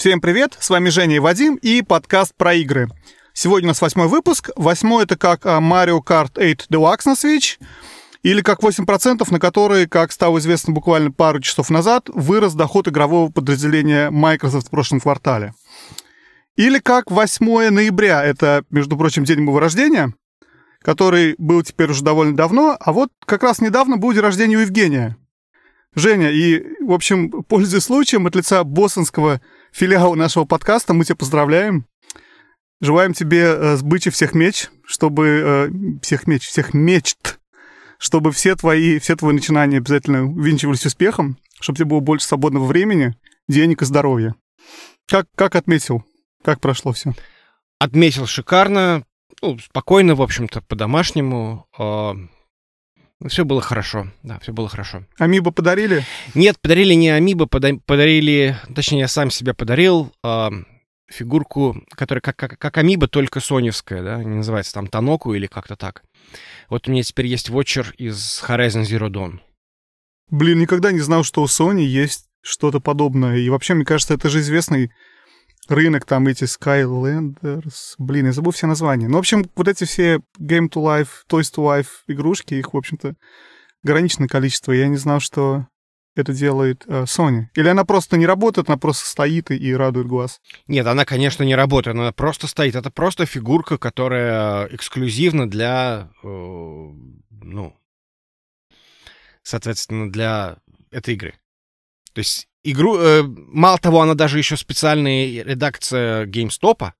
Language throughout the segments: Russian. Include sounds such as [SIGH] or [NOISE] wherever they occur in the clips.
Всем привет, с вами Женя и Вадим и подкаст про игры. Сегодня у нас восьмой выпуск. Восьмой это как а, Mario Kart 8 Deluxe на Switch, или как 8%, на которые, как стало известно буквально пару часов назад, вырос доход игрового подразделения Microsoft в прошлом квартале. Или как 8 ноября, это, между прочим, день моего рождения, который был теперь уже довольно давно, а вот как раз недавно был день рождения у Евгения. Женя, и, в общем, пользуясь случаем, от лица боссонского филиала нашего подкаста, мы тебя поздравляем. Желаем тебе э, сбычи всех меч, чтобы... Э, всех меч, всех мечт, чтобы все твои, все твои начинания обязательно увенчивались успехом, чтобы тебе было больше свободного времени, денег и здоровья. Как, как отметил? Как прошло все? Отметил шикарно, ну, спокойно, в общем-то, по-домашнему. Все было хорошо, да, все было хорошо. Амибо подарили? Нет, подарили не Амибо, подарили, точнее, я сам себе подарил э, фигурку, которая как, как, как Амибо, только соневская, да, не называется там Таноку или как-то так. Вот у меня теперь есть вотчер из Horizon Zero Dawn. Блин, никогда не знал, что у Sony есть что-то подобное. И вообще, мне кажется, это же известный рынок, там эти Skylanders, блин, я забыл все названия. Ну, в общем, вот эти все Game to Life, Toys to Life игрушки, их, в общем-то, ограниченное количество. Я не знал, что это делает э, Sony. Или она просто не работает, она просто стоит и, и радует глаз? Нет, она, конечно, не работает, она просто стоит. Это просто фигурка, которая эксклюзивна для, э, ну, соответственно, для этой игры. То есть игру... Э, мало того, она даже еще специальная редакция GameStop.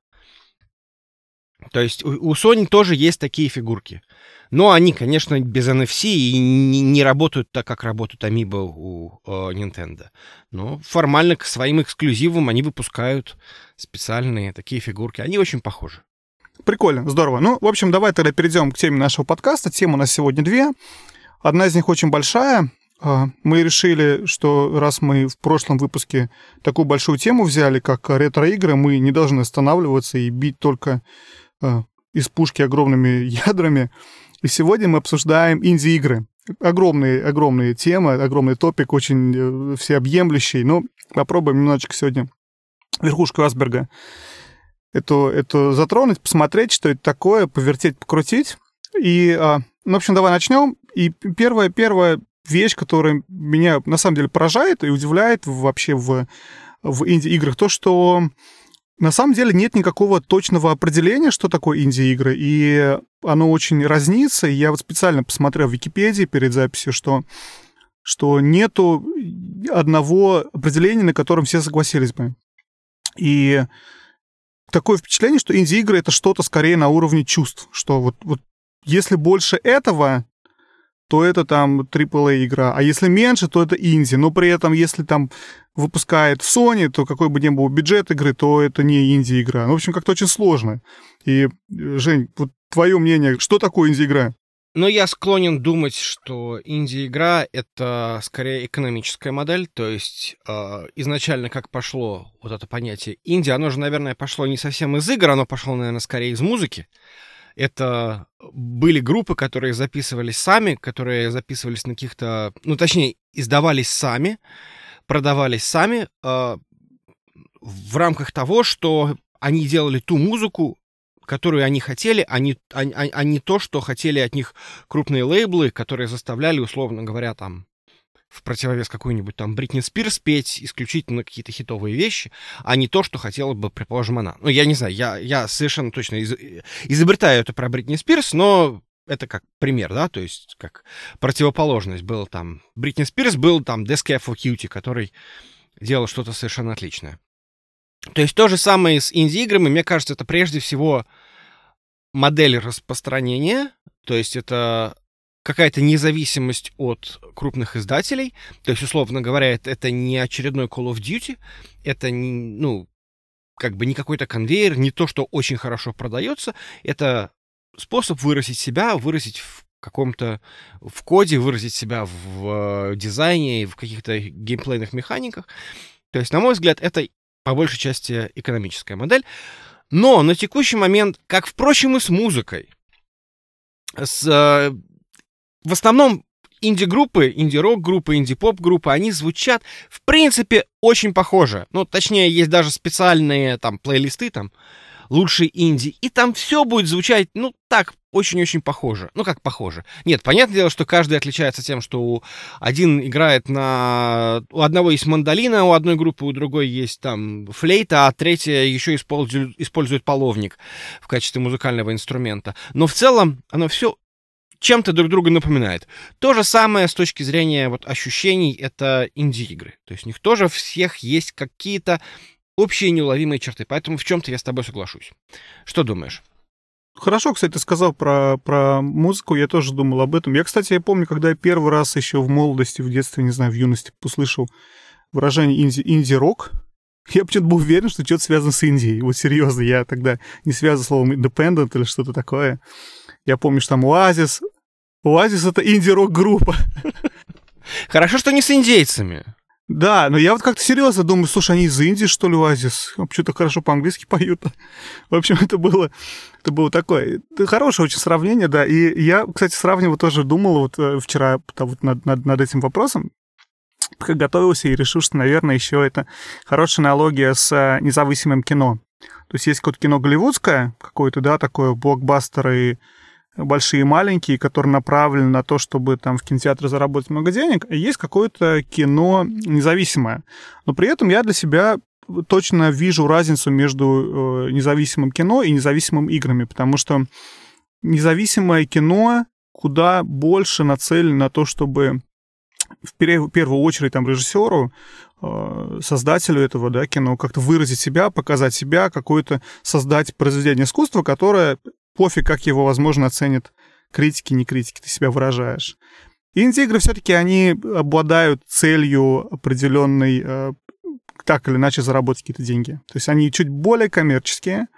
То есть у, у Sony тоже есть такие фигурки. Но они, конечно, без NFC и не, не работают так, как работают Amiibo у э, Nintendo. Но формально к своим эксклюзивам они выпускают специальные такие фигурки. Они очень похожи. Прикольно, здорово. Ну, в общем, давай тогда перейдем к теме нашего подкаста. Тем у нас сегодня две. Одна из них очень большая. А, мы решили, что раз мы в прошлом выпуске такую большую тему взяли, как ретро-игры, мы не должны останавливаться и бить только а, из пушки огромными [LAUGHS] ядрами. И сегодня мы обсуждаем инди-игры. Огромные, огромные темы, огромный топик, очень э, всеобъемлющий. Но попробуем немножечко сегодня верхушку Асберга эту, эту затронуть, посмотреть, что это такое, повертеть, покрутить. И, а, ну, в общем, давай начнем. И первое, первое, вещь, которая меня на самом деле поражает и удивляет вообще в, в инди-играх, то, что на самом деле нет никакого точного определения, что такое инди-игры, и оно очень разнится. Я вот специально посмотрел в Википедии перед записью, что, что нету одного определения, на котором все согласились бы. И такое впечатление, что инди-игры — это что-то скорее на уровне чувств, что вот, вот если больше этого, то это там AAA игра, а если меньше, то это инди. Но при этом, если там выпускает Sony, то какой бы ни был бюджет игры, то это не инди-игра. Ну, в общем, как-то очень сложно. И, Жень, вот твое мнение, что такое инди-игра? Но я склонен думать, что инди-игра — это скорее экономическая модель, то есть э, изначально как пошло вот это понятие инди, оно же, наверное, пошло не совсем из игр, оно пошло, наверное, скорее из музыки. Это были группы, которые записывались сами, которые записывались на каких-то, ну, точнее, издавались сами, продавались сами э, в рамках того, что они делали ту музыку, которую они хотели, а не, а, а, а не то, что хотели от них крупные лейблы, которые заставляли, условно говоря, там в противовес какую-нибудь там Бритни Спирс петь исключительно какие-то хитовые вещи, а не то, что хотела бы, предположим, она. Ну, я не знаю, я, я совершенно точно из, изобретаю это про Бритни Спирс, но это как пример, да, то есть как противоположность был там. Бритни Спирс был там Death for Cutie, который делал что-то совершенно отличное. То есть то же самое с инди-играми, мне кажется, это прежде всего модель распространения, то есть это какая-то независимость от крупных издателей. То есть, условно говоря, это, это не очередной Call of Duty, это, не, ну, как бы не какой-то конвейер, не то, что очень хорошо продается. Это способ выразить себя, выразить в каком-то в коде, выразить себя в э, дизайне, в каких-то геймплейных механиках. То есть, на мой взгляд, это по большей части экономическая модель. Но на текущий момент, как, впрочем, и с музыкой, с э, в основном инди-группы, инди-рок-группы, инди-поп-группы, они звучат, в принципе, очень похоже. Ну, точнее, есть даже специальные там плейлисты, там, лучший инди, и там все будет звучать, ну, так, очень-очень похоже. Ну, как похоже. Нет, понятное дело, что каждый отличается тем, что у один играет на... У одного есть мандолина, у одной группы, у другой есть там флейта, а третья еще использует, использует половник в качестве музыкального инструмента. Но в целом оно все чем-то друг друга напоминает. То же самое с точки зрения вот ощущений это инди-игры. То есть у них тоже всех есть какие-то общие неуловимые черты. Поэтому в чем-то я с тобой соглашусь. Что думаешь? Хорошо, кстати, ты сказал про, про музыку, я тоже думал об этом. Я, кстати, я помню, когда я первый раз еще в молодости, в детстве, не знаю, в юности услышал выражение инди, инди-рок, [LAUGHS] я почему-то был уверен, что что-то связано с Индией. Вот серьезно, я тогда не связывал словом independent или что-то такое. Я помню, что там Оазис. Оазис — это инди-рок-группа. Хорошо, что не с индейцами. Да, но я вот как-то серьезно думаю, слушай, они из Индии, что ли, Оазис? Что-то хорошо по-английски поют. В общем, это было, это было такое. Это хорошее очень сравнение, да. И я, кстати, сравнивал тоже, думал вот э, вчера вот над, над, над этим вопросом, пока готовился и решил, что, наверное, еще это хорошая аналогия с э, независимым кино. То есть есть какое-то кино голливудское, какое-то, да, такое блокбастеры большие и маленькие, которые направлены на то, чтобы там в кинотеатре заработать много денег, и есть какое-то кино независимое. Но при этом я для себя точно вижу разницу между э, независимым кино и независимым играми, потому что независимое кино куда больше нацелено на то, чтобы в первую очередь там режиссеру, э, создателю этого да, кино как-то выразить себя, показать себя, какое-то создать произведение искусства, которое пофиг, как его, возможно, оценят критики, не критики, ты себя выражаешь. Инди-игры все-таки они обладают целью определенной, э, так или иначе, заработать какие-то деньги. То есть они чуть более коммерческие,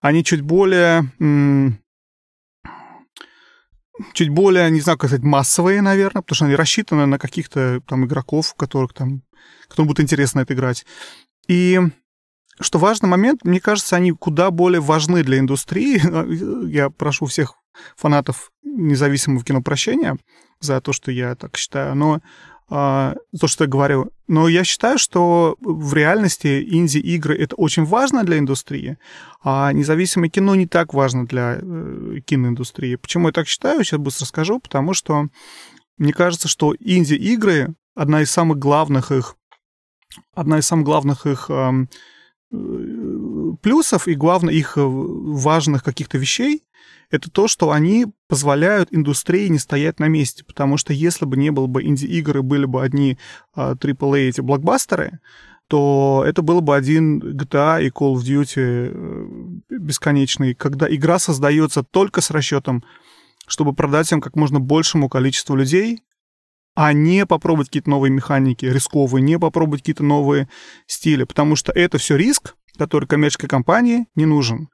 они чуть более, чуть более, не знаю, как сказать, массовые, наверное, потому что они рассчитаны на каких-то там игроков, которых там, которым будет интересно это играть. И что важный момент, мне кажется, они куда более важны для индустрии. [LAUGHS] Я прошу всех фанатов независимого кинопрощения за то, что я так считаю, но а, то, что я говорю. Но я считаю, что в реальности инди-игры это очень важно для индустрии, а независимое кино не так важно для э, киноиндустрии. Почему я так считаю, сейчас быстро скажу, потому что мне кажется, что инди-игры одна из самых главных их одна из самых главных их плюсов и, главное, их э, важных каких-то вещей это то, что они позволяют индустрии не стоять на месте. Потому что если бы не было бы инди-игры, были бы одни AAA эти блокбастеры, то это было бы один GTA и Call of Duty э, бесконечный, когда игра создается только с расчетом, чтобы продать им как можно большему количеству людей, а не попробовать какие-то новые механики рисковые, не попробовать какие-то новые стили, потому что это все риск, который коммерческой компании не нужен.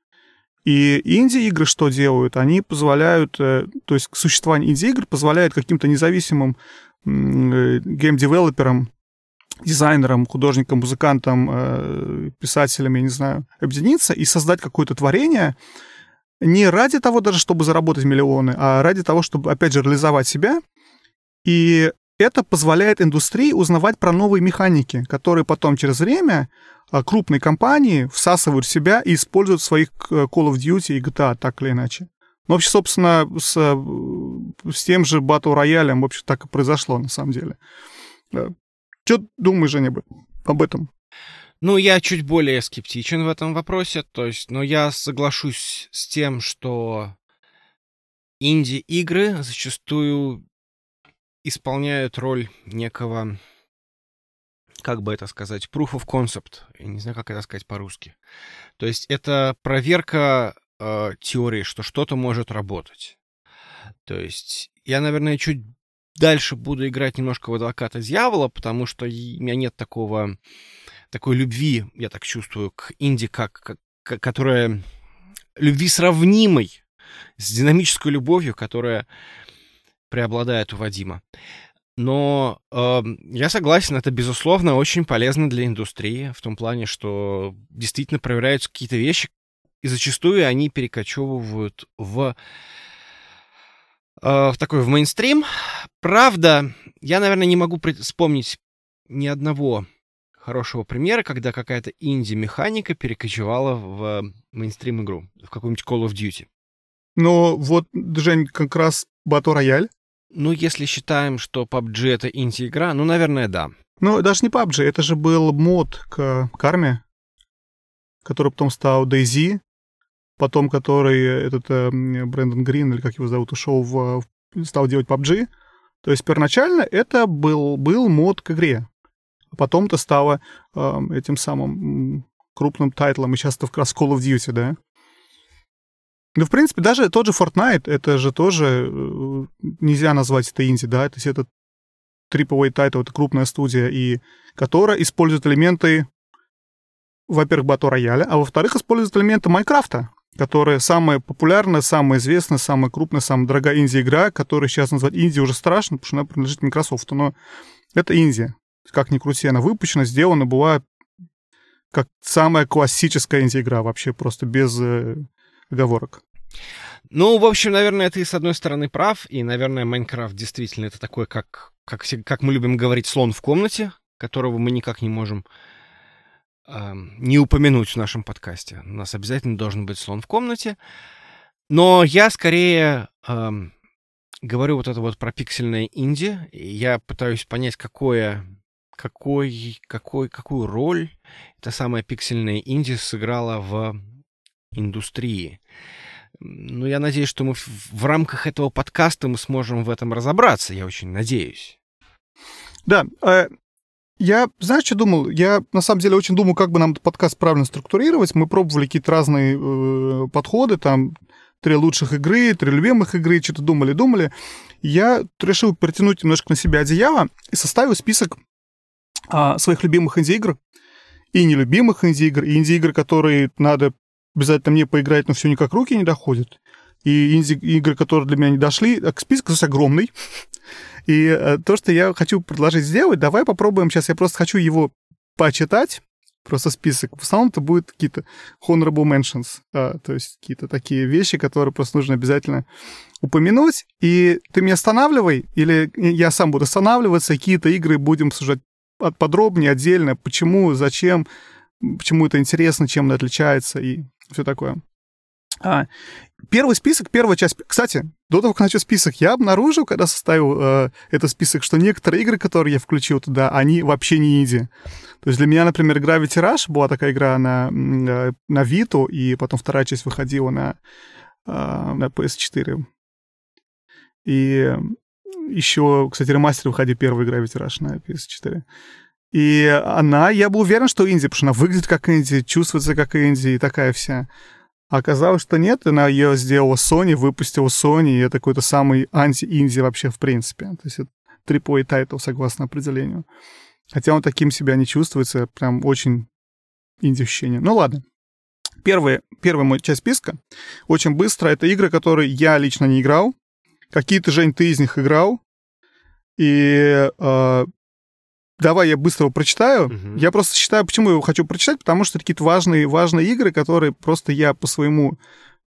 И инди-игры что делают? Они позволяют, э, то есть существование инди-игр позволяет каким-то независимым э, гейм-девелоперам, дизайнерам, художникам, музыкантам, э, писателям, я не знаю, объединиться и создать какое-то творение не ради того даже, чтобы заработать миллионы, а ради того, чтобы, опять же, реализовать себя и это позволяет индустрии узнавать про новые механики, которые потом через время а, крупные компании всасывают в себя и используют в своих Call of Duty и GTA так или иначе. Ну, вообще, собственно, с, э, с тем же Battle Royale, вообще, так и произошло, на самом деле. Э, что думаешь, Женя, об этом? Ну, я чуть более скептичен в этом вопросе, то есть, но я соглашусь с тем, что инди-игры зачастую исполняют роль некого, как бы это сказать, proof of concept. Я не знаю, как это сказать по-русски. То есть это проверка э, теории, что что-то может работать. То есть я, наверное, чуть дальше буду играть немножко в адвоката дьявола, потому что у меня нет такого такой любви, я так чувствую, к инди, как, как которая любви сравнимой с динамической любовью, которая преобладает у Вадима. Но э, я согласен, это, безусловно, очень полезно для индустрии, в том плане, что действительно проверяются какие-то вещи, и зачастую они перекочевывают в э, в такой в мейнстрим. Правда, я, наверное, не могу вспомнить ни одного хорошего примера, когда какая-то инди-механика перекочевала в мейнстрим игру, в какую-нибудь Call of Duty. Но вот, Жень, как раз Battle Royale. Ну, если считаем, что PUBG — это инди-игра, ну, наверное, да. Ну, даже не PUBG, это же был мод к карме, который потом стал DayZ, потом который этот э, Брэндон Грин, или как его зовут, ушел в... стал делать PUBG. То есть первоначально это был, был мод к игре. Потом это стало э, этим самым крупным тайтлом, и сейчас это раз Call of Duty, да? Ну, в принципе, даже тот же Fortnite, это же тоже э, нельзя назвать это инди, да, то есть это AAA тайтл, это крупная студия, и которая использует элементы, во-первых, Battle Royale, а во-вторых, использует элементы Майнкрафта, которая самая популярная, самая известная, самая крупная, самая дорогая инди-игра, которую сейчас назвать инди уже страшно, потому что она принадлежит Microsoft, но это инди. Как ни крути, она выпущена, сделана была как самая классическая инди-игра вообще, просто без э, оговорок. Ну, в общем, наверное, ты с одной стороны прав, и, наверное, Майнкрафт действительно это такой, как, как, как мы любим говорить, слон в комнате, которого мы никак не можем э, не упомянуть в нашем подкасте. У нас обязательно должен быть слон в комнате. Но я скорее э, говорю вот это вот про пиксельное инди. Я пытаюсь понять, какое, какой, какой, какую роль эта самая пиксельная инди сыграла в индустрии. Ну, я надеюсь, что мы в, в рамках этого подкаста мы сможем в этом разобраться. Я очень надеюсь. Да, э, я, знаешь, что думал? Я, на самом деле, очень думал, как бы нам этот подкаст правильно структурировать. Мы пробовали какие-то разные э, подходы, там, три лучших игры, три любимых игры, что-то думали-думали. Я решил притянуть немножко на себя одеяло и составил список э, своих любимых инди-игр и нелюбимых инди-игр, и инди-игр, которые надо обязательно мне поиграть, но все никак руки не доходят. И инди-игры, которые для меня не дошли, а список здесь огромный. И э, то, что я хочу предложить сделать, давай попробуем сейчас. Я просто хочу его почитать, просто список. В основном это будут какие-то honorable mentions, а, то есть какие-то такие вещи, которые просто нужно обязательно упомянуть. И ты меня останавливай, или я сам буду останавливаться, какие-то игры будем сужать подробнее, отдельно, почему, зачем, почему это интересно, чем это отличается и все такое. А, первый список, первая часть... Кстати, до того, как начать список, я обнаружил, когда составил э, этот список, что некоторые игры, которые я включил туда, они вообще не инди. То есть для меня, например, Gravity Rush была такая игра на, э, на Vita, и потом вторая часть выходила на, э, на PS4. И еще, кстати, ремастер выходил первый Gravity Rush на PS4. И она, я был уверен, что инди, потому что она выглядит как инди, чувствуется как инди и такая вся. А оказалось, что нет, она ее сделала Sony, выпустила Sony, и это какой-то самый анти-инди вообще в принципе. То есть это AAA тайтл, согласно определению. Хотя он таким себя не чувствуется, прям очень инди ощущение. Ну ладно. Первая, первая моя часть списка. Очень быстро. Это игры, которые я лично не играл. Какие-то, Жень, ты из них играл. И э, Давай я быстро его прочитаю. Uh-huh. Я просто считаю, почему я его хочу прочитать, потому что какие-то важные, важные игры, которые просто я по своему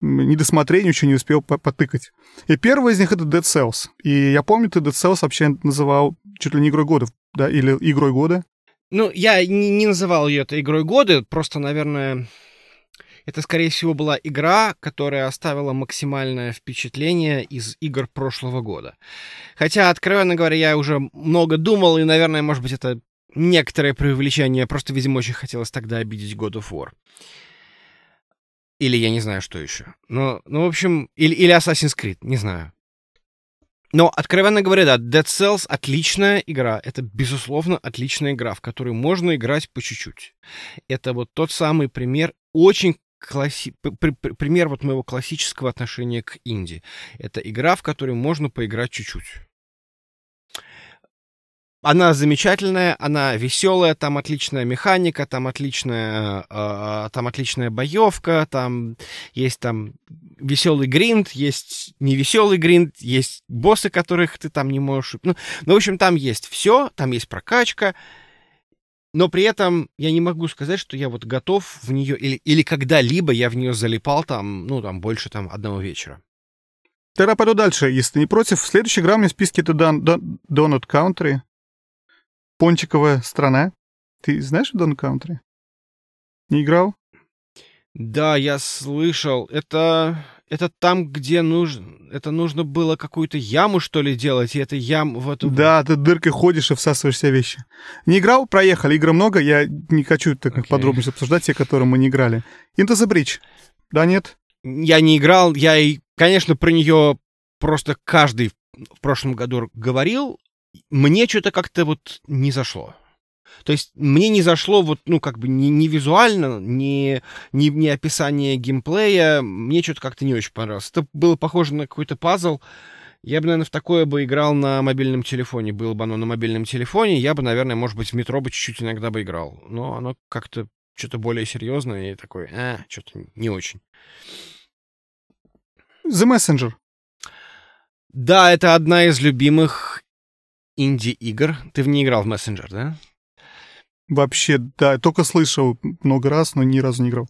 недосмотрению еще не успел потыкать. И первый из них это Dead Cells. И я помню, ты Dead Cells вообще называл чуть ли не игрой года, да, или игрой года. Ну, я не, не называл ее это игрой года, просто, наверное, это, скорее всего, была игра, которая оставила максимальное впечатление из игр прошлого года. Хотя, откровенно говоря, я уже много думал, и, наверное, может быть, это некоторое преувеличение. Просто, видимо, очень хотелось тогда обидеть God of War. Или я не знаю, что еще. Ну, ну в общем, или, или Assassin's Creed, не знаю. Но, откровенно говоря, да, Dead Cells — отличная игра. Это, безусловно, отличная игра, в которую можно играть по чуть-чуть. Это вот тот самый пример очень класси... пример вот моего классического отношения к инди. Это игра, в которой можно поиграть чуть-чуть. Она замечательная, она веселая, там отличная механика, там отличная, э, там отличная боевка, там есть там веселый гринд, есть невеселый гринд, есть боссы, которых ты там не можешь... Ну, ну в общем, там есть все, там есть прокачка, но при этом я не могу сказать, что я вот готов в нее, или, или когда-либо я в нее залипал там, ну, там, больше там одного вечера. Тогда пойду дальше, если ты не против. Следующая игра у меня в списке это Don, Don, Donut Country. Пончиковая страна. Ты знаешь Donut Country? Не играл? Да, я слышал. Это это там, где нужно... Это нужно было какую-то яму, что ли, делать, и это ям в эту... Да, ты дыркой ходишь и всасываешь все вещи. Не играл? Проехали. Игр много. Я не хочу так okay. подробности обсуждать, те, которые мы не играли. Into the Bridge. Да, нет? Я не играл. Я, и, конечно, про нее просто каждый в прошлом году говорил. Мне что-то как-то вот не зашло. То есть мне не зашло вот, ну, как бы не, не визуально, не, не, не описание геймплея, мне что-то как-то не очень понравилось. Это было похоже на какой-то пазл. Я бы, наверное, в такое бы играл на мобильном телефоне. Было бы оно на мобильном телефоне, я бы, наверное, может быть, в метро бы чуть-чуть иногда бы играл. Но оно как-то что-то более серьезное и такое, а, что-то не очень. The Messenger. Да, это одна из любимых инди-игр. Ты в ней играл в Messenger, да? Вообще, да, только слышал много раз, но ни разу не играл.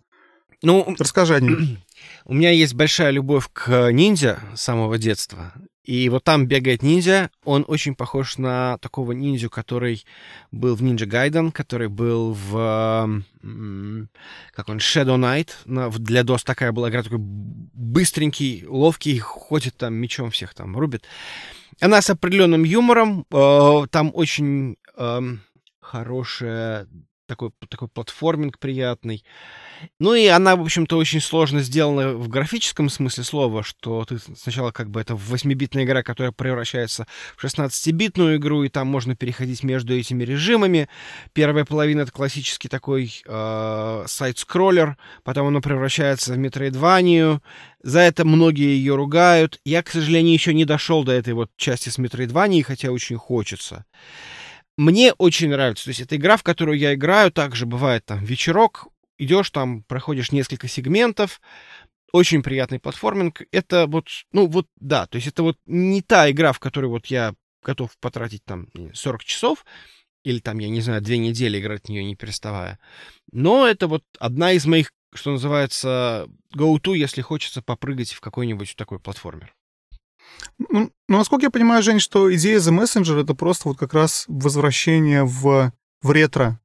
Ну, расскажи о ней. [CLEARS THROAT] У меня есть большая любовь к ниндзя с самого детства. И вот там бегает ниндзя. Он очень похож на такого ниндзю, который был в Ninja Gaiden, который был в... Как он? Shadow Knight. Для DOS такая была игра. Такой быстренький, ловкий, ходит там мечом всех там рубит. Она с определенным юмором. Э, там очень эм, хорошая, такой, такой платформинг приятный. Ну и она, в общем-то, очень сложно сделана в графическом смысле слова, что ты сначала как бы это 8-битная игра, которая превращается в 16-битную игру, и там можно переходить между этими режимами. Первая половина — это классический такой э, сайт-скроллер, потом она превращается в метроидванию. За это многие ее ругают. Я, к сожалению, еще не дошел до этой вот части с метроидванией, хотя очень хочется. Мне очень нравится. То есть это игра, в которую я играю. Также бывает там вечерок, идешь там, проходишь несколько сегментов. Очень приятный платформинг. Это вот, ну вот, да, то есть это вот не та игра, в которой вот я готов потратить там 40 часов, или там, я не знаю, две недели играть в нее не переставая. Но это вот одна из моих, что называется, go-to, если хочется попрыгать в какой-нибудь такой платформер. Ну, ну, насколько я понимаю, Жень, что идея The Messenger — это просто вот как раз возвращение в, в ретро.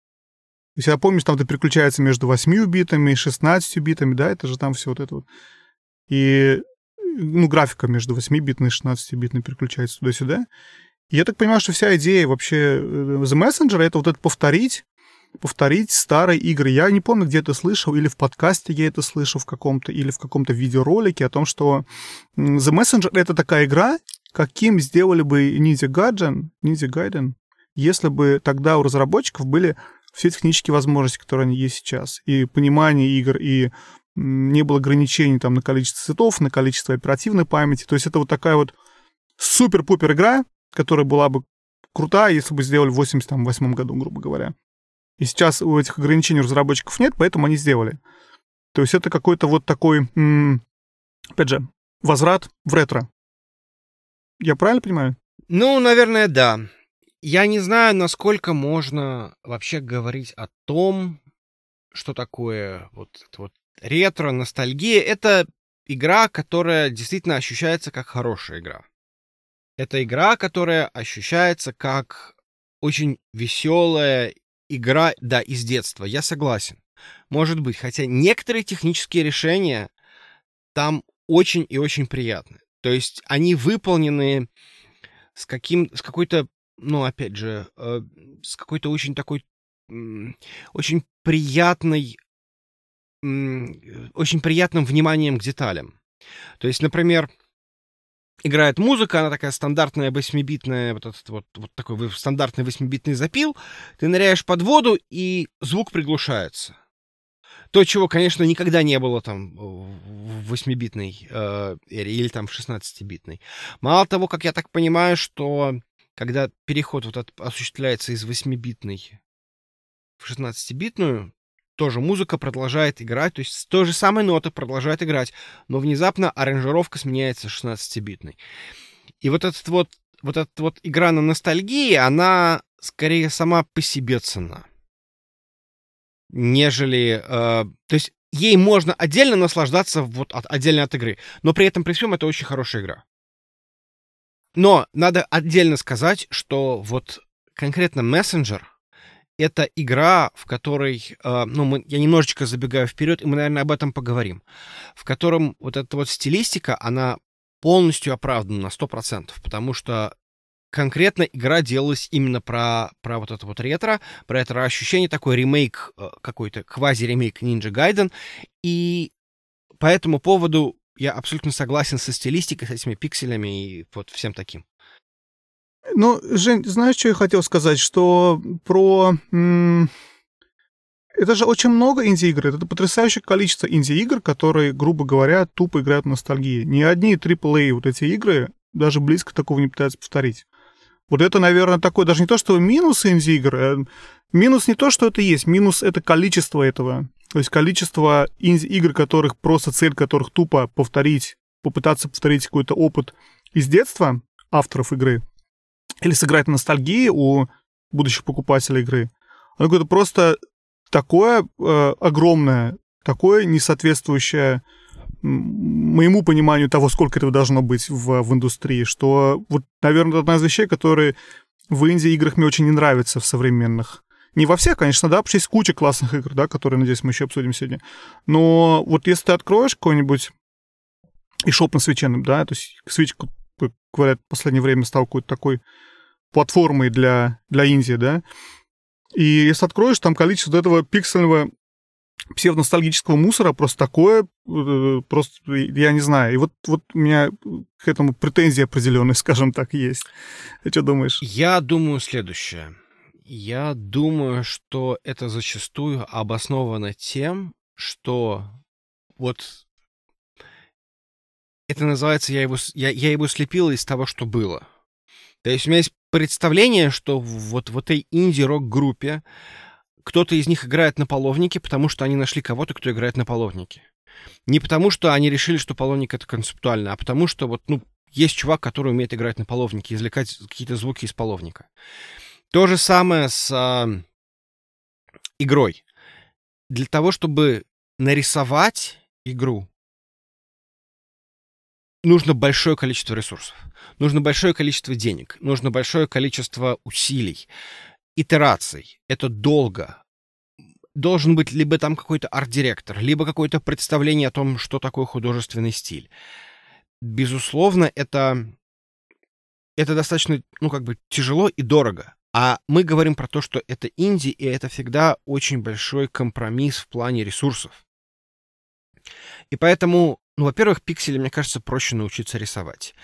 То есть я помню, что там это переключается между 8 битами и 16 битами, да, это же там все вот это вот. И, ну, графика между 8-битной и 16-битной переключается туда-сюда. И я так понимаю, что вся идея вообще э, The Messenger — это вот это повторить повторить старые игры. Я не помню, где это слышал, или в подкасте я это слышал в каком-то, или в каком-то видеоролике о том, что The Messenger — это такая игра, каким сделали бы Ninja Gaiden, Ninja Gaiden, если бы тогда у разработчиков были все технические возможности, которые они есть сейчас, и понимание игр, и не было ограничений там на количество цветов, на количество оперативной памяти. То есть это вот такая вот супер-пупер игра, которая была бы крутая, если бы сделали в 88 году, грубо говоря. И сейчас у этих ограничений у разработчиков нет, поэтому они сделали. То есть это какой-то вот такой, опять же, возврат в ретро. Я правильно понимаю? Ну, наверное, да. Я не знаю, насколько можно вообще говорить о том, что такое вот, вот ретро, ностальгия. Это игра, которая действительно ощущается как хорошая игра. Это игра, которая ощущается как очень веселая игра, да, из детства, я согласен. Может быть, хотя некоторые технические решения там очень и очень приятны. То есть они выполнены с каким, с какой-то, ну, опять же, э, с какой-то очень такой, э, очень приятной, э, очень приятным вниманием к деталям. То есть, например, играет музыка, она такая стандартная восьмибитная, вот этот вот, вот такой стандартный восьмибитный запил, ты ныряешь под воду, и звук приглушается. То, чего, конечно, никогда не было там в восьмибитной э, эре или там в 16-битной. Мало того, как я так понимаю, что когда переход вот от, осуществляется из восьмибитной в 16-битную, тоже музыка продолжает играть, то есть той же самой ноты продолжает играть, но внезапно аранжировка сменяется 16-битной. И вот этот вот, вот эта вот игра на ностальгии, она скорее сама по себе цена. Нежели... Э, то есть ей можно отдельно наслаждаться вот от, отдельно от игры, но при этом при всем это очень хорошая игра. Но надо отдельно сказать, что вот конкретно Messenger — это игра, в которой, э, ну, мы, я немножечко забегаю вперед, и мы, наверное, об этом поговорим, в котором вот эта вот стилистика, она полностью оправдана на 100%, потому что конкретно игра делалась именно про, про вот это вот ретро, про это ощущение, такой ремейк, э, какой-то квази-ремейк Ninja Gaiden, и по этому поводу я абсолютно согласен со стилистикой, с этими пикселями и вот всем таким. Ну, Жень, знаешь, что я хотел сказать? Что про... Это же очень много инди-игр. Это потрясающее количество инди-игр, которые, грубо говоря, тупо играют в ностальгии. Ни одни AAA вот эти игры даже близко такого не пытаются повторить. Вот это, наверное, такой, даже не то, что минус инди-игр, а минус не то, что это есть, минус это количество этого. То есть количество инди-игр, которых просто цель которых тупо повторить, попытаться повторить какой-то опыт из детства авторов игры, или сыграть на ностальгии у будущих покупателей игры. Оно какое-то просто такое э, огромное, такое несоответствующее моему пониманию того, сколько этого должно быть в, в индустрии, что вот, наверное, одна из вещей, которые в инди-играх мне очень не нравятся в современных. Не во всех, конечно, да, что есть куча классных игр, да, которые, надеюсь, мы еще обсудим сегодня. Но вот если ты откроешь какой-нибудь и шоп на свече, да, то есть свеч, говорят, в последнее время стал какой-то такой платформой для, для Индии, да, и если откроешь, там количество этого пиксельного псевдоностальгического мусора просто такое, э, просто, я не знаю. И вот, вот у меня к этому претензии определенные, [LAUGHS] скажем так, есть. Ты что думаешь? Я думаю следующее. Я думаю, что это зачастую обосновано тем, что вот это называется, я его, я, я его слепил из того, что было. То есть у меня есть представление, что вот в этой инди-рок-группе кто-то из них играет на половнике, потому что они нашли кого-то, кто играет на половнике. Не потому, что они решили, что половник это концептуально, а потому что вот, ну, есть чувак, который умеет играть на половнике, извлекать какие-то звуки из половника. То же самое с а, игрой. Для того, чтобы нарисовать игру, нужно большое количество ресурсов, нужно большое количество денег, нужно большое количество усилий итераций. Это долго. Должен быть либо там какой-то арт-директор, либо какое-то представление о том, что такое художественный стиль. Безусловно, это, это достаточно, ну, как бы тяжело и дорого. А мы говорим про то, что это инди, и это всегда очень большой компромисс в плане ресурсов. И поэтому, ну, во-первых, пиксели, мне кажется, проще научиться рисовать.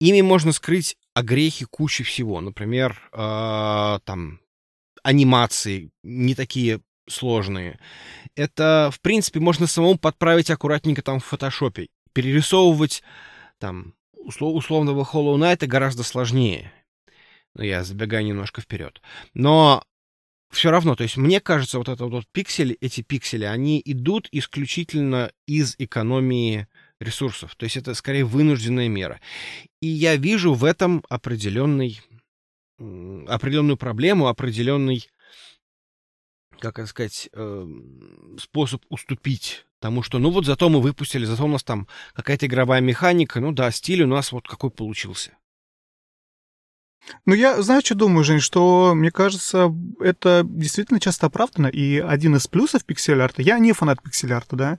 Ими можно скрыть огрехи кучи всего. Например, э, там, анимации не такие сложные. Это, в принципе, можно самому подправить аккуратненько там в фотошопе. Перерисовывать там услов, условного Hollow Knight гораздо сложнее. Ну, я забегаю немножко вперед. Но все равно, то есть мне кажется, вот это вот пиксели, эти пиксели, они идут исключительно из экономии ресурсов. То есть это скорее вынужденная мера. И я вижу в этом определенный определенную проблему, определенный, как это сказать, э, способ уступить тому, что, ну вот зато мы выпустили, зато у нас там какая-то игровая механика, ну да, стиль у нас вот какой получился. Ну, я, знаю, что думаю, Жень, что, мне кажется, это действительно часто оправдано, и один из плюсов пиксель-арта, я не фанат пиксель-арта, да,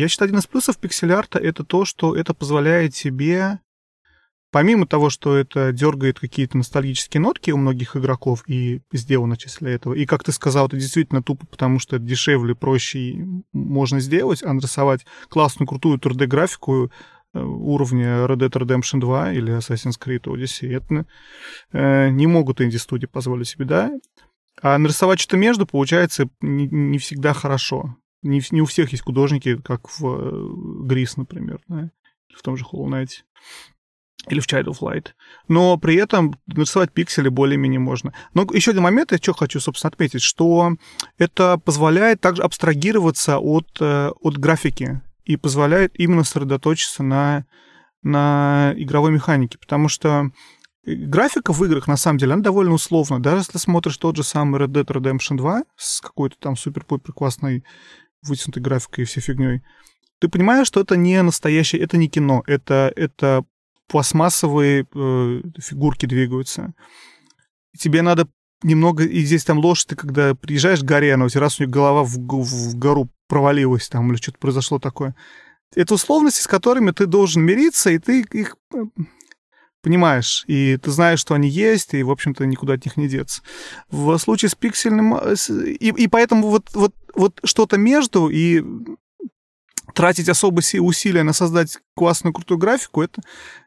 я считаю, один из плюсов пиксель-арта это то, что это позволяет тебе Помимо того, что это дергает какие-то ностальгические нотки у многих игроков и сделано числе этого, и, как ты сказал, это действительно тупо, потому что это дешевле, проще можно сделать, а нарисовать классную, крутую 3D-графику э, уровня Red Dead Redemption 2 или Assassin's Creed Odyssey, это э, не могут инди-студии позволить себе, да? А нарисовать что-то между получается не, не всегда хорошо. Не, не у всех есть художники, как в Грис, э, например, да? в том же Hollow Knight или в Child of Light. Но при этом нарисовать пиксели более-менее можно. Но еще один момент, я что хочу, собственно, отметить, что это позволяет также абстрагироваться от, э, от графики и позволяет именно сосредоточиться на, на игровой механике, потому что графика в играх, на самом деле, она довольно условна. Даже если смотришь тот же самый Red Dead Redemption 2 с какой-то там супер-пупер классной вытянутой графикой и всей фигней, ты понимаешь, что это не настоящее, это не кино, это, это пластмассовые э, фигурки двигаются. Тебе надо немного... И здесь там ложь, ты когда приезжаешь к горе, она у тебя раз у нее голова в, в гору провалилась там, или что-то произошло такое. Это условности, с которыми ты должен мириться, и ты их э, понимаешь, и ты знаешь, что они есть, и, в общем-то, никуда от них не деться. В случае с пиксельным... Э, и, и поэтому вот, вот, вот что-то между и тратить особо усилия на создать классную, крутую графику, это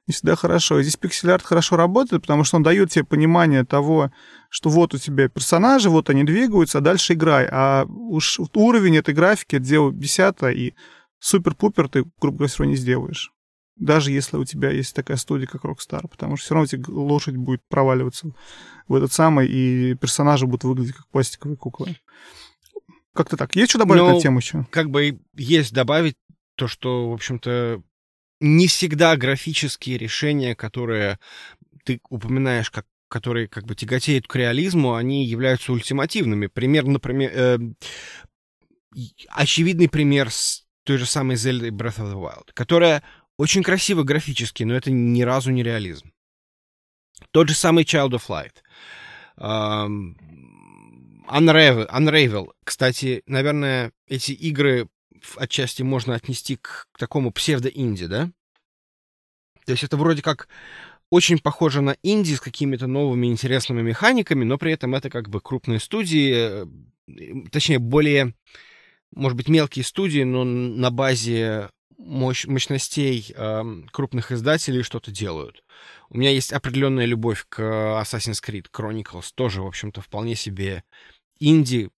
не всегда хорошо. И здесь пиксель-арт хорошо работает, потому что он дает тебе понимание того, что вот у тебя персонажи, вот они двигаются, а дальше играй. А уж уровень этой графики, это дело десятое, и супер-пупер ты, грубо говоря, все не сделаешь даже если у тебя есть такая студия, как Rockstar, потому что все равно тебе лошадь будет проваливаться в этот самый, и персонажи будут выглядеть как пластиковые куклы. Как-то так. Есть что добавить ну, на эту тему еще? Как бы есть добавить то, что, в общем-то, не всегда графические решения, которые ты упоминаешь как которые как бы тяготеют к реализму, они являются ультимативными. Пример, например, э, очевидный пример с той же самой Zelda Breath of the Wild, которая очень красиво графически, но это ни разу не реализм. Тот же самый Child of Light. Um, Unravel, Unravel. Кстати, наверное, эти игры отчасти можно отнести к, к такому псевдо-инди, да? То есть это вроде как очень похоже на инди с какими-то новыми интересными механиками, но при этом это как бы крупные студии, э, точнее, более, может быть, мелкие студии, но на базе мощь, мощностей э, крупных издателей что-то делают. У меня есть определенная любовь к Assassin's Creed Chronicles, тоже, в общем-то, вполне себе инди,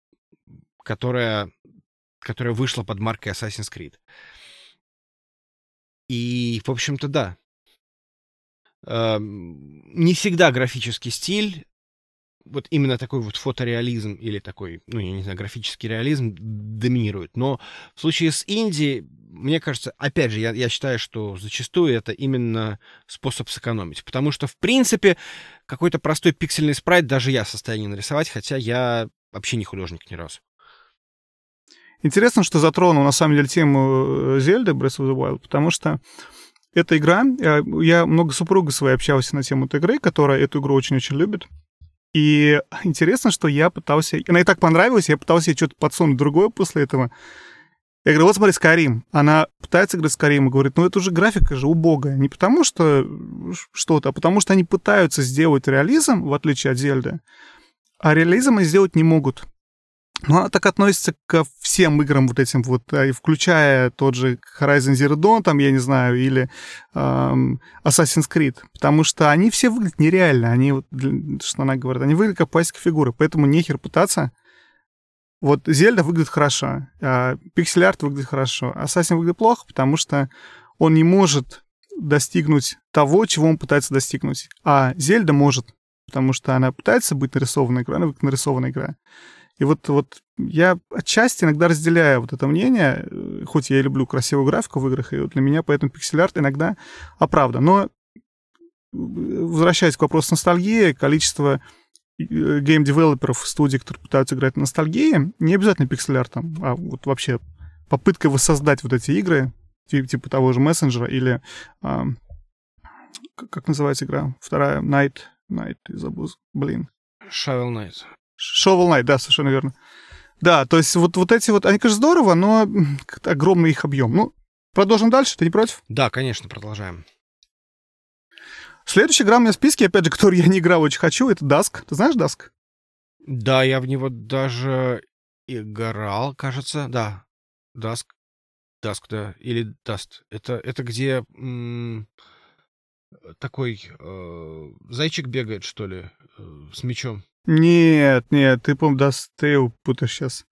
которая, которая вышла под маркой Assassin's Creed. И, в общем-то, да. Э, не всегда графический стиль вот именно такой вот фотореализм или такой, ну, я не знаю, графический реализм доминирует. Но в случае с Инди, мне кажется, опять же, я, я считаю, что зачастую это именно способ сэкономить. Потому что, в принципе, какой-то простой пиксельный спрайт даже я в состоянии нарисовать, хотя я вообще не художник ни разу. Интересно, что затронул, на самом деле, тему Зельды Breath of the Wild, потому что эта игра, я, я много супруга своей общался на тему этой игры, которая эту игру очень-очень любит. И [LAUGHS] интересно, что я пытался... Она ей так понравилась, я пытался ей что-то подсунуть другое после этого. Я говорю, вот смотри, Скарим. Она пытается играть Скарим и говорит, ну это уже графика же убогая. Не потому что что-то, а потому что они пытаются сделать реализм, в отличие от Зельды. А реализм они сделать не могут. Но она так относится ко всем играм вот этим вот, а, включая тот же Horizon Zero Dawn, там, я не знаю, или эм, Assassin's Creed, потому что они все выглядят нереально, они, вот, что она говорит, они выглядят как пластиковые фигуры, поэтому нехер пытаться. Вот Зельда выглядит хорошо, Pixel Art выглядит хорошо, Assassin выглядит плохо, потому что он не может достигнуть того, чего он пытается достигнуть. А Зельда может, потому что она пытается быть нарисованной игрой, она выглядит нарисованная игра. И вот, вот я отчасти иногда разделяю вот это мнение, э, хоть я и люблю красивую графику в играх, и вот для меня поэтому пиксель-арт иногда оправдан. Но э, возвращаясь к вопросу ностальгии, количество э, гейм-девелоперов, студий, которые пытаются играть на ностальгии, не обязательно пиксель-артом, а вот вообще попытка воссоздать вот эти игры, типа, того же мессенджера или а, как называется игра? Вторая Knight, Knight, забыл, блин. Shovel Knight. Shovel Knight, да, совершенно верно. Да, то есть вот, вот эти вот, они, конечно, здорово, но огромный их объем. Ну, продолжим дальше, ты не против? Да, конечно, продолжаем. Следующая игра у меня в списке, опять же, [LAUGHS] которую я не играл, очень хочу, это Dusk. Ты знаешь Dusk? Да, я в него даже играл, кажется, да. Dusk. Dusk, да. Или Dust. Это, это где м- такой э- зайчик бегает, что ли, э- с мечом. Нет, нет, ты, по-моему, Dust путаешь сейчас.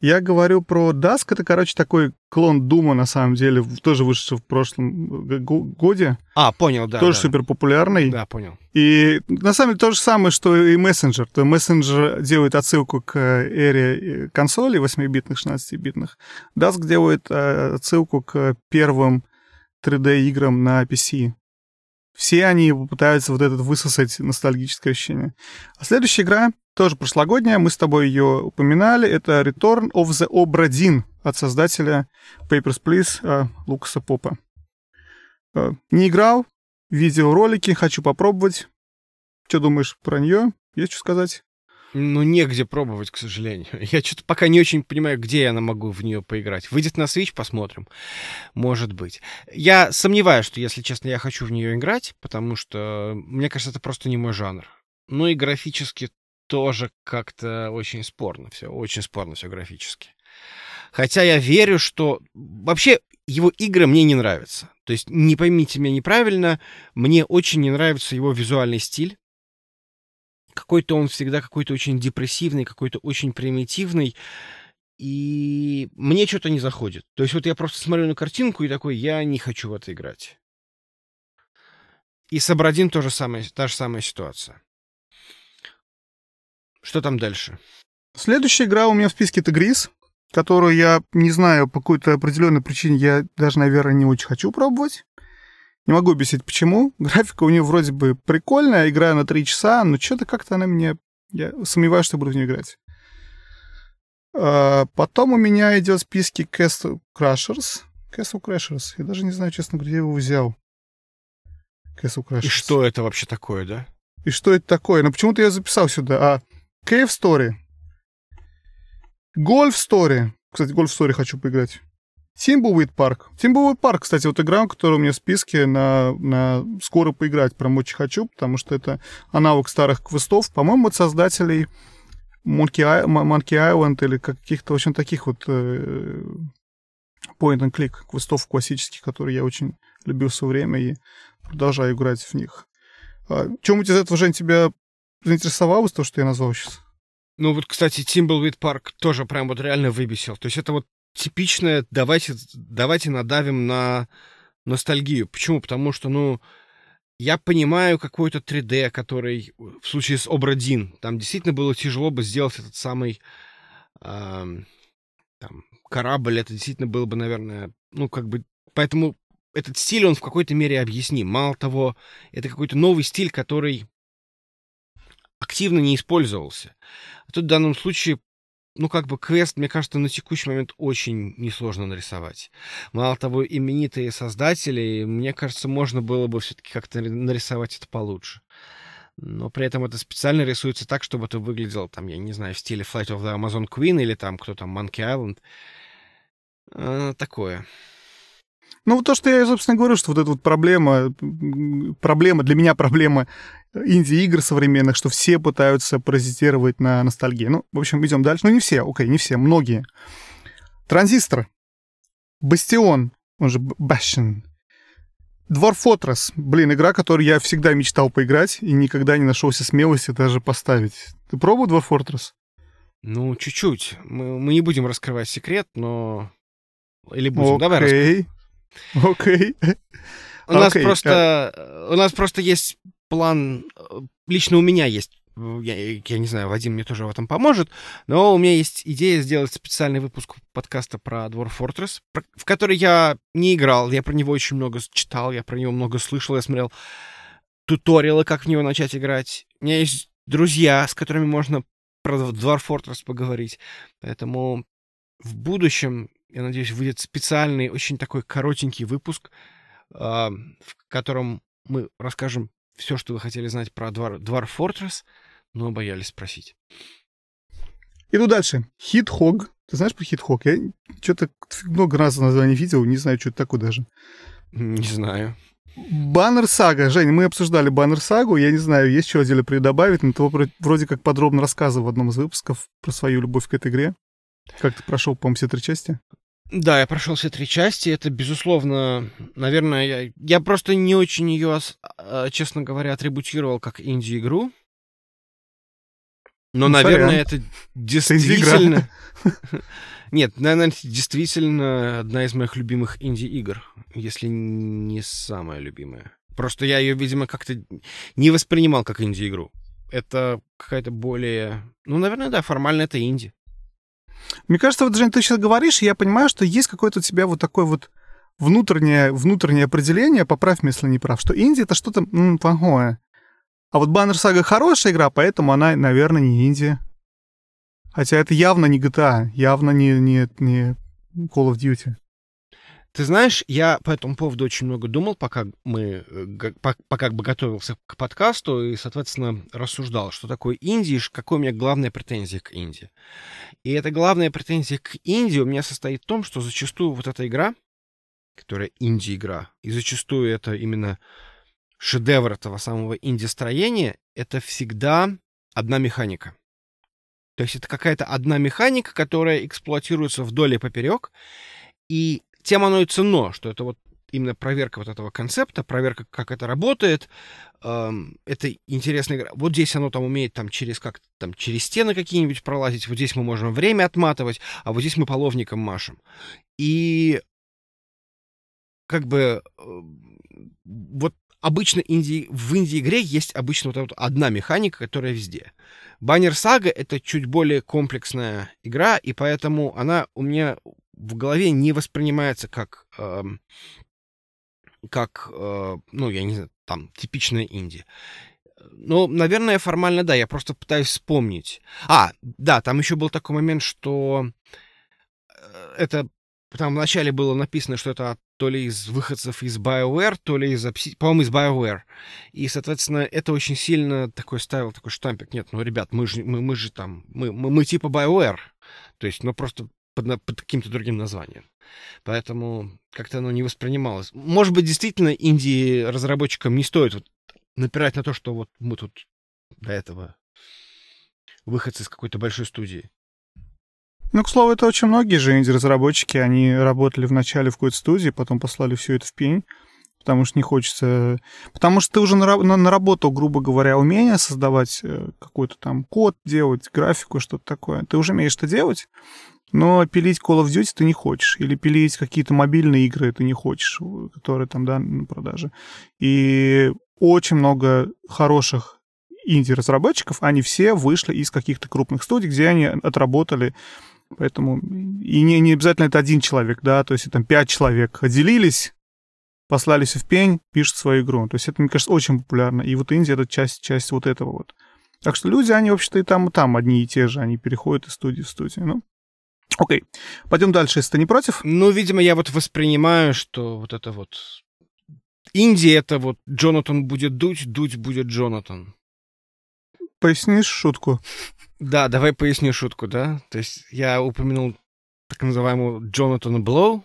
Я говорю про Dusk, это, короче, такой клон Дума, на самом деле, тоже вышедший в прошлом годе. А, понял, да. Тоже да. супер популярный. Да, понял. И на самом деле то же самое, что и Messenger. То Messenger делает отсылку к эре э, консолей 8-битных, 16-битных. Dusk делает э, отсылку к первым 3D-играм на PC. Все они пытаются вот этот высосать ностальгическое ощущение. А следующая игра тоже прошлогодняя, мы с тобой ее упоминали, это Return of the Obra Dinn от создателя Papers, Please э, Лукаса Попа. Э, не играл, видеоролики, хочу попробовать. Что думаешь про нее? Есть что сказать? Ну, негде пробовать, к сожалению. [LAUGHS] Я что-то пока не очень понимаю, где я могу в нее поиграть. Выйдет на Switch, посмотрим. Может быть. Я сомневаюсь, что, если честно, я хочу в нее играть, потому что, мне кажется, это просто не мой жанр. Ну и графически тоже как-то очень спорно все. Очень спорно все графически. Хотя я верю, что... Вообще, его игры мне не нравятся. То есть, не поймите меня неправильно, мне очень не нравится его визуальный стиль какой-то он всегда какой-то очень депрессивный, какой-то очень примитивный. И мне что-то не заходит. То есть вот я просто смотрю на картинку и такой, я не хочу в это играть. И с Абрадин тоже самая, та же самая ситуация. Что там дальше? Следующая игра у меня в списке это Грис, которую я не знаю, по какой-то определенной причине я даже, наверное, не очень хочу пробовать. Не могу объяснить, почему. [LAUGHS] Графика у нее вроде бы прикольная, играю на 3 часа, но что-то как-то она мне... Я сомневаюсь, что буду в нее играть. А, потом у меня идет в списке Castle Crushers. Castle Crashers. Я даже не знаю, честно говоря, я его взял. Castle Crashers. И что это вообще такое, да? И что это такое? Ну, почему-то я записал сюда. А, Cave Story. Golf Story. Кстати, Golf Story хочу поиграть. Тимбуит парк. Тимбуит парк, кстати, вот игра, которая у меня в списке на, на скоро поиграть прям очень хочу, потому что это аналог старых квестов. По-моему, от создателей Monkey, Monkey Island или каких-то, в общем, таких вот э, point and click квестов классических, которые я очень любил в свое время и продолжаю играть в них. А, Чем-нибудь из этого, Жень, тебя заинтересовало, то, что я назвал сейчас? Ну вот, кстати, Тимблвид парк тоже прям вот реально выбесил. То есть это вот типичное давайте, давайте надавим на ностальгию. Почему? Потому что, ну, я понимаю какой-то 3D, который в случае с Обрадин, там действительно было тяжело бы сделать этот самый э, там, корабль, это действительно было бы, наверное, ну, как бы, поэтому этот стиль, он в какой-то мере объясним. Мало того, это какой-то новый стиль, который активно не использовался. А тут в данном случае ну, как бы квест, мне кажется, на текущий момент очень несложно нарисовать. Мало того, именитые создатели, мне кажется, можно было бы все-таки как-то нарисовать это получше. Но при этом это специально рисуется так, чтобы это выглядело, там, я не знаю, в стиле Flight of the Amazon Queen или там кто там, Monkey Island. А, такое. Ну, то, что я, собственно, говорю, что вот эта вот проблема, проблема, для меня проблема инди-игр современных, что все пытаются паразитировать на ностальгии. Ну, в общем, идем дальше. Ну, не все, окей, не все, многие. Транзистор. Бастион, он же Bastion. Dwarf Fortress. Блин, игра, которую я всегда мечтал поиграть и никогда не нашелся смелости даже поставить. Ты пробовал Dwarf Fortress? Ну, чуть-чуть. Мы, мы не будем раскрывать секрет, но... Или будем? Окей. Давай раскроем. Окей. У нас просто... У нас просто есть план, э, лично у меня есть, я, я не знаю, Вадим мне тоже в этом поможет, но у меня есть идея сделать специальный выпуск подкаста про Dwarf Fortress, про, в который я не играл, я про него очень много читал, я про него много слышал, я смотрел туториалы, как в него начать играть. У меня есть друзья, с которыми можно про Dwarf Fortress поговорить, поэтому в будущем, я надеюсь, выйдет специальный, очень такой коротенький выпуск, э, в котором мы расскажем все, что вы хотели знать про Dwarf, Dwarf Fortress, но боялись спросить. Иду дальше. Хит-хог. Ты знаешь про хит-хог? Я что-то много раз название видел, не знаю, что это такое даже. Не знаю. Баннер Сага. Жень, мы обсуждали Баннер Сагу. Я не знаю, есть что отдельно добавить, но ты вроде как подробно рассказывал в одном из выпусков про свою любовь к этой игре. Как ты прошел, по-моему, все три части? Да, я прошел все три части. Это, безусловно, наверное, я, я просто не очень ее, а, честно говоря, атрибутировал как инди-игру. Но, ну, наверное, это [LAUGHS] действительно... [LAUGHS] Нет, наверное, это действительно одна из моих любимых инди-игр, если не самая любимая. Просто я ее, видимо, как-то не воспринимал как инди-игру. Это какая-то более... Ну, наверное, да, формально это инди. Мне кажется, вот, Жень, ты сейчас говоришь, и я понимаю, что есть какое-то у тебя вот такое вот внутреннее, внутреннее определение, поправь если не прав, что инди — это что-то м, плохое. А вот Banner Saga хорошая игра, поэтому она, наверное, не инди. Хотя это явно не GTA, явно не, не, не Call of Duty. Ты знаешь, я по этому поводу очень много думал, пока мы, э, пока как бы готовился к подкасту и, соответственно, рассуждал, что такое Индия, какой у меня главная претензия к Индии. И эта главная претензия к Индии у меня состоит в том, что зачастую вот эта игра, которая инди-игра, и зачастую это именно шедевр этого самого инди-строения, это всегда одна механика. То есть это какая-то одна механика, которая эксплуатируется вдоль и поперек, и тем оно и ценно, что это вот именно проверка вот этого концепта, проверка, как это работает. Эм, это интересная игра. Вот здесь оно там умеет там через как там через стены какие-нибудь пролазить. Вот здесь мы можем время отматывать, а вот здесь мы половником машем. И как бы э, вот обычно инди... в инди-игре есть обычно вот, вот одна механика, которая везде. Баннер Сага — это чуть более комплексная игра, и поэтому она у меня в голове не воспринимается как, э, как э, ну, я не знаю, там, типичная инди. Ну, наверное, формально да, я просто пытаюсь вспомнить. А, да, там еще был такой момент, что э, это там вначале было написано, что это то ли из выходцев из BioWare, то ли из, по-моему, из BioWare. И, соответственно, это очень сильно такой ставил такой штампик. Нет, ну, ребят, мы же, мы, мы же там, мы, мы, мы типа BioWare. То есть, ну, просто под, под каким-то другим названием. Поэтому как-то оно не воспринималось. Может быть, действительно, Индии разработчикам не стоит вот напирать на то, что вот мы тут до этого выходцы из какой-то большой студии. Ну, к слову, это очень многие же инди-разработчики, они работали вначале в какой-то студии, потом послали все это в пень, потому что не хочется... Потому что ты уже наработал, грубо говоря, умение создавать э, какой-то там код, делать графику, что-то такое. Ты уже умеешь это делать, но пилить Call of Duty ты не хочешь. Или пилить какие-то мобильные игры ты не хочешь, которые там, да, на продаже. И очень много хороших инди-разработчиков, они все вышли из каких-то крупных студий, где они отработали Поэтому и не, не обязательно это один человек, да, то есть там пять человек отделились, послались в пень, пишут свою игру. То есть это, мне кажется, очень популярно. И вот Индия — это часть, часть вот этого вот. Так что люди, они вообще-то и там, и там одни и те же, они переходят из студии в студию. Ну, окей. Пойдем дальше, если ты не против. Ну, видимо, я вот воспринимаю, что вот это вот... Индия — это вот Джонатан будет дуть, дуть будет Джонатан. Пояснишь шутку? Да, давай поясню шутку, да? То есть я упомянул так называемого Джонатана Блоу,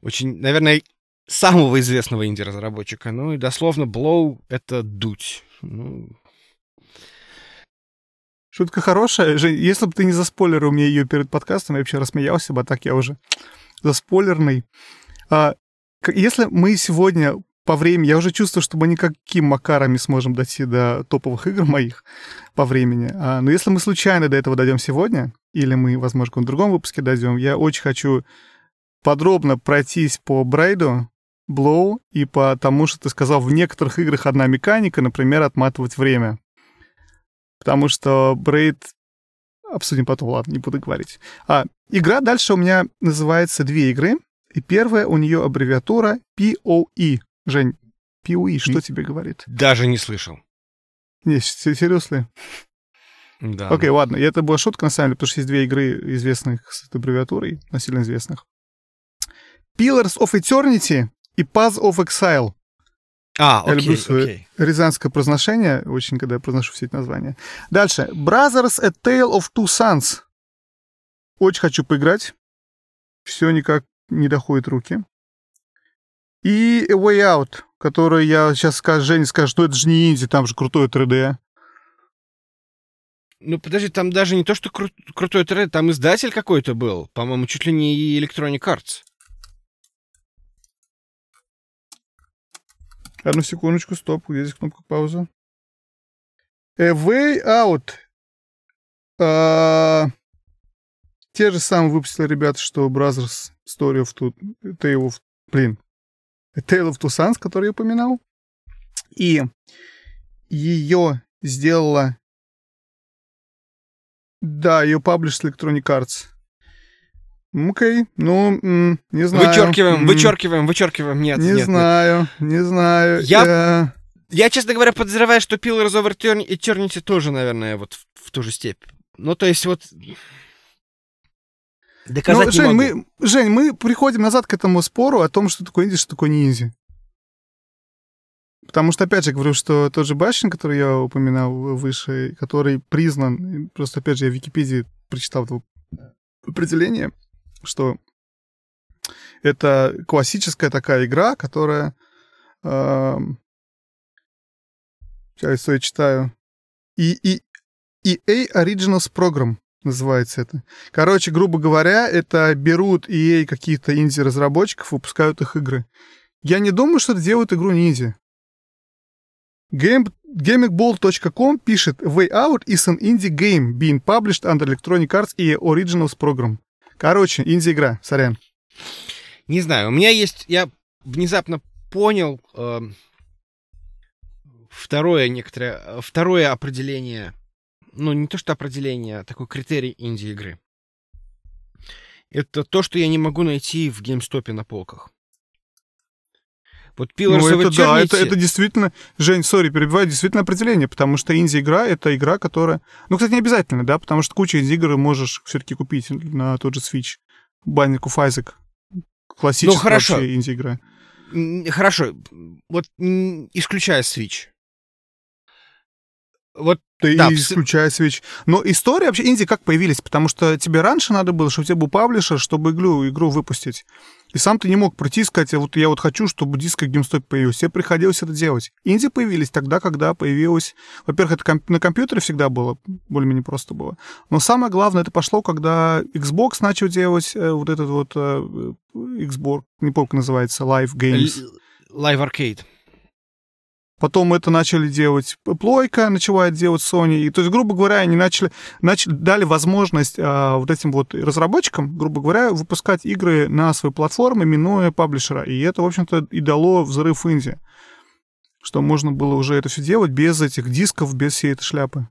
очень, наверное, самого известного инди-разработчика. Ну и дословно Блоу — это дуть. Ну... Шутка хорошая. Жень, если бы ты не заспойлерил мне ее перед подкастом, я вообще рассмеялся бы, а так я уже [TSK] заспойлерный. А, если мы сегодня по времени. Я уже чувствую, что мы никаким макарами сможем дойти до топовых игр моих по времени. А, но если мы случайно до этого дойдем сегодня, или мы, возможно, в другом выпуске дойдем, я очень хочу подробно пройтись по Брейду, Блоу и по тому, что ты сказал, в некоторых играх одна механика, например, отматывать время. Потому что Брейд... Обсудим потом, ладно, не буду говорить. А, игра дальше у меня называется две игры. И первая у нее аббревиатура POE Жень, Пиуи, что тебе говорит? Даже не слышал. Не, серьезно? Да. Окей, okay, ладно. И это была шутка, на самом деле, потому что есть две игры известных с аббревиатурой, насильно известных. Pillars of Eternity и Path of Exile. А, окей, Я люблю свое окей. рязанское произношение, очень, когда я произношу все эти названия. Дальше. Brothers A Tale of Two Sons. Очень хочу поиграть. Все никак не доходит руки. И A Way Out, который я сейчас скажу, Женя скажет, что это же не инди, там же крутое 3D. Ну, подожди, там даже не то, что кру- крутой 3D, там издатель какой-то был. По-моему, чуть ли не Electronic Arts. Одну секундочку, стоп, где здесь кнопка пауза? A Way Out. А, те же самые выпустили ребята, что Brothers Story of Two, Tale of... Блин, Tale of Two Sons, который я упоминал. И ее сделала... Да, ее паблиш Electronic Arts. Окей, okay. ну, не знаю. Вычеркиваем, вычеркиваем, вычеркиваем. Нет, не нет, знаю, нет. не знаю. Я, я, честно говоря, подозреваю, что Pillars of Eternity тоже, наверное, вот в, в ту же степь. Ну, то есть вот... Доказать ну, Жень, не могу. мы, Жень, мы приходим назад к этому спору о том, что такое инди, что такое не инди. Потому что, опять же, говорю, что тот же Башин, который я упоминал выше, который признан, просто, опять же, я в Википедии прочитал это определение, что это классическая такая игра, которая... Э, сейчас я читаю. И, и, EA Originals Program называется это. Короче, грубо говоря, это берут EA каких-то инди-разработчиков, выпускают их игры. Я не думаю, что это делают игру ниндзя. Game, GamingBall.com пишет Way Out is an indie game being published under Electronic Arts и Originals Program. Короче, инди-игра, сорян. Не знаю, у меня есть... Я внезапно понял э, второе некоторое... Второе определение... Ну, не то что определение, а такой критерий инди-игры. Это то, что я не могу найти в геймстопе на полках. Вот Pillars ну, это, да, это, это действительно, Жень, сори, перебиваю, действительно определение, потому что инди-игра — это игра, которая... Ну, кстати, не обязательно, да, потому что куча инди-игр можешь все-таки купить на тот же Switch. Binding of Isaac. Классическая ну, хорошо. инди-игра. Хорошо, вот исключая Switch. Вот ты да, исключая Switch. Но история вообще инди как появились? Потому что тебе раньше надо было, чтобы у тебя был паблишер, чтобы игру, игру выпустить. И сам ты не мог прийти и сказать, вот я вот хочу, чтобы диск как GameStop появился. Тебе приходилось это делать. Инди появились тогда, когда появилось... Во-первых, это комп... на компьютере всегда было, более-менее просто было. Но самое главное, это пошло, когда Xbox начал делать э, вот этот вот э, Xbox, не помню, как называется, Live Games. Live Arcade. Потом это начали делать Плойка, начала делать Sony. И, то есть, грубо говоря, они начали, начали дали возможность а, вот этим вот разработчикам, грубо говоря, выпускать игры на свои платформы, минуя паблишера. И это, в общем-то, и дало взрыв Индии. Что можно было уже это все делать без этих дисков, без всей этой шляпы.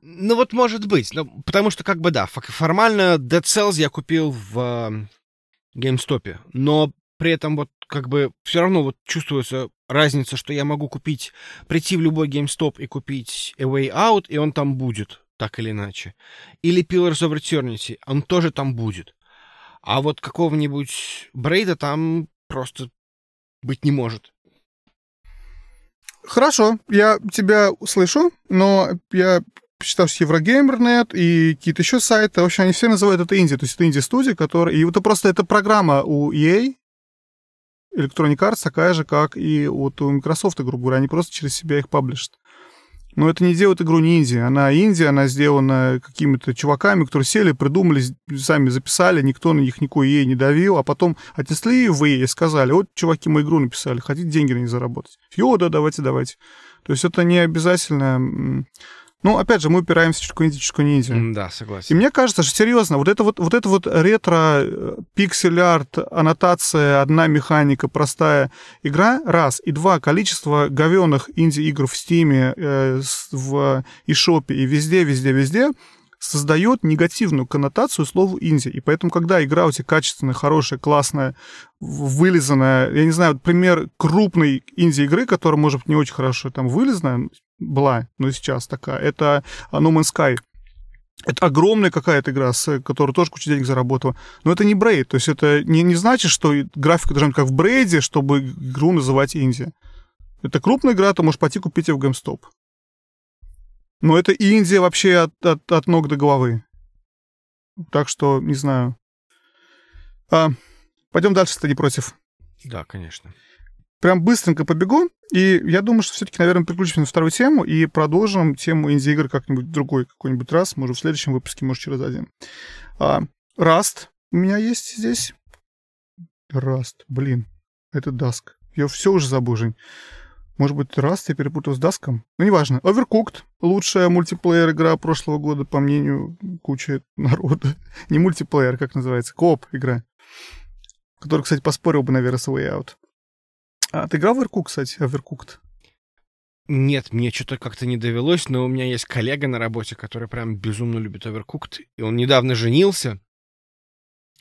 Ну вот может быть, ну, потому что как бы да, формально Dead Cells я купил в э, GameStop, но при этом вот как бы все равно вот чувствуется разница, что я могу купить, прийти в любой GameStop и купить A Way Out, и он там будет, так или иначе. Или Pillars of Eternity, он тоже там будет. А вот какого-нибудь Брейда там просто быть не может. Хорошо, я тебя слышу, но я почитал Еврогеймернет и какие-то еще сайты. В общем, они все называют это инди. То есть это инди-студия, которая... И это просто это программа у EA, Electronic Arts такая же, как и вот у Microsoft, грубо говоря, они просто через себя их паблишат. Но это не делает игру не. Она инди, она сделана какими-то чуваками, которые сели, придумали, сами записали, никто на них никакой ей не давил, а потом отнесли в EA и сказали, вот, чуваки, мы игру написали, хотите деньги на них заработать? Йо, да, давайте, давайте. То есть это не обязательно ну, опять же, мы упираемся инди, чутку ниндзя. Да, согласен. И мне кажется, что серьезно, вот это вот, вот это вот ретро, э, пиксель-арт, аннотация, одна механика, простая игра, раз. И два, количество говенных инди-игр в Стиме, э, в eShop и везде, везде, везде создает негативную коннотацию слову инди. И поэтому, когда игра у тебя качественная, хорошая, классная, вылизанная, я не знаю, пример крупной инди-игры, которая, может быть, не очень хорошо там вылизана, была, но сейчас такая, это No Man's Sky. Это огромная какая-то игра, с, которая тоже кучу денег заработала. Но это не Брейд. То есть это не, не значит, что графика должна быть как в Брейде, чтобы игру называть инди. Это крупная игра, ты можешь пойти купить ее в GameStop. Но это Индия вообще от, от, от ног до головы. Так что, не знаю. А, пойдем дальше, если ты не против. Да, конечно. Прям быстренько побегу. И я думаю, что все-таки, наверное, переключимся на вторую тему и продолжим тему инди-игр как-нибудь другой какой-нибудь раз. Может, в следующем выпуске, может, через один. Rust у меня есть здесь. Rust, блин. Это Dask. Я все уже забыл, Жень. Может быть, раз я перепутал с Даском? Ну, неважно. Overcooked. Лучшая мультиплеер-игра прошлого года, по мнению кучи народа. [LAUGHS] Не мультиплеер, как называется? Кооп игра. Который, кстати, поспорил бы, наверное, с Way Out. А ты играл в Overcooked, кстати? Overcooked? Нет, мне что-то как-то не довелось, но у меня есть коллега на работе, который прям безумно любит Overcooked. И он недавно женился.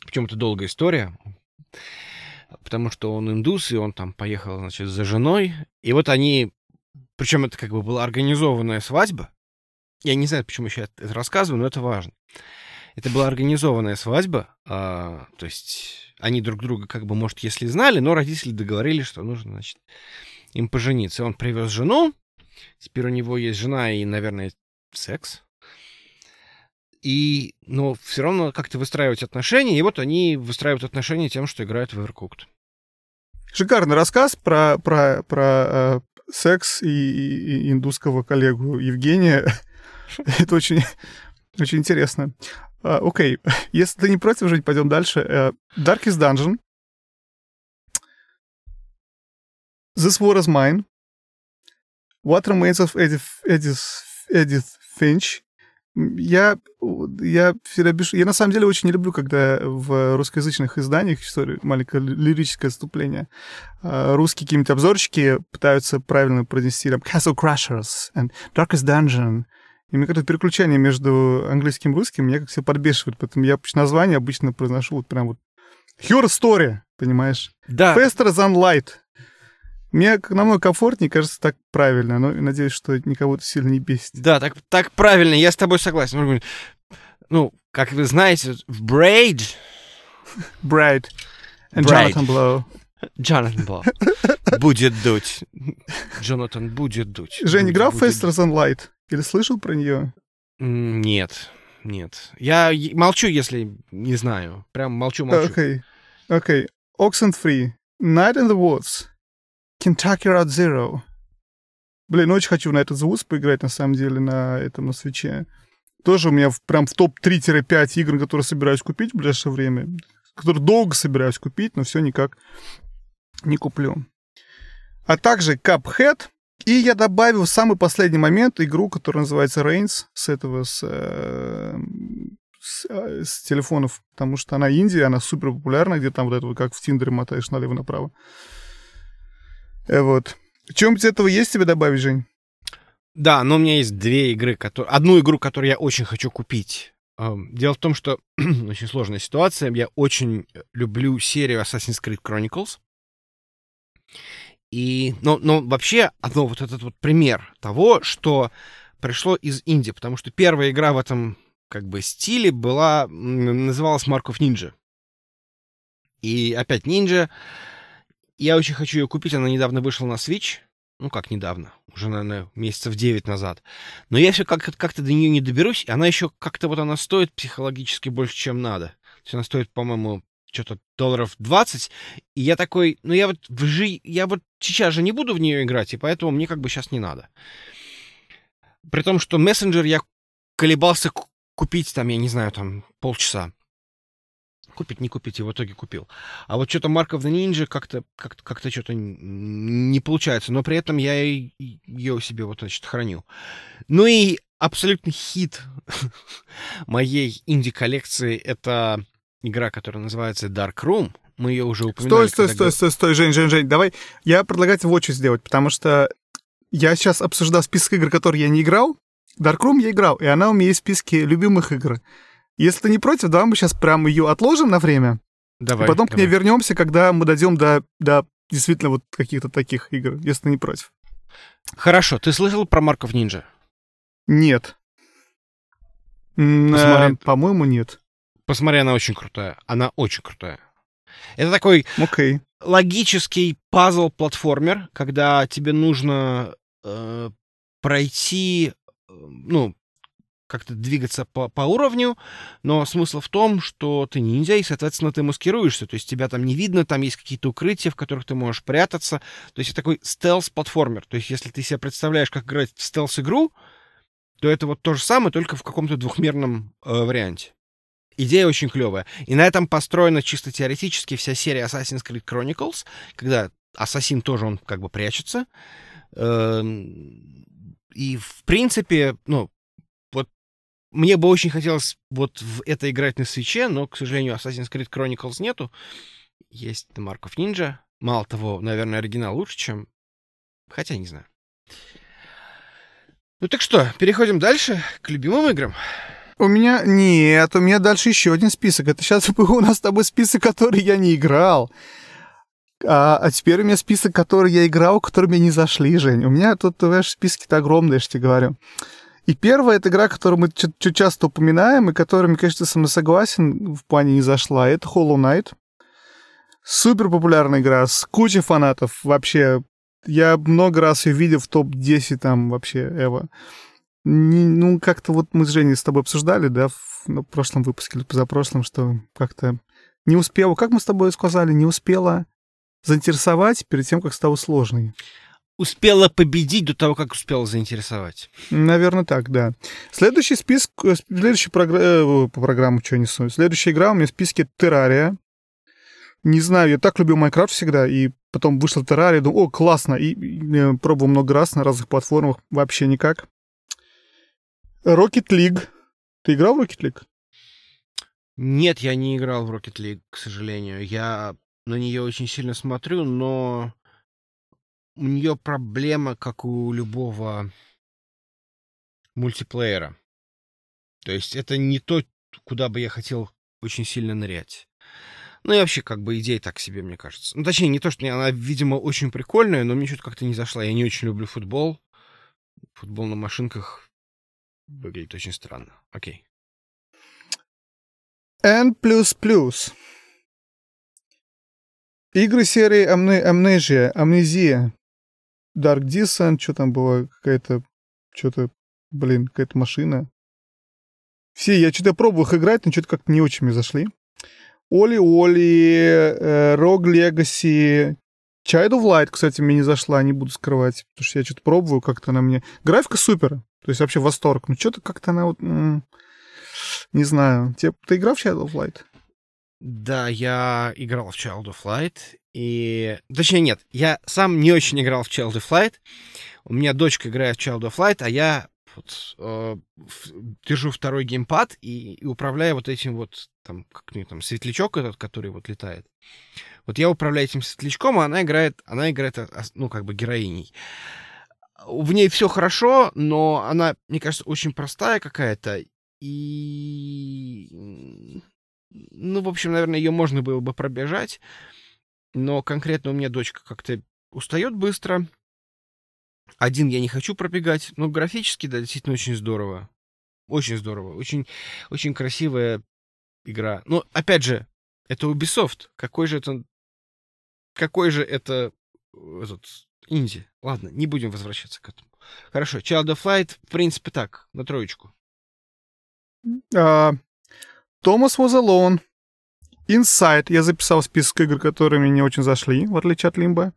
Причем это долгая история потому что он индус, и он там поехал, значит, за женой. И вот они... Причем это как бы была организованная свадьба. Я не знаю, почему я это рассказываю, но это важно. Это была организованная свадьба, а, то есть они друг друга как бы, может, если знали, но родители договорились, что нужно, значит, им пожениться. Он привез жену, теперь у него есть жена и, наверное, секс. И, но все равно как-то выстраивать отношения, и вот они выстраивают отношения тем, что играют в Overcooked. Шикарный рассказ про, про, про э, секс и, и, и индусского коллегу Евгения. [LAUGHS] Это очень, очень интересно. Uh, окей, если ты не против, жить, пойдем дальше. Uh, Darkest Dungeon. This War is Mine. What Remains of Edith, Edith, Edith Finch. Я, я пишу... Я на самом деле очень не люблю, когда в русскоязычных изданиях, история, маленькое лирическое отступление, а, русские какие-нибудь обзорщики пытаются правильно произнести там Castle Crushers and Darkest Dungeon. И мне кажется, переключение между английским и русским меня как все подбешивает, поэтому я название обычно произношу вот прям вот Her Story, понимаешь? Да. Faster than Light. Мне намного комфортнее, кажется, так правильно, но надеюсь, что никого это сильно не бесит. Да, так, так правильно, я с тобой согласен. Ну, как вы знаете, в Braid... Braid. And Braid. Jonathan Blow. Джонатан Блоу. [LAUGHS] Будет дуть. Джонатан будет дуть. Жень, играл в Faster Than Light? Или слышал про нее? Нет, нет. Я молчу, если не знаю. Прям молчу-молчу. Окей, окей. Oxenfree. Night in the Woods. Kentucky Road Zero. Блин, очень хочу на этот звук поиграть, на самом деле, на этом, на свече. Тоже у меня в, прям в топ-3-5 игр, которые собираюсь купить в ближайшее время. Которые долго собираюсь купить, но все никак не куплю. А также Cuphead. И я добавил в самый последний момент игру, которая называется Reigns, с этого, с, э, с, э, с телефонов, потому что она Индия, она супер популярна, где там вот это вот как в Тиндере мотаешь налево-направо. Э, вот. Чем-нибудь этого есть тебе добавить, Жень? Да, но у меня есть две игры, которые... Одну игру, которую я очень хочу купить. Эм, дело в том, что [CLEARS THROAT] очень сложная ситуация. Я очень люблю серию Assassin's Creed Chronicles. И, ну, ну, вообще, одно вот этот вот пример того, что пришло из Индии, потому что первая игра в этом как бы стиле была, называлась Марков Ninja. И опять Ninja, я очень хочу ее купить, она недавно вышла на Switch. Ну, как недавно, уже, наверное, месяцев 9 назад. Но я все как-то как до нее не доберусь, и она еще как-то вот она стоит психологически больше, чем надо. То есть она стоит, по-моему, что-то долларов 20, и я такой, ну я вот в жи... я вот сейчас же не буду в нее играть, и поэтому мне как бы сейчас не надо. При том, что мессенджер я колебался купить там, я не знаю, там полчаса купить, не купить, и в итоге купил. А вот что-то Mark of the Ninja как-то как как что-то не получается, но при этом я ее себе вот, значит, храню. Ну и абсолютный хит [LAUGHS] моей инди-коллекции — это игра, которая называется Dark Room. Мы ее уже упоминали. Стой, стой, стой, стой, стой, Жень, Жень, Жень, давай. Я предлагаю в очередь сделать, потому что я сейчас обсуждал список игр, которые я не играл. Dark Room я играл, и она у меня есть в списке любимых игр. Если ты не против, давай мы сейчас прям ее отложим на время. Давай. И потом давай. к ней вернемся, когда мы дойдем до, до действительно вот каких-то таких игр, если ты не против. Хорошо. Ты слышал про Марков Нинджа? Нет. Посмотри... Э, по-моему, нет. Посмотри, она очень крутая. Она очень крутая. Это такой okay. логический пазл-платформер, когда тебе нужно э, пройти, э, ну, как-то двигаться по, по уровню, но смысл в том, что ты ниндзя, и, соответственно, ты маскируешься, то есть тебя там не видно, там есть какие-то укрытия, в которых ты можешь прятаться, то есть это такой стелс-платформер, то есть если ты себе представляешь, как играть в стелс-игру, то это вот то же самое, только в каком-то двухмерном э, варианте. Идея очень клевая. И на этом построена чисто теоретически вся серия Assassin's Creed Chronicles, когда ассасин тоже, он как бы прячется. Эм, и, в принципе, ну, мне бы очень хотелось вот в это играть на свече, но, к сожалению, Assassin's Creed Chronicles нету. Есть The Mark of Ninja. Мало того, наверное, оригинал лучше, чем... Хотя, не знаю. Ну так что, переходим дальше к любимым играм. У меня... Нет, у меня дальше еще один список. Это сейчас [LAUGHS] у нас с тобой список, который я не играл. А, а теперь у меня список, который я играл, которые мне не зашли, Жень. У меня тут, знаешь, списки-то огромные, я тебе говорю. И первая это игра, которую мы чуть часто упоминаем, и которая, мне кажется, мной согласен, в плане не зашла. Это Hollow Knight. Супер популярная игра с кучей фанатов. Вообще, я много раз ее видел в топ-10 там вообще Эва. Не, ну, как-то вот мы с Женей с тобой обсуждали, да, в, ну, прошлом выпуске или позапрошлом, что как-то не успела, как мы с тобой сказали, не успела заинтересовать перед тем, как стало сложной. Успела победить до того, как успела заинтересовать. Наверное, так, да. Следующий список, э, следующий програ... э, по программу, что несу. Следующая игра у меня в списке Террария. Не знаю, я так любил Майнкрафт всегда, и потом вышла Террария, думаю, о, классно, и, и э, пробовал много раз на разных платформах, вообще никак. Rocket League. Ты играл в Rocket League? Нет, я не играл в Rocket League, к сожалению. Я на нее очень сильно смотрю, но у нее проблема, как у любого мультиплеера. То есть это не то, куда бы я хотел очень сильно нырять. Ну и вообще, как бы, идея так себе, мне кажется. Ну, точнее, не то, что она, видимо, очень прикольная, но мне что-то как-то не зашла. Я не очень люблю футбол. Футбол на машинках выглядит очень странно. Окей. N++. Игры серии Amnesia, Амнезия, Dark Descent, что там было, какая-то, что-то, блин, какая-то машина. Все, я что-то пробовал их играть, но что-то как-то не очень мне зашли. Оли-Оли, Rogue Legacy, Child of Light, кстати, мне не зашла, не буду скрывать, потому что я что-то пробую, как-то она мне... Графика супер, то есть вообще восторг, но что-то как-то она вот... Не знаю. Ты, ты играл в Child of Light? Да, я играл в Child of Light. И... Точнее, нет, я сам не очень играл в Child of Light. У меня дочка играет в Child of Light, а я вот, э, держу второй геймпад и, и управляю вот этим вот, там, как мне там, светлячок этот, который вот летает. Вот я управляю этим светлячком, а она играет, она играет, а, ну, как бы героиней. В ней все хорошо, но она, мне кажется, очень простая какая-то. И... Ну, в общем, наверное, ее можно было бы пробежать. Но конкретно у меня дочка как-то устает быстро. Один я не хочу пробегать, но графически, да, действительно очень здорово. Очень здорово. Очень, очень красивая игра. Но, опять же, это Ubisoft. Какой же это... Какой же это... Этот... Инди. Ладно, не будем возвращаться к этому. Хорошо, Child of Light, в принципе, так, на троечку. Uh, Thomas was alone. Inside. Я записал список игр, которые мне не очень зашли, в отличие от Limbo.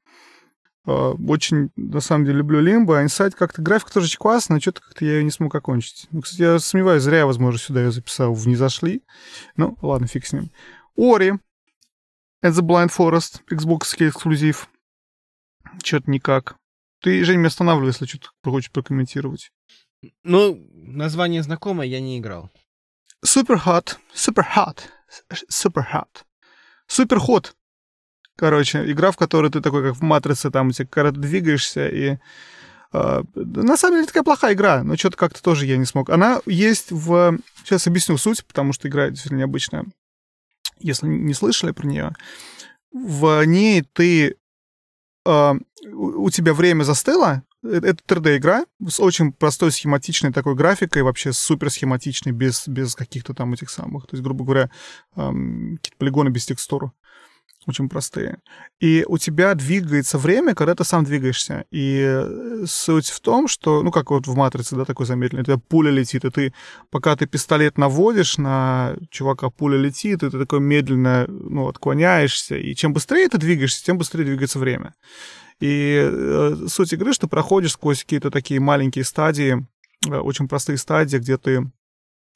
Uh, очень, на самом деле, люблю Limbo. А Inside как-то графика тоже очень классная, что-то как-то я ее не смог окончить. Ну, кстати, я сомневаюсь, зря, возможно, сюда ее записал, в не зашли. Ну, ладно, фиг с ним. Ori. And the Blind Forest. Xbox эксклюзив. Что-то никак. Ты, Жень, меня останавливай, если что-то хочешь прокомментировать. Ну, название знакомое, я не играл. Super Hot. Super Hot. Super Hot. Super Hot. Короче, игра, в которой ты такой, как в Матрице, там, у тебя, когда ты двигаешься, и... Э, на самом деле, такая плохая игра, но что-то как-то тоже я не смог. Она есть в... Сейчас объясню суть, потому что игра действительно необычная. Если не слышали про нее, в ней ты... Э, у тебя время застыло, это 3D-игра с очень простой схематичной такой графикой, вообще супер схематичной, без, без каких-то там этих самых, то есть, грубо говоря, эм, какие-то полигоны без текстур. Очень простые. И у тебя двигается время, когда ты сам двигаешься. И суть в том, что, ну, как вот в «Матрице», да, такой замедленный, у тебя пуля летит, и ты, пока ты пистолет наводишь на чувака, пуля летит, и ты такой медленно, ну, отклоняешься. И чем быстрее ты двигаешься, тем быстрее двигается время. И э, суть игры, что проходишь сквозь какие-то такие маленькие стадии, э, очень простые стадии, где ты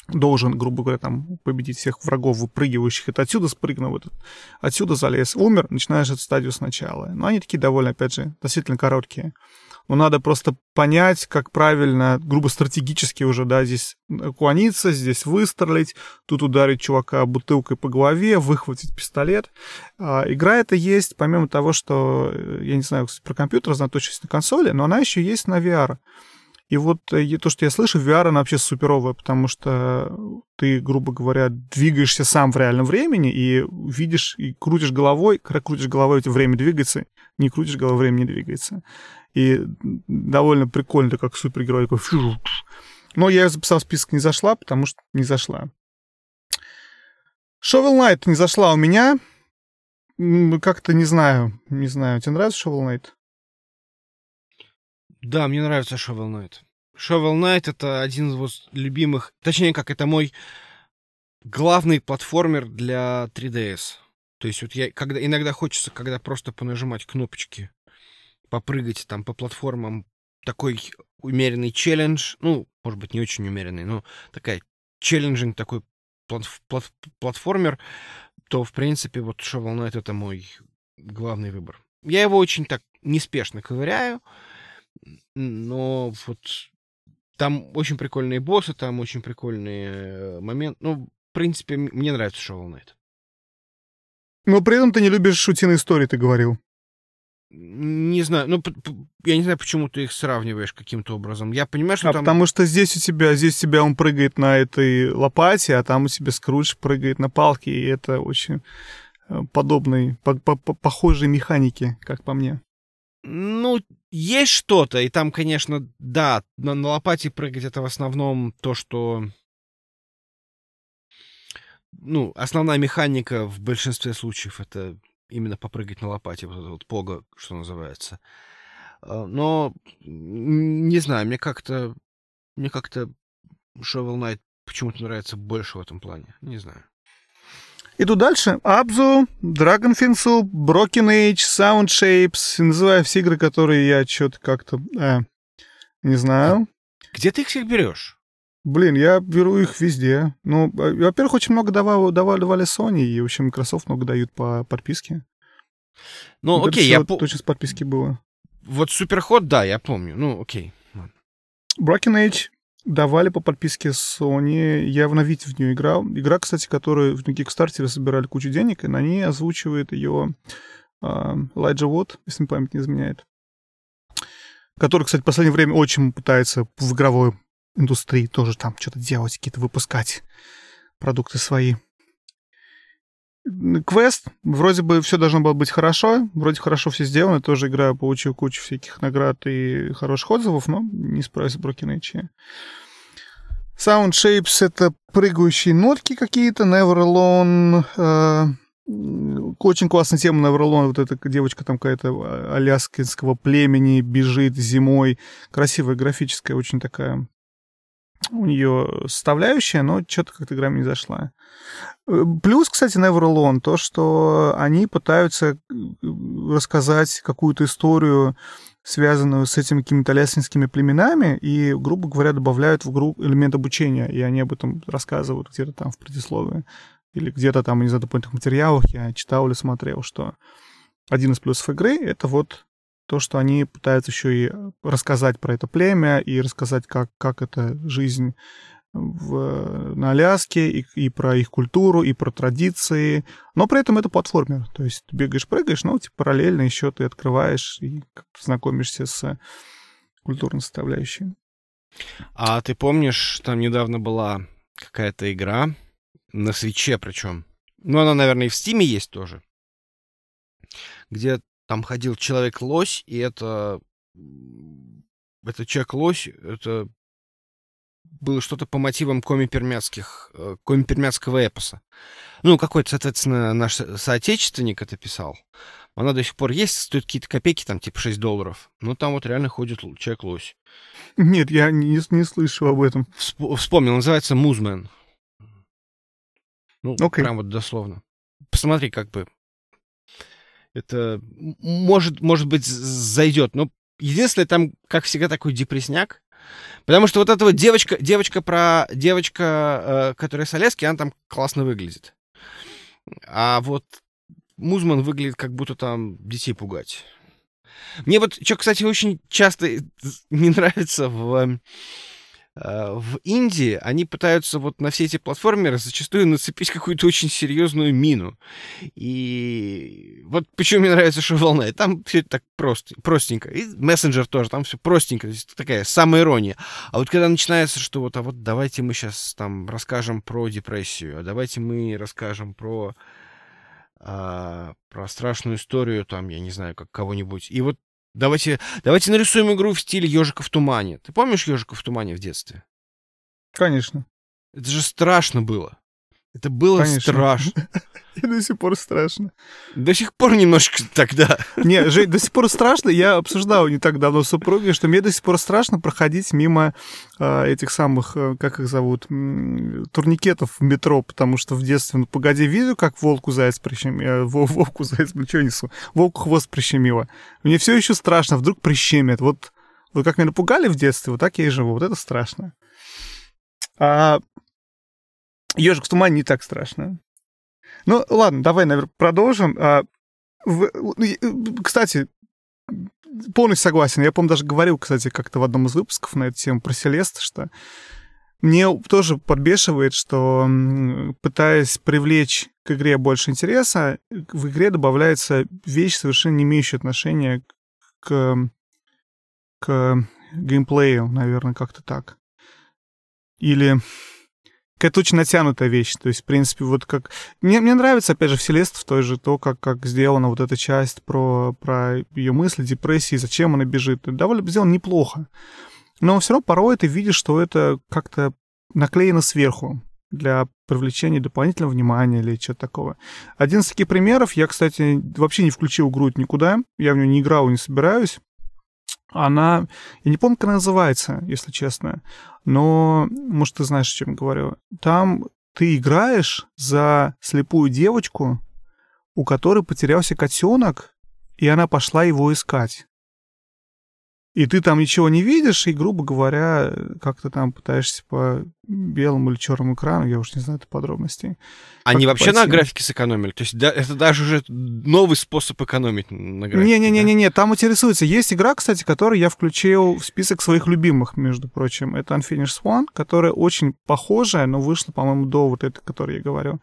должен, грубо говоря, там победить всех врагов, выпрыгивающих. Это отсюда спрыгнул, этот, отсюда залез, умер, начинаешь эту стадию сначала. Но они такие довольно, опять же, относительно короткие. Но надо просто понять, как правильно, грубо стратегически уже, да, здесь уклониться, здесь выстрелить, тут ударить чувака бутылкой по голове, выхватить пистолет. А, игра эта есть, помимо того, что, э, я не знаю, кстати, про компьютер, знаю точно на консоли, но она еще есть на VR. И вот э, то, что я слышу, VR, она вообще суперовая, потому что ты, грубо говоря, двигаешься сам в реальном времени и видишь, и крутишь головой, когда крутишь головой, тебя время двигается, не крутишь головой, время не двигается. И довольно прикольно, ты как супергерой такой фью, Но я записал список не зашла, потому что не зашла. Shovel Knight не зашла у меня. Как-то не знаю, не знаю. Тебе нравится Shovel Knight? Да, мне нравится Shovel Knight. Shovel Knight — это один из вот любимых... Точнее, как, это мой главный платформер для 3DS. То есть вот я когда иногда хочется, когда просто понажимать кнопочки, попрыгать там по платформам, такой умеренный челлендж, ну, может быть, не очень умеренный, но такая челленджинг такой плат, плат, платформер, то, в принципе, вот Shovel Knight — это мой главный выбор. Я его очень так неспешно ковыряю, но вот там очень прикольные боссы, там очень прикольные э, моменты. Ну, в принципе, мне нравится Shovel Knight. Но при этом ты не любишь шутиные истории, ты говорил. Не знаю, ну, я не знаю, почему ты их сравниваешь каким-то образом. Я понимаю, что а там... потому что здесь у тебя, здесь у тебя он прыгает на этой лопате, а там у тебя Скрудж прыгает на палке, и это очень э, подобной, по -по похожей механики, как по мне. Ну, есть что-то, и там, конечно, да, на, на лопате прыгать это в основном то, что... Ну, основная механика в большинстве случаев это именно попрыгать на лопате, вот это вот пога, что называется. А, но, не знаю, мне как-то... Мне как-то Shovel Knight почему-то нравится больше в этом плане. Не знаю. Иду дальше. Абзу, Dragonfinsu, Broken Age, Sound Shapes. Называю все игры, которые я что-то как-то... Э, не знаю. Где ты их всех берешь? Блин, я беру их везде. Ну, э, во-первых, очень много давали, давали, давали Sony, и, в общем, Microsoft много дают по подписке. Ну, вот окей, я... По... Точно с подписки было. Вот Суперход, да, я помню. Ну, окей. Broken Age давали по подписке Sony. Я в Навите в нее играл. Игра, кстати, которую на Kickstarter собирали кучу денег, и на ней озвучивает ее Элайджа Уотт, если память не изменяет. Который, кстати, в последнее время очень пытается в игровой индустрии тоже там что-то делать, какие-то выпускать продукты свои. Квест, вроде бы все должно было быть хорошо, вроде хорошо все сделано, тоже игра получил кучу всяких наград и хороших отзывов, но не справился с Broken Age. Sound Shapes — это прыгающие нотки какие-то, Never Alone, э, очень классная тема. Never Alone, вот эта девочка там какая-то аляскинского племени бежит зимой, красивая графическая, очень такая у нее составляющая, но что-то как-то игра мне не зашла. Э, плюс, кстати, Never Alone, то, что они пытаются э, рассказать какую-то историю, связанную с этими какими-то лясинскими племенами, и, грубо говоря, добавляют в игру элемент обучения, и они об этом рассказывают где-то там в предисловии, или где-то там, не знаю, дополнительных материалах я читал или смотрел, что один из плюсов игры — это вот то, что они пытаются еще и рассказать про это племя и рассказать, как, как это жизнь в, на Аляске, и, и про их культуру, и про традиции. Но при этом это платформер. То есть ты бегаешь, прыгаешь, но типа, параллельно еще ты открываешь и знакомишься с культурной составляющей. А ты помнишь, там недавно была какая-то игра, на свече причем. Ну, она, наверное, и в Стиме есть тоже. Где там ходил человек-лось, и это... Это человек-лось, это было что-то по мотивам коми-пермяцких, э, коми-пермяцкого эпоса. Ну, какой-то, соответственно, наш соотечественник это писал. Она до сих пор есть, стоит какие-то копейки, там, типа 6 долларов. Но там вот реально ходит человек-лось. Нет, я не, не слышал об этом. Вспомнил, называется Музмен. Ну, okay. прям вот дословно. Посмотри, как бы это может, может быть зайдет. Но единственное, там, как всегда, такой депресняк. Потому что вот эта вот девочка, девочка про девочка, э, которая с Олески, она там классно выглядит. А вот Музман выглядит, как будто там детей пугать. Мне вот, что, кстати, очень часто не нравится в в Индии они пытаются вот на все эти платформеры зачастую нацепить какую-то очень серьезную мину. И вот почему мне нравится Shovel Там все это так просто, простенько. И мессенджер тоже, там все простенько. То такая самая ирония. А вот когда начинается, что вот, а вот давайте мы сейчас там расскажем про депрессию, а давайте мы расскажем про а, про страшную историю, там, я не знаю, как кого-нибудь. И вот Давайте, давайте нарисуем игру в стиле ежика в тумане. Ты помнишь ежика в тумане в детстве? Конечно. Это же страшно было. Это было Конечно. страшно. [LAUGHS] И до сих пор страшно. До сих пор немножко тогда. Не, Жень, до сих пор страшно. Я обсуждал не так давно с супругой, что мне до сих пор страшно проходить мимо э, этих самых, э, как их зовут, м, турникетов в метро, потому что в детстве, ну, погоди, видел, как волку заяц прищемил, волку заяц, ну, что несу, волку хвост прищемило. Мне все еще страшно, вдруг прищемят. Вот, вот как меня напугали в детстве, вот так я и живу. Вот это страшно. А ежик в тумане не так страшно. Ну, ладно, давай, наверное, продолжим. А, ну, э, Кстати, полностью согласен. Я, по-моему, даже говорил, кстати, как-то в одном из выпусков на эту тему про Селест, что мне тоже подбешивает, что пытаясь привлечь к игре больше интереса, в игре добавляется вещь, совершенно не имеющая отношения к, к геймплею, наверное, как-то так. Или какая-то очень натянутая вещь. То есть, в принципе, вот как... Мне, мне нравится, опять же, в в той же то, как, как сделана вот эта часть про, про ее мысли, депрессии, зачем она бежит. Довольно сделано неплохо. Но все равно порой ты видишь, что это как-то наклеено сверху для привлечения дополнительного внимания или что-то такого. Один из таких примеров, я, кстати, вообще не включил грудь никуда, я в нее не играл и не собираюсь. Она, я не помню, как она называется, если честно, но, может, ты знаешь, о чем я говорю. Там ты играешь за слепую девочку, у которой потерялся котенок, и она пошла его искать. И ты там ничего не видишь, и, грубо говоря, как-то там пытаешься по белому или черному экрану, я уж не знаю это подробностей. Они вообще на пойти? графике сэкономили. То есть да, это даже уже новый способ экономить на графике. да? Не-не-не-не, там интересуется. Есть игра, кстати, которую я включил в список своих любимых, между прочим. Это Unfinished Swan, которая очень похожая, но вышла, по-моему, до вот этой, о которой я говорю.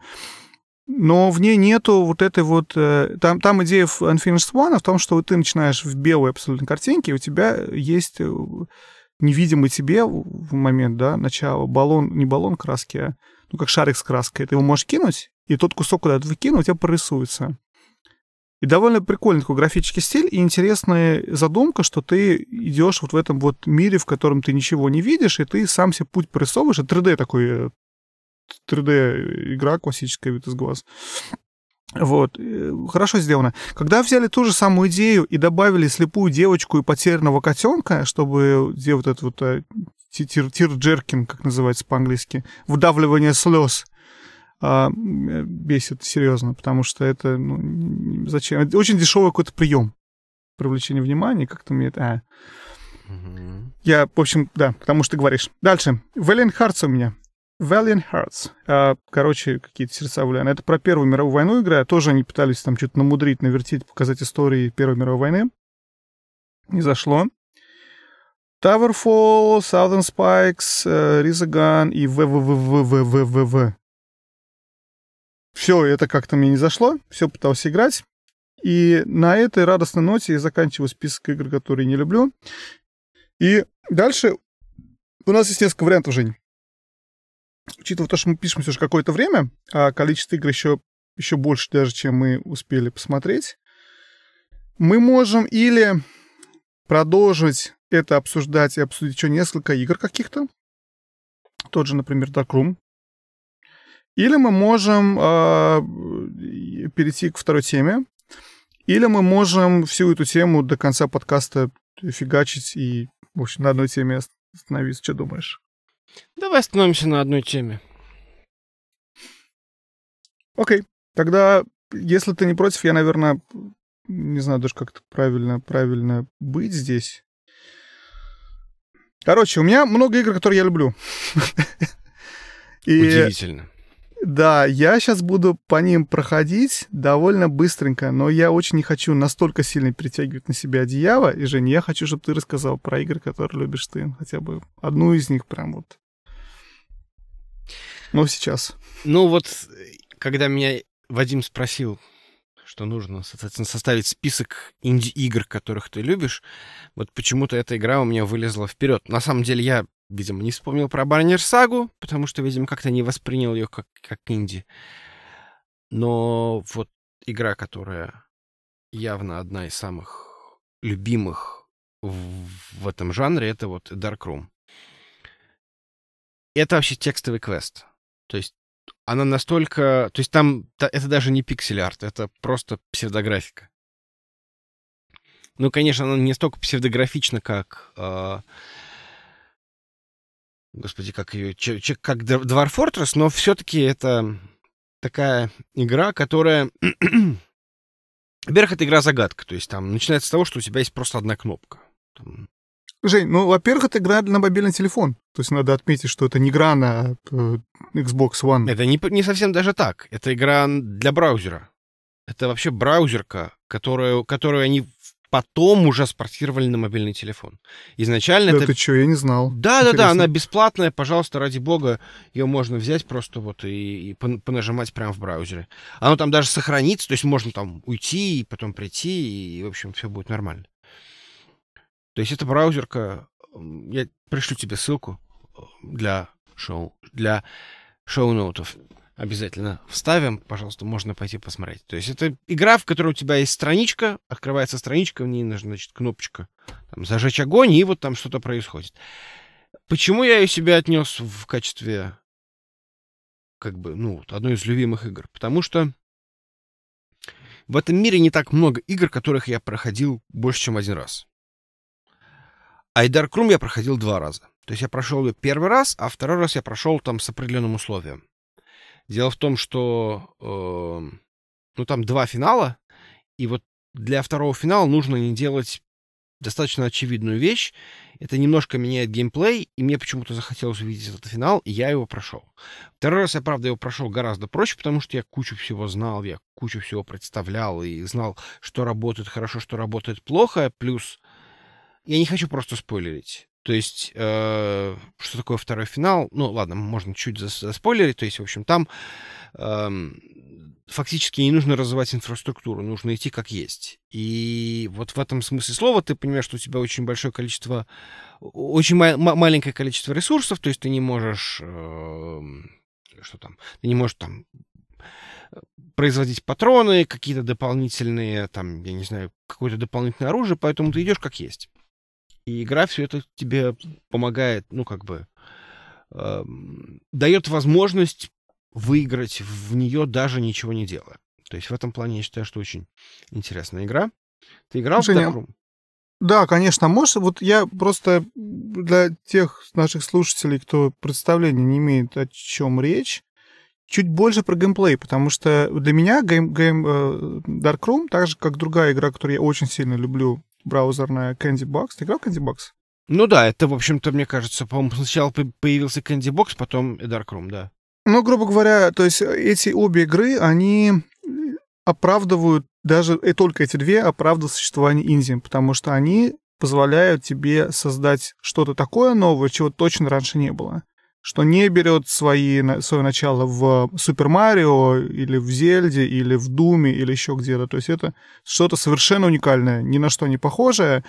Но в ней нету вот этой вот... э, Там, там идея в Unfinished Swan в том, что ты начинаешь в белой абсолютно картинке, и у тебя есть э, невидимый тебе в момент, да, начала баллон, не баллон краски, а ну, как шарик с краской. Ты его можешь кинуть, и тот кусок, куда ты выкинул, у тебя прорисуется. И довольно прикольный такой графический стиль и интересная задумка, что ты идешь вот в этом вот мире, в котором ты ничего не видишь, и ты сам себе путь прорисовываешь. Это 3D такой, э, 3D игра классическая, вид из глаз. Вот, э, хорошо сделано. Когда взяли ту же самую идею и добавили слепую девочку и потерянного котенка, чтобы сделать этот вот э, тир- тир-джеркин, как называется по-английски, выдавливание слез, а, м, бесит серьезно, потому что это, ну, зачем? Это очень дешевый какой-то прием привлечения внимания, как-то мне это... а. Мгм. Я, в общем, да, потому что ты говоришь. Дальше. Valiant Hearts у меня. Valiant Hearts. А, короче, какие-то сердца Валяна. Это про Первую мировую войну игра. Тоже они пытались там что-то намудрить, навертеть, показать истории Первой мировой войны. Не зашло. Towerfall, Southern Spikes, э, Resogun и ВВВВВВВ. Все, это как-то мне не зашло. Все пытался играть. И на этой радостной ноте я заканчиваю список игр, которые не люблю. И дальше у нас есть несколько вариантов, Жень. Учитывая то, что мы пишемся уже какое-то время, а количество игр еще, еще больше даже, чем мы успели посмотреть, мы можем или продолжить это обсуждать и обсудить еще несколько игр каких-то, тот же, например, Dark Room, или мы можем а, перейти к второй теме, или мы можем всю эту тему до конца подкаста фигачить и, в общем, на одной теме остановиться. Что думаешь? Давай остановимся на одной теме. Окей. Тогда, если ты не против, я, наверное, не знаю даже, как это правильно, правильно быть здесь. Короче, у меня много игр, которые я люблю. [LAUGHS] И Удивительно. да, я сейчас буду по ним проходить довольно быстренько, но я очень не хочу настолько сильно перетягивать на себя одеяло. И, Жень, я хочу, чтобы ты рассказал про игры, которые любишь ты. Хотя бы одну из них прям вот. Ну, сейчас. Ну вот, когда меня Вадим спросил, что нужно, соответственно, составить список инди-игр, которых ты любишь, вот почему-то эта игра у меня вылезла вперед. На самом деле я, видимо, не вспомнил про Барнер Сагу, потому что, видимо, как-то не воспринял ее как, как инди. Но вот игра, которая явно одна из самых любимых в, в этом жанре, это вот Dark Room. это вообще текстовый квест. То есть она настолько... То есть там это даже не пиксель-арт, это просто псевдографика. Ну, конечно, она не столько псевдографична, как... Э, господи, как ее... Как Dwarf Fortress, но все-таки это такая игра, которая... [CLEARS THROAT] Во-первых, это игра-загадка. То есть там начинается с того, что у тебя есть просто одна кнопка. Там... Жень, ну, во-первых, это игра на мобильный телефон. То есть надо отметить, что это не игра на э, Xbox One. Это не, не совсем даже так. Это игра для браузера. Это вообще браузерка, которую, которую они потом уже спортировали на мобильный телефон. Изначально да это... ты что, я не знал. Да-да-да, она бесплатная, пожалуйста, ради бога, ее можно взять просто вот и, и понажимать прямо в браузере. Оно там даже сохранится, то есть можно там уйти и потом прийти, и, в общем, все будет нормально. То есть это браузерка, я пришлю тебе ссылку для шоу, для шоу-ноутов обязательно вставим, пожалуйста, можно пойти посмотреть. То есть это игра, в которой у тебя есть страничка, открывается страничка, в ней нужна, значит, кнопочка там, «Зажечь огонь», и вот там что-то происходит. Почему я ее себе отнес в качестве, как бы, ну, одной из любимых игр? Потому что в этом мире не так много игр, которых я проходил больше, чем один раз. А Dark Room я проходил два раза. То есть я прошел ее первый раз, а второй раз я прошел там с определенным условием. Дело в том, что э, ну там два финала, и вот для второго финала нужно не делать достаточно очевидную вещь. Это немножко меняет геймплей, и мне почему-то захотелось увидеть этот финал, и я его прошел. Второй раз я, правда, его прошел гораздо проще, потому что я кучу всего знал, я кучу всего представлял и знал, что работает хорошо, что работает плохо. Плюс я не хочу просто спойлерить. То есть, э, что такое второй финал? Ну, ладно, можно чуть заспойлерить. То есть, в общем, там э, фактически не нужно развивать инфраструктуру, нужно идти как есть. И вот в этом смысле слова ты понимаешь, что у тебя очень большое количество, очень ма- маленькое количество ресурсов, то есть ты не можешь, э, что там, ты не можешь там производить патроны, какие-то дополнительные, там, я не знаю, какое-то дополнительное оружие, поэтому ты идешь как есть. И игра все это тебе помогает, ну, как бы, э, дает возможность выиграть в нее даже ничего не делая. То есть в этом плане я считаю, что очень интересная игра. Ты играл Женя, в Dark Room? Да, конечно, можешь. Вот я просто для тех наших слушателей, кто представления не имеет, о чем речь, чуть больше про геймплей, потому что для меня game, game, э, Dark Room, так же, как другая игра, которую я очень сильно люблю, браузерная Candy Box. Ты играл Candy Box? Ну да, это, в общем-то, мне кажется, по-моему, сначала появился Candy Box, потом Dark Room, да. Ну, грубо говоря, то есть эти обе игры, они оправдывают, даже и только эти две оправдывают существование инди, потому что они позволяют тебе создать что-то такое новое, чего точно раньше не было что не берет свои, свое начало в Супер Марио или в Зельде или в Думе или еще где-то. То есть это что-то совершенно уникальное, ни на что не похожее.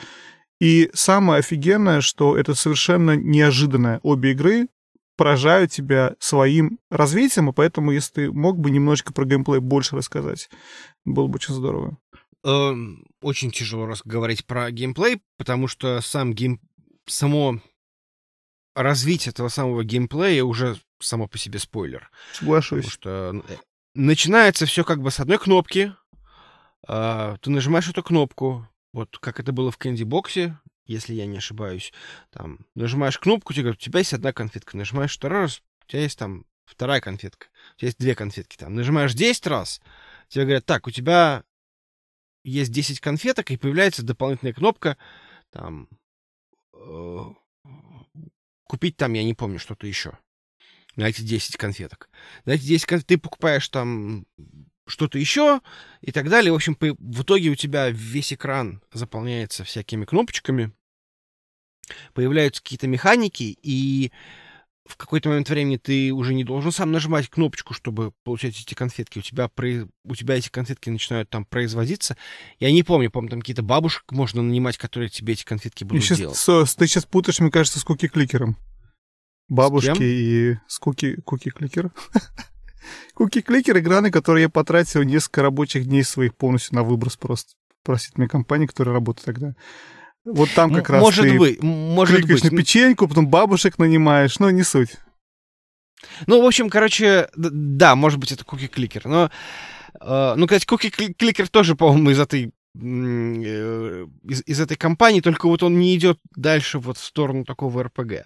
И самое офигенное, что это совершенно неожиданное. Обе игры поражают тебя своим развитием, и поэтому, если ты мог бы немножечко про геймплей больше рассказать, было бы очень здорово. Эм, очень тяжело говорить про геймплей, потому что сам гейм... само развитие этого самого геймплея уже само по себе спойлер. Соглашусь. Потому что э, начинается все как бы с одной кнопки. Э, ты нажимаешь эту кнопку, вот как это было в Box, если я не ошибаюсь. Там нажимаешь кнопку, тебе говорят, у тебя есть одна конфетка. Нажимаешь второй раз, у тебя есть там вторая конфетка. У тебя есть две конфетки там. Нажимаешь 10 раз, тебе говорят, так, у тебя есть 10 конфеток, и появляется дополнительная кнопка, там, э, купить там, я не помню, что-то еще. На эти 10 конфеток. На эти 10 конфеток ты покупаешь там что-то еще и так далее. В общем, в итоге у тебя весь экран заполняется всякими кнопочками, появляются какие-то механики, и в какой-то момент времени ты уже не должен сам нажимать кнопочку, чтобы получать эти конфетки. У тебя, у тебя эти конфетки начинают там производиться. Я не помню, помню, там какие-то бабушек можно нанимать, которые тебе эти конфетки будут сейчас, делать. Со, ты сейчас путаешь, мне кажется, с куки-кликером. Бабушки и с куки, куки-кликер. Куки-кликер — игра, на которую я потратил несколько рабочих дней своих полностью на выброс просто. Просить мне компании, которая работает тогда. Вот там как раз может ты быть, может кликаешь быть. на печеньку, потом бабушек нанимаешь, но не суть. Ну, в общем, короче, да, может быть, это куки-кликер, но... Э, ну, кстати, куки-кликер тоже, по-моему, из этой из, из этой компании, только вот он не идет дальше вот в сторону такого РПГ.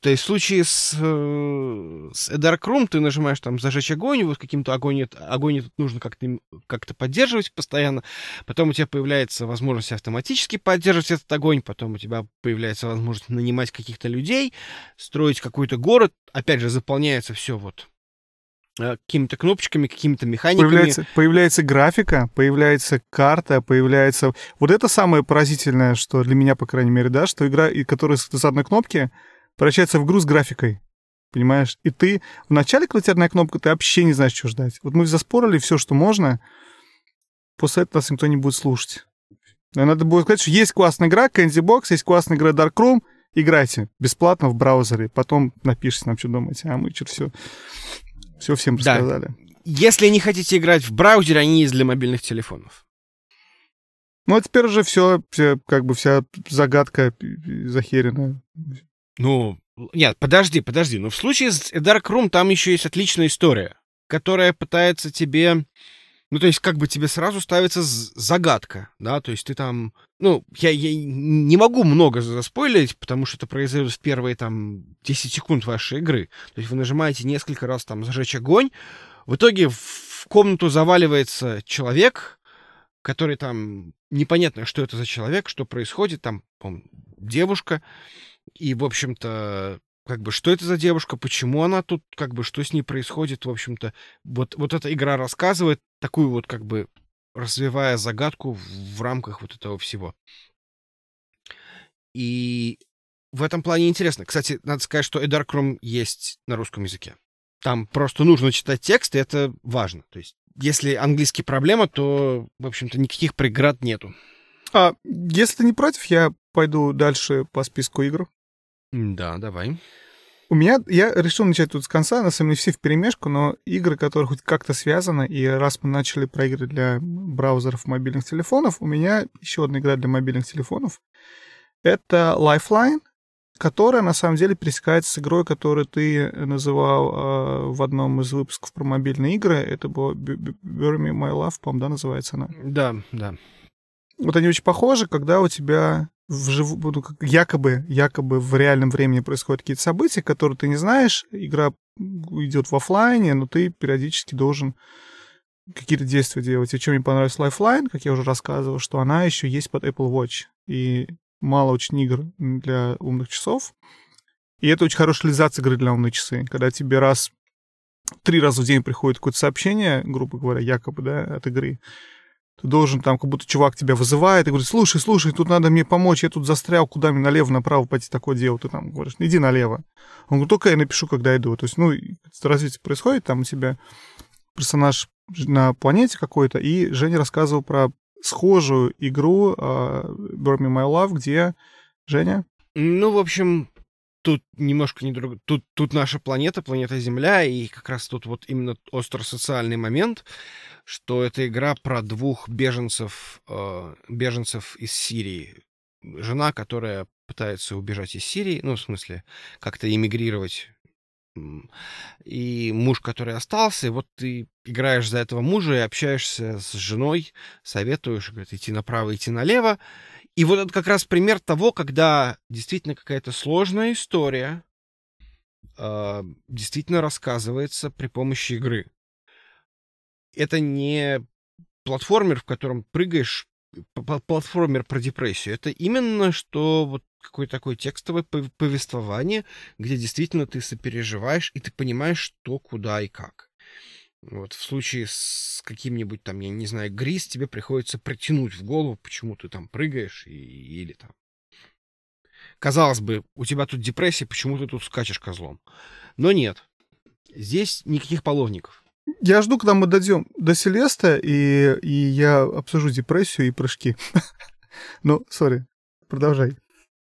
То есть в случае с, э, с Room ты нажимаешь там зажечь огонь, вот каким-то огонь, огонь этот нужно как-то как поддерживать постоянно, потом у тебя появляется возможность автоматически поддерживать этот огонь, потом у тебя появляется возможность нанимать каких-то людей, строить какой-то город, опять же, заполняется все вот Э, какими-то кнопочками, какими-то механиками. Появляется, появляется графика, появляется карта, появляется... Вот это самое поразительное, что для меня, по крайней мере, да, что игра, которая с одной кнопки, превращается в игру с графикой. Понимаешь? И ты у тебя одна кнопка, ты вообще не знаешь, что ждать. Вот мы заспорили все, что можно, после этого нас никто не будет слушать. Надо будет сказать, что есть классная игра, Candy Box, есть классная игра Dark Room, играйте бесплатно в браузере, потом напишите нам, что думаете, а мы что все все всем рассказали. Да. Если не хотите играть в браузере, они есть для мобильных телефонов. Ну, а теперь уже все, все как бы вся загадка захерена. Ну, нет, подожди, подожди. Но в случае с Dark Room там еще есть отличная история, которая пытается тебе... Ну, то есть, как бы тебе сразу ставится загадка, да, то есть ты там... Ну, я, я не могу много заспойлерить, потому что это произойдет в первые, там, 10 секунд вашей игры. То есть вы нажимаете несколько раз, там, зажечь огонь, в итоге в комнату заваливается человек, который там... Непонятно, что это за человек, что происходит, там, девушка, и, в общем-то, как бы, что это за девушка, почему она тут, как бы, что с ней происходит, в общем-то. Вот, вот эта игра рассказывает такую вот, как бы, развивая загадку в, в рамках вот этого всего. И в этом плане интересно. Кстати, надо сказать, что Эдаркром есть на русском языке. Там просто нужно читать текст, и это важно. То есть, если английский проблема, то, в общем-то, никаких преград нету. А если ты не против, я пойду дальше по списку игр. Да, давай. У меня, я решил начать тут с конца, на самом деле все в перемешку, но игры, которые хоть как-то связаны, и раз мы начали про игры для браузеров мобильных телефонов, у меня еще одна игра для мобильных телефонов. Это Lifeline, которая на самом деле пересекается с игрой, которую ты называл э, в одном из выпусков про мобильные игры. Это было Bury Me My Love, по-моему, да, называется она? Да, да. Вот они очень похожи, когда у тебя вживую, ну, якобы, якобы в реальном времени происходят какие-то события, которые ты не знаешь, игра идет в офлайне, но ты периодически должен какие-то действия делать. И чем мне понравилась Lifeline, как я уже рассказывал, что она еще есть под Apple Watch. И мало очень игр для умных часов. И это очень хорошая реализация игры для умных часы, когда тебе раз три раза в день приходит какое-то сообщение, грубо говоря, якобы, да, от игры, ты должен там, как будто чувак тебя вызывает и говорит, слушай, слушай, тут надо мне помочь, я тут застрял, куда мне налево, направо пойти такое дело. Ты там говоришь, иди налево. Он говорит, только я напишу, когда иду. То есть, ну, развитие происходит, там у тебя персонаж на планете какой-то, и Женя рассказывал про схожую игру uh, Burn Me My Love, где Женя? Ну, в общем, тут немножко не друг... Тут, тут наша планета, планета Земля, и как раз тут вот именно остро-социальный момент, что это игра про двух беженцев, э, беженцев из Сирии. Жена, которая пытается убежать из Сирии, ну, в смысле, как-то эмигрировать и муж, который остался, и вот ты играешь за этого мужа и общаешься с женой, советуешь, говорит, идти направо, идти налево. И вот это как раз пример того, когда действительно какая-то сложная история э, действительно рассказывается при помощи игры это не платформер, в котором прыгаешь, платформер про депрессию. Это именно что вот какое-то такое текстовое повествование, где действительно ты сопереживаешь, и ты понимаешь, что, куда и как. Вот в случае с каким-нибудь там, я не знаю, гриз, тебе приходится притянуть в голову, почему ты там прыгаешь, и, или там... Казалось бы, у тебя тут депрессия, почему ты тут скачешь козлом? Но нет. Здесь никаких половников. Я жду, когда мы дойдем до Селеста, и, и я обсужу депрессию и прыжки. [LAUGHS] ну, сори, продолжай.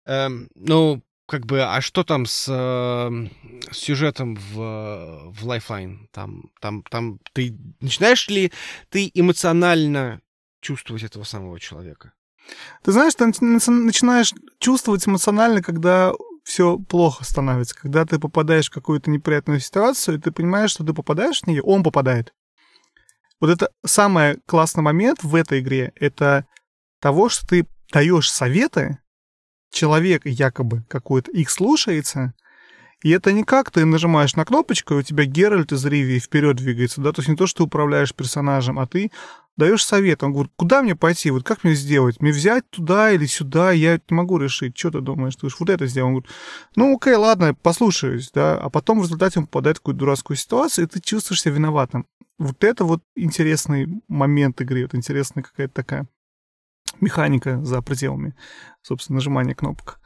Эм, ну, как бы, а что там с, э, с сюжетом в, в Lifeline? Там, там, там ты начинаешь ли ты эмоционально чувствовать этого самого человека? Ты знаешь, ты начинаешь чувствовать эмоционально, когда все плохо становится. Когда ты попадаешь в какую-то неприятную ситуацию, и ты понимаешь, что ты попадаешь в нее, он попадает. Вот это самый классный момент в этой игре, это того, что ты даешь советы, человек якобы какой-то их слушается, и это не как ты нажимаешь на кнопочку, и у тебя Геральт из Ривии вперед двигается, да, то есть не то, что ты управляешь персонажем, а ты даешь совет. Он говорит, куда мне пойти, вот как мне сделать? Мне взять туда или сюда? Я не могу решить. Что ты думаешь? Ты говоришь, вот это сделал. Он говорит, ну окей, ладно, послушаюсь, да. А потом в результате он попадает в какую-то дурацкую ситуацию, и ты чувствуешь себя виноватым. Вот это вот интересный момент игры, вот интересная какая-то такая механика за пределами, собственно, нажимания кнопок.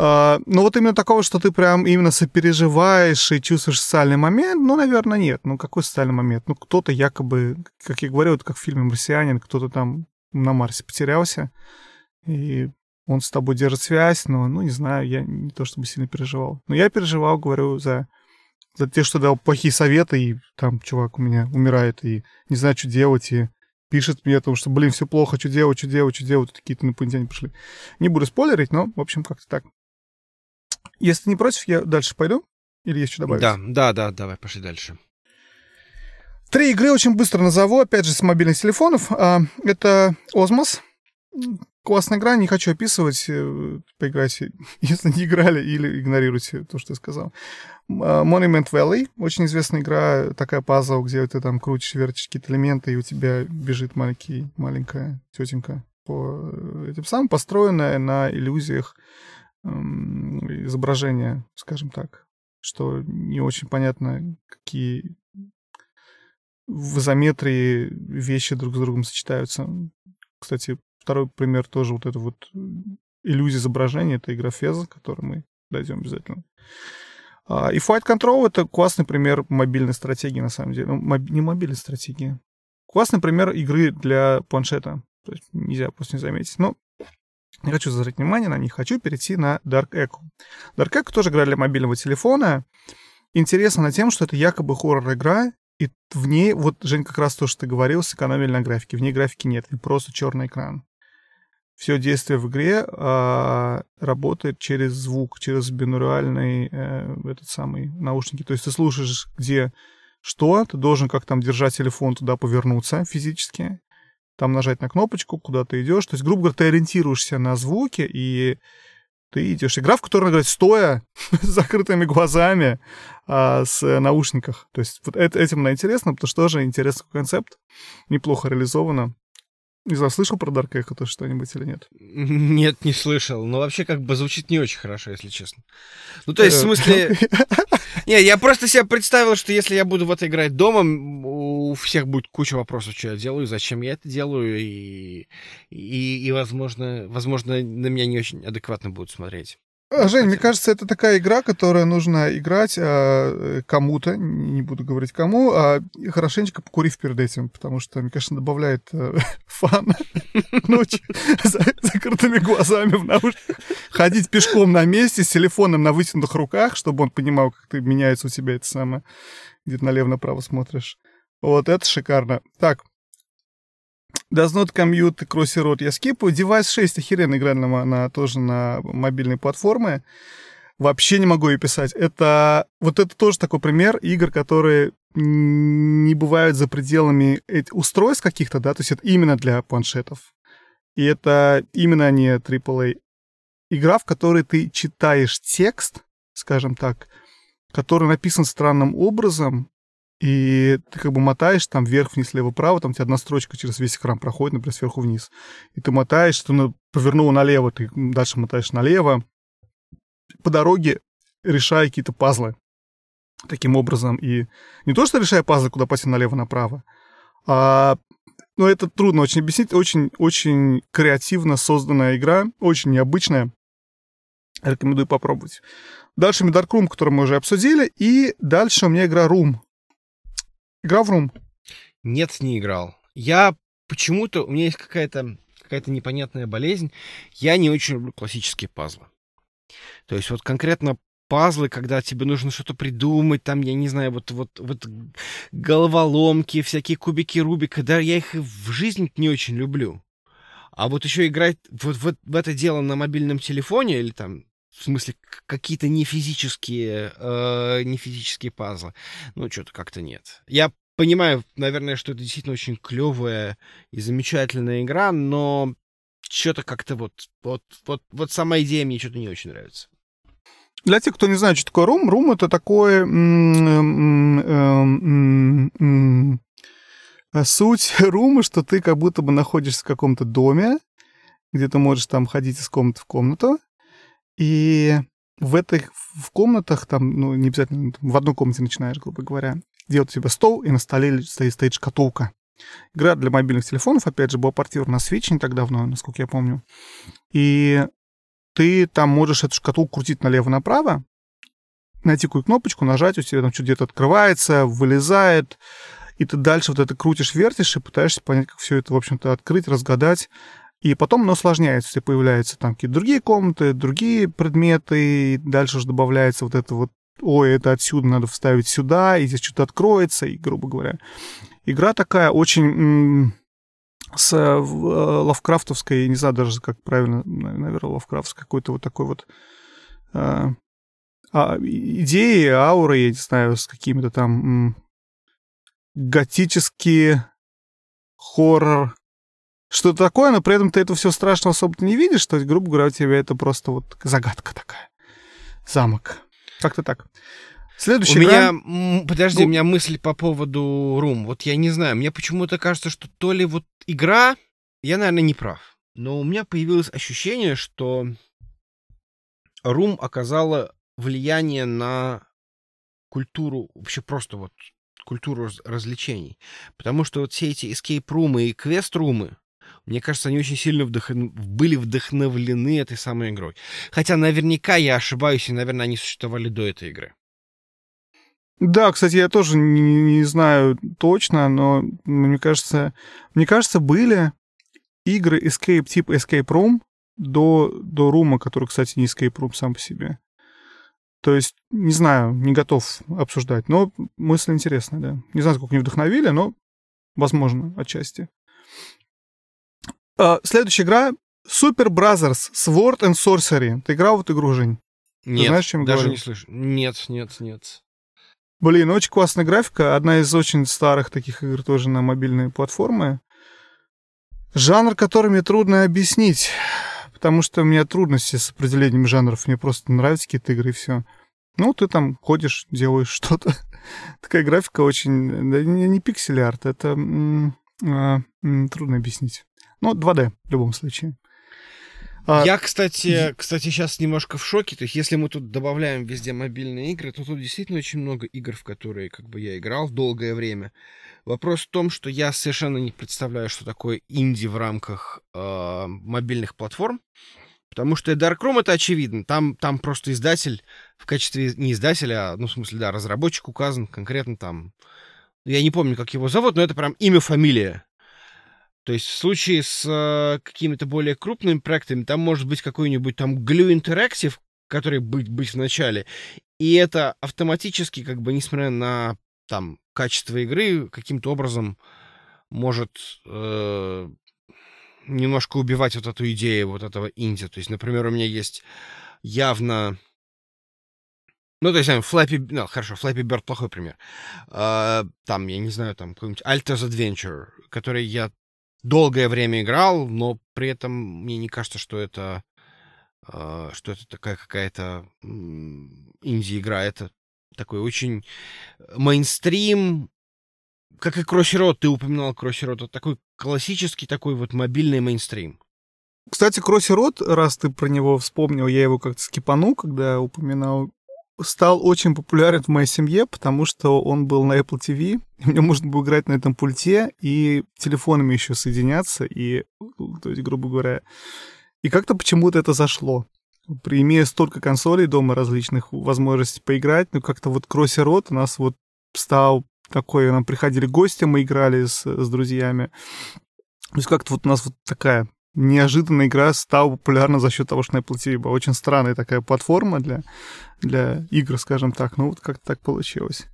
Uh, ну вот именно такого, что ты прям именно сопереживаешь и чувствуешь социальный момент, ну, наверное, нет. Ну, какой социальный момент? Ну, кто-то якобы, как я говорю, вот как в фильме «Марсианин», кто-то там на Марсе потерялся, и он с тобой держит связь, но, ну, не знаю, я не то чтобы сильно переживал. Но я переживал, говорю, за, за те, что дал плохие советы, и там чувак у меня умирает, и не знаю, что делать, и пишет мне о том, что, блин, все плохо, что делать, что делать, что делать, какие-то инопланетяне пришли. Не буду спойлерить, но, в общем, как-то так. Если не против, я дальше пойду? Или есть что добавить? Да, да, да, давай, пошли дальше. Три игры очень быстро назову, опять же, с мобильных телефонов. А, это Osmos. Классная игра, не хочу описывать, э, поиграйте, [LAUGHS] если не играли, или игнорируйте то, что я сказал. А, Monument Valley, очень известная игра, такая пазл, где ты там крутишь, вертишь какие-то элементы, и у тебя бежит маленький, маленькая тетенька по э, этим самым, построенная на иллюзиях изображения, скажем так, что не очень понятно, какие в изометрии вещи друг с другом сочетаются. Кстати, второй пример тоже вот это вот иллюзия изображения, это игра Феза, к которой мы дойдем обязательно. А, и Fight Control — это классный пример мобильной стратегии, на самом деле. Ну, моб... не мобильной стратегии. Классный пример игры для планшета. То есть нельзя просто не заметить. Но не хочу заострять внимание на них, хочу перейти на Dark Echo. Dark Echo тоже игра для мобильного телефона. Интересно на тем, что это якобы хоррор-игра, и в ней, вот, Жень, как раз то, что ты говорил, сэкономили на графике. В ней графики нет, это просто черный экран. Все действие в игре э, работает через звук, через бинуральный э, этот самый наушники. То есть ты слушаешь, где что, ты должен как там держать телефон туда повернуться физически, там нажать на кнопочку, куда ты идешь. То есть, грубо говоря, ты ориентируешься на звуки, и ты идешь. Игра, в которой играть стоя, [LAUGHS] с закрытыми глазами, а, с наушниках. То есть вот этим она интересна, потому что тоже интересный концепт, неплохо реализовано. Не знаю, слышал про Dark Echo то что-нибудь или нет? Нет, не слышал. Но вообще как бы звучит не очень хорошо, если честно. Ну, то есть, в смысле... [LAUGHS] [LAUGHS] Не, я просто себе представил, что если я буду в это играть дома, у всех будет куча вопросов, что я делаю, зачем я это делаю, и, и, и возможно, возможно, на меня не очень адекватно будут смотреть. А, Жень, мне кажется, это такая игра, которая нужно играть а, кому-то, не буду говорить кому, а хорошенечко покурив перед этим, потому что, мне кажется, добавляет а, [LAUGHS] фан [LAUGHS] ночью за закрытыми глазами в наушниках. Ходить пешком на месте с телефоном на вытянутых руках, чтобы он понимал, как ты меняется у тебя это самое, где-то налево-направо смотришь. Вот, это шикарно. Так, Does not commute Crossy Road я скипаю. Device 6 охеренно игра на, на, тоже на мобильной платформе. Вообще не могу ее писать. Это вот это тоже такой пример игр, которые не бывают за пределами устройств каких-то, да, то есть это именно для планшетов. И это именно не AAA. Игра, в которой ты читаешь текст, скажем так, который написан странным образом, и ты как бы мотаешь там вверх, вниз, лево, право, там у тебя одна строчка через весь экран проходит, например, сверху вниз. И ты мотаешь, ты ну, повернул налево, ты дальше мотаешь налево. По дороге решая какие-то пазлы таким образом. И не то, что решая пазлы, куда пойти налево-направо, а ну, это трудно очень объяснить. Очень, очень креативно созданная игра, очень необычная. Рекомендую попробовать. Дальше Room, который мы уже обсудили. И дальше у меня игра Room. Играл в Рум? Нет, не играл. Я почему-то, у меня есть какая-то какая-то непонятная болезнь. Я не очень люблю классические пазлы. То есть вот конкретно пазлы, когда тебе нужно что-то придумать, там, я не знаю, вот, вот, вот головоломки, всякие кубики Рубика, да, я их в жизни не очень люблю. А вот еще играть вот, вот в это дело на мобильном телефоне или там в смысле, какие-то не физические, э, не физические пазлы. Ну, что-то как-то нет. Я понимаю, наверное, что это действительно очень клевая и замечательная игра, но что-то как-то вот, вот, вот, вот сама идея мне что-то не очень нравится. Для тех, кто не знает, что такое рум, рум это такое суть [LAUGHS] рума, что ты как будто бы находишься в каком-то доме, где ты можешь там ходить из комнаты в комнату, и в этих в комнатах, там, ну, не обязательно, в одной комнате начинаешь, грубо говоря, делать тебя стол, и на столе стоит, стоит шкатулка. Игра для мобильных телефонов, опять же, была портирована на Switch не так давно, насколько я помню. И ты там можешь эту шкатулку крутить налево-направо, найти какую кнопочку, нажать, у тебя там что-то где-то открывается, вылезает, и ты дальше вот это крутишь, вертишь и пытаешься понять, как все это, в общем-то, открыть, разгадать. И потом оно усложняется, все появляются там какие-то другие комнаты, другие предметы, и дальше уже добавляется вот это вот, ой, это отсюда надо вставить сюда, и здесь что-то откроется, и, грубо говоря. Игра такая очень с э, лавкрафтовской, не знаю даже как правильно, наверное, лавкрафтской какой-то вот такой вот э, а, идеи, ауры, я не знаю, с какими-то там готические хоррор, что-то такое, но при этом ты это все страшно особо не видишь, то есть, грубо говоря, у тебя это просто вот загадка такая. Замок. Как-то так. Следующий у игра... меня, подожди, ну... у меня мысль по поводу Рум. Вот я не знаю, мне почему-то кажется, что то ли вот игра, я, наверное, не прав, но у меня появилось ощущение, что Рум оказала влияние на культуру, вообще просто вот культуру развлечений. Потому что вот все эти escape-румы и квест-румы, мне кажется, они очень сильно вдох... были вдохновлены этой самой игрой. Хотя наверняка я ошибаюсь, и, наверное, они существовали до этой игры. Да, кстати, я тоже не, не знаю точно, но мне кажется, мне кажется, были игры Escape типа Escape Room до, до Рума, который, кстати, не Escape Room сам по себе. То есть, не знаю, не готов обсуждать, но мысль интересная, да. Не знаю, сколько не вдохновили, но возможно, отчасти. А, следующая игра Super Brothers Sword and Sorcery. Ты играл в эту игру, Жень? Нет, Ты знаешь, чем даже говорю? не слышу. Нет, нет, нет. Блин, очень классная графика. Одна из очень старых таких игр тоже на мобильные платформы. Жанр, который мне трудно объяснить потому что у меня трудности с определением жанров. Мне просто нравятся какие-то игры и все. Ну, ты там ходишь, делаешь [LAUGHS] что-то. Такая графика очень... Да, не, не пиксель-арт, это а, трудно объяснить. Ну, 2D в любом случае. А... Я, кстати, кстати, сейчас немножко в шоке. То есть, если мы тут добавляем везде мобильные игры, то тут действительно очень много игр, в которые как бы я играл долгое время. Вопрос в том, что я совершенно не представляю, что такое инди в рамках э, мобильных платформ. Потому что Dark Room это очевидно. Там, там просто издатель в качестве не издателя, а, ну, в смысле, да, разработчик указан конкретно там. Я не помню, как его зовут, но это прям имя, фамилия. То есть в случае с э, какими-то более крупными проектами, там может быть какой-нибудь там Glue Interactive, который быть, быть в начале. И это автоматически, как бы, несмотря на там качество игры каким-то образом может э, немножко убивать вот эту идею вот этого инди. То есть, например, у меня есть явно... Ну, то есть, Flappy... Ну, хорошо, Flappy Bird плохой пример. Uh, там, я не знаю, там какой-нибудь Alta's Adventure, который я долгое время играл, но при этом мне не кажется, что это uh, что это такая какая-то инди-игра. Это такой очень э, мейнстрим, как и Crossroad, ты упоминал Crossroad, это такой классический такой вот мобильный мейнстрим. Кстати, Crossroad, раз ты про него вспомнил, я его как-то скипанул, когда упоминал, стал очень популярен в моей семье, потому что он был на Apple TV, мне можно было играть на этом пульте и телефонами еще соединяться, и, то есть, грубо говоря, и как-то почему-то это зашло имея столько консолей дома различных, возможностей поиграть, ну, как-то вот Кроссерот у нас вот стал такой, нам приходили гости, мы играли с, с друзьями. То есть как-то вот у нас вот такая неожиданная игра стала популярна за счет того, что на Apple TV была очень странная такая платформа для, для игр, скажем так. Ну, вот как-то так получилось.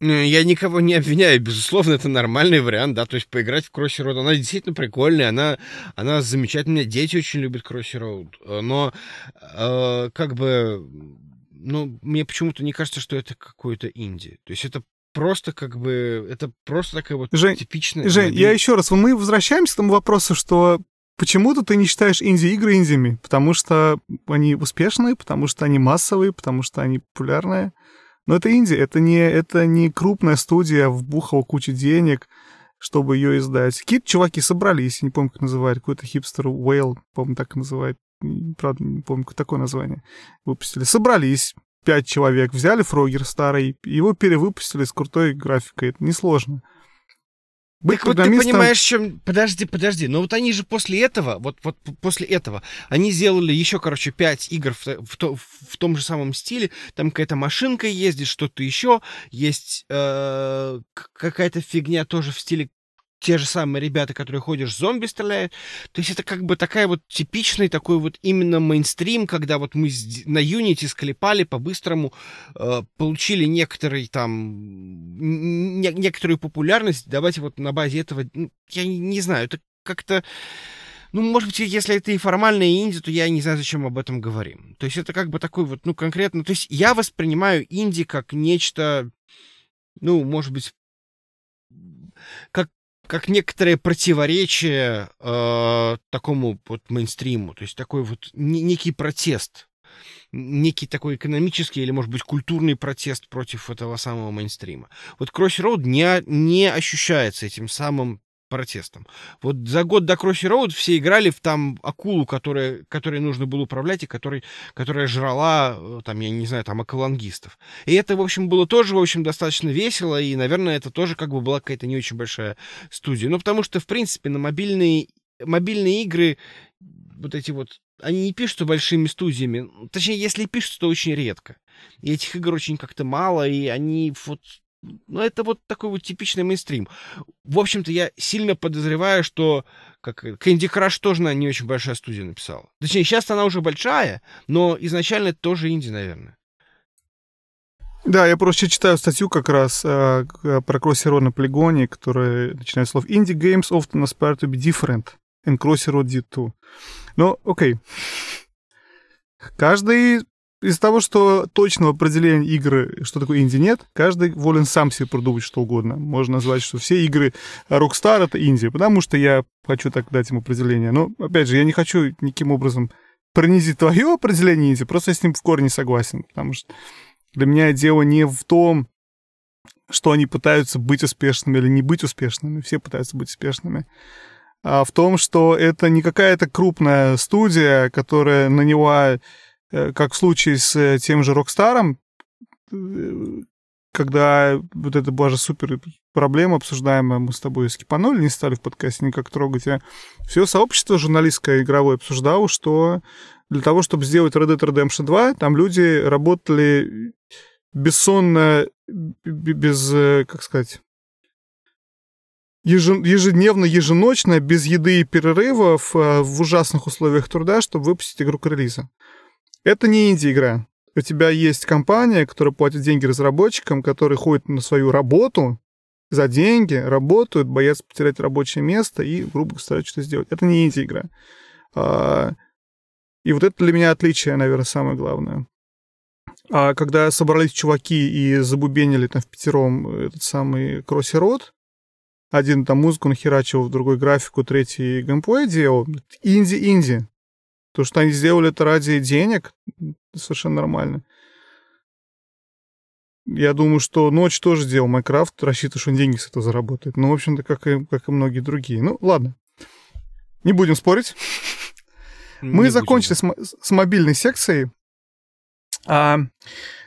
Ну, я никого не обвиняю, безусловно, это нормальный вариант, да, то есть поиграть в Crossy Road, она действительно прикольная, она, она замечательная, дети очень любят Crossy Road, э, но э, как бы, ну, мне почему-то не кажется, что это какое-то инди, то есть это просто как бы, это просто такая вот Жень, типичная... Жень, мобиль... я еще раз, мы возвращаемся к тому вопросу, что почему-то ты не считаешь инди-игры индиями, потому что они успешные, потому что они массовые, потому что они популярные. Но это Индия, это не, это не крупная студия, вбухала кучу денег, чтобы ее издать. Какие-то чуваки собрались, не помню, как называют, какой-то хипстер Whale, по-моему, так называют, правда, не помню, какое такое название, выпустили. Собрались, пять человек, взяли Фрогер старый, его перевыпустили с крутой графикой, это несложно. Быть так программистом... вот ты понимаешь, чем... Подожди, подожди. Но вот они же после этого, вот, вот после этого, они сделали еще, короче, пять игр в, в, то, в том же самом стиле. Там какая-то машинка ездит, что-то еще. Есть э, какая-то фигня тоже в стиле те же самые ребята, которые ходишь, зомби стреляют. То есть это как бы такая вот типичный такой вот именно мейнстрим, когда вот мы на Unity склепали по-быстрому, э, получили некоторый там, не, некоторую популярность, давайте вот на базе этого, ну, я не, не знаю, это как-то... Ну, может быть, если это и формальная инди, то я не знаю, зачем об этом говорим. То есть это как бы такой вот, ну, конкретно... То есть я воспринимаю инди как нечто, ну, может быть, как некоторое противоречие э, такому вот мейнстриму, то есть такой вот некий протест, некий такой экономический или, может быть, культурный протест против этого самого мейнстрима. Вот Crossroad не, не ощущается этим самым протестом. Вот за год до Crossy Road все играли в там акулу, которая, которой нужно было управлять и который, которая жрала, э, там, я не знаю, там, аквалангистов. И это, в общем, было тоже, в общем, достаточно весело, и, наверное, это тоже как бы была какая-то не очень большая студия. Ну, потому что, в принципе, на мобильные, мобильные игры вот эти вот они не пишутся большими студиями. Точнее, если пишутся, то очень редко. И этих игр очень как-то мало, и они вот ну, это вот такой вот типичный мейнстрим. В общем-то, я сильно подозреваю, что как Candy Crush тоже на не очень большая студия написала. Точнее, сейчас она уже большая, но изначально это тоже инди, наверное. Да, я просто читаю статью как раз э, про Crossy на полигоне, которая начинает слов «Indie games often aspire to be different, and Crossy Road did too». Ну, окей. Каждый из-за того, что точного определения игры, что такое инди, нет, каждый волен сам себе придумать что угодно. Можно назвать, что все игры Rockstar — это инди, потому что я хочу так дать ему определение. Но, опять же, я не хочу никаким образом пронизить твое определение инди, просто я с ним в корне согласен, потому что для меня дело не в том, что они пытаются быть успешными или не быть успешными, все пытаются быть успешными, а в том, что это не какая-то крупная студия, которая наняла как в случае с э, тем же Rockstar 'ом, э, когда вот это была же супер проблема обсуждаемая, мы с тобой скипанули, не стали в подкасте никак трогать, а все сообщество журналистское игровое обсуждало, что для того, чтобы сделать Red Dead Redemption 2, там люди работали бессонно, без, как сказать, ежедневно, еженочно, без еды и перерывов, в ужасных условиях труда, чтобы выпустить игру к релизу. Это не инди-игра. У тебя есть компания, которая платит деньги разработчикам, которые ходят на свою работу за деньги, работают, боятся потерять рабочее место и, грубо говоря, что-то сделать. Это не инди-игра. А, и вот это для меня отличие, наверное, самое главное. А когда собрались чуваки и забубенили там в пятером этот самый Кросси Род, один там музыку нахерачивал, другой графику, третий геймплей делал, инди-инди. То, что они сделали это ради денег, совершенно нормально. Я думаю, что Ночь тоже делал Майнкрафт, рассчитывая, что он деньги с этого заработает. Ну, в общем-то, как и, как и многие другие. Ну, ладно. Не будем спорить. Не Мы будем. закончили с, с мобильной секцией. А,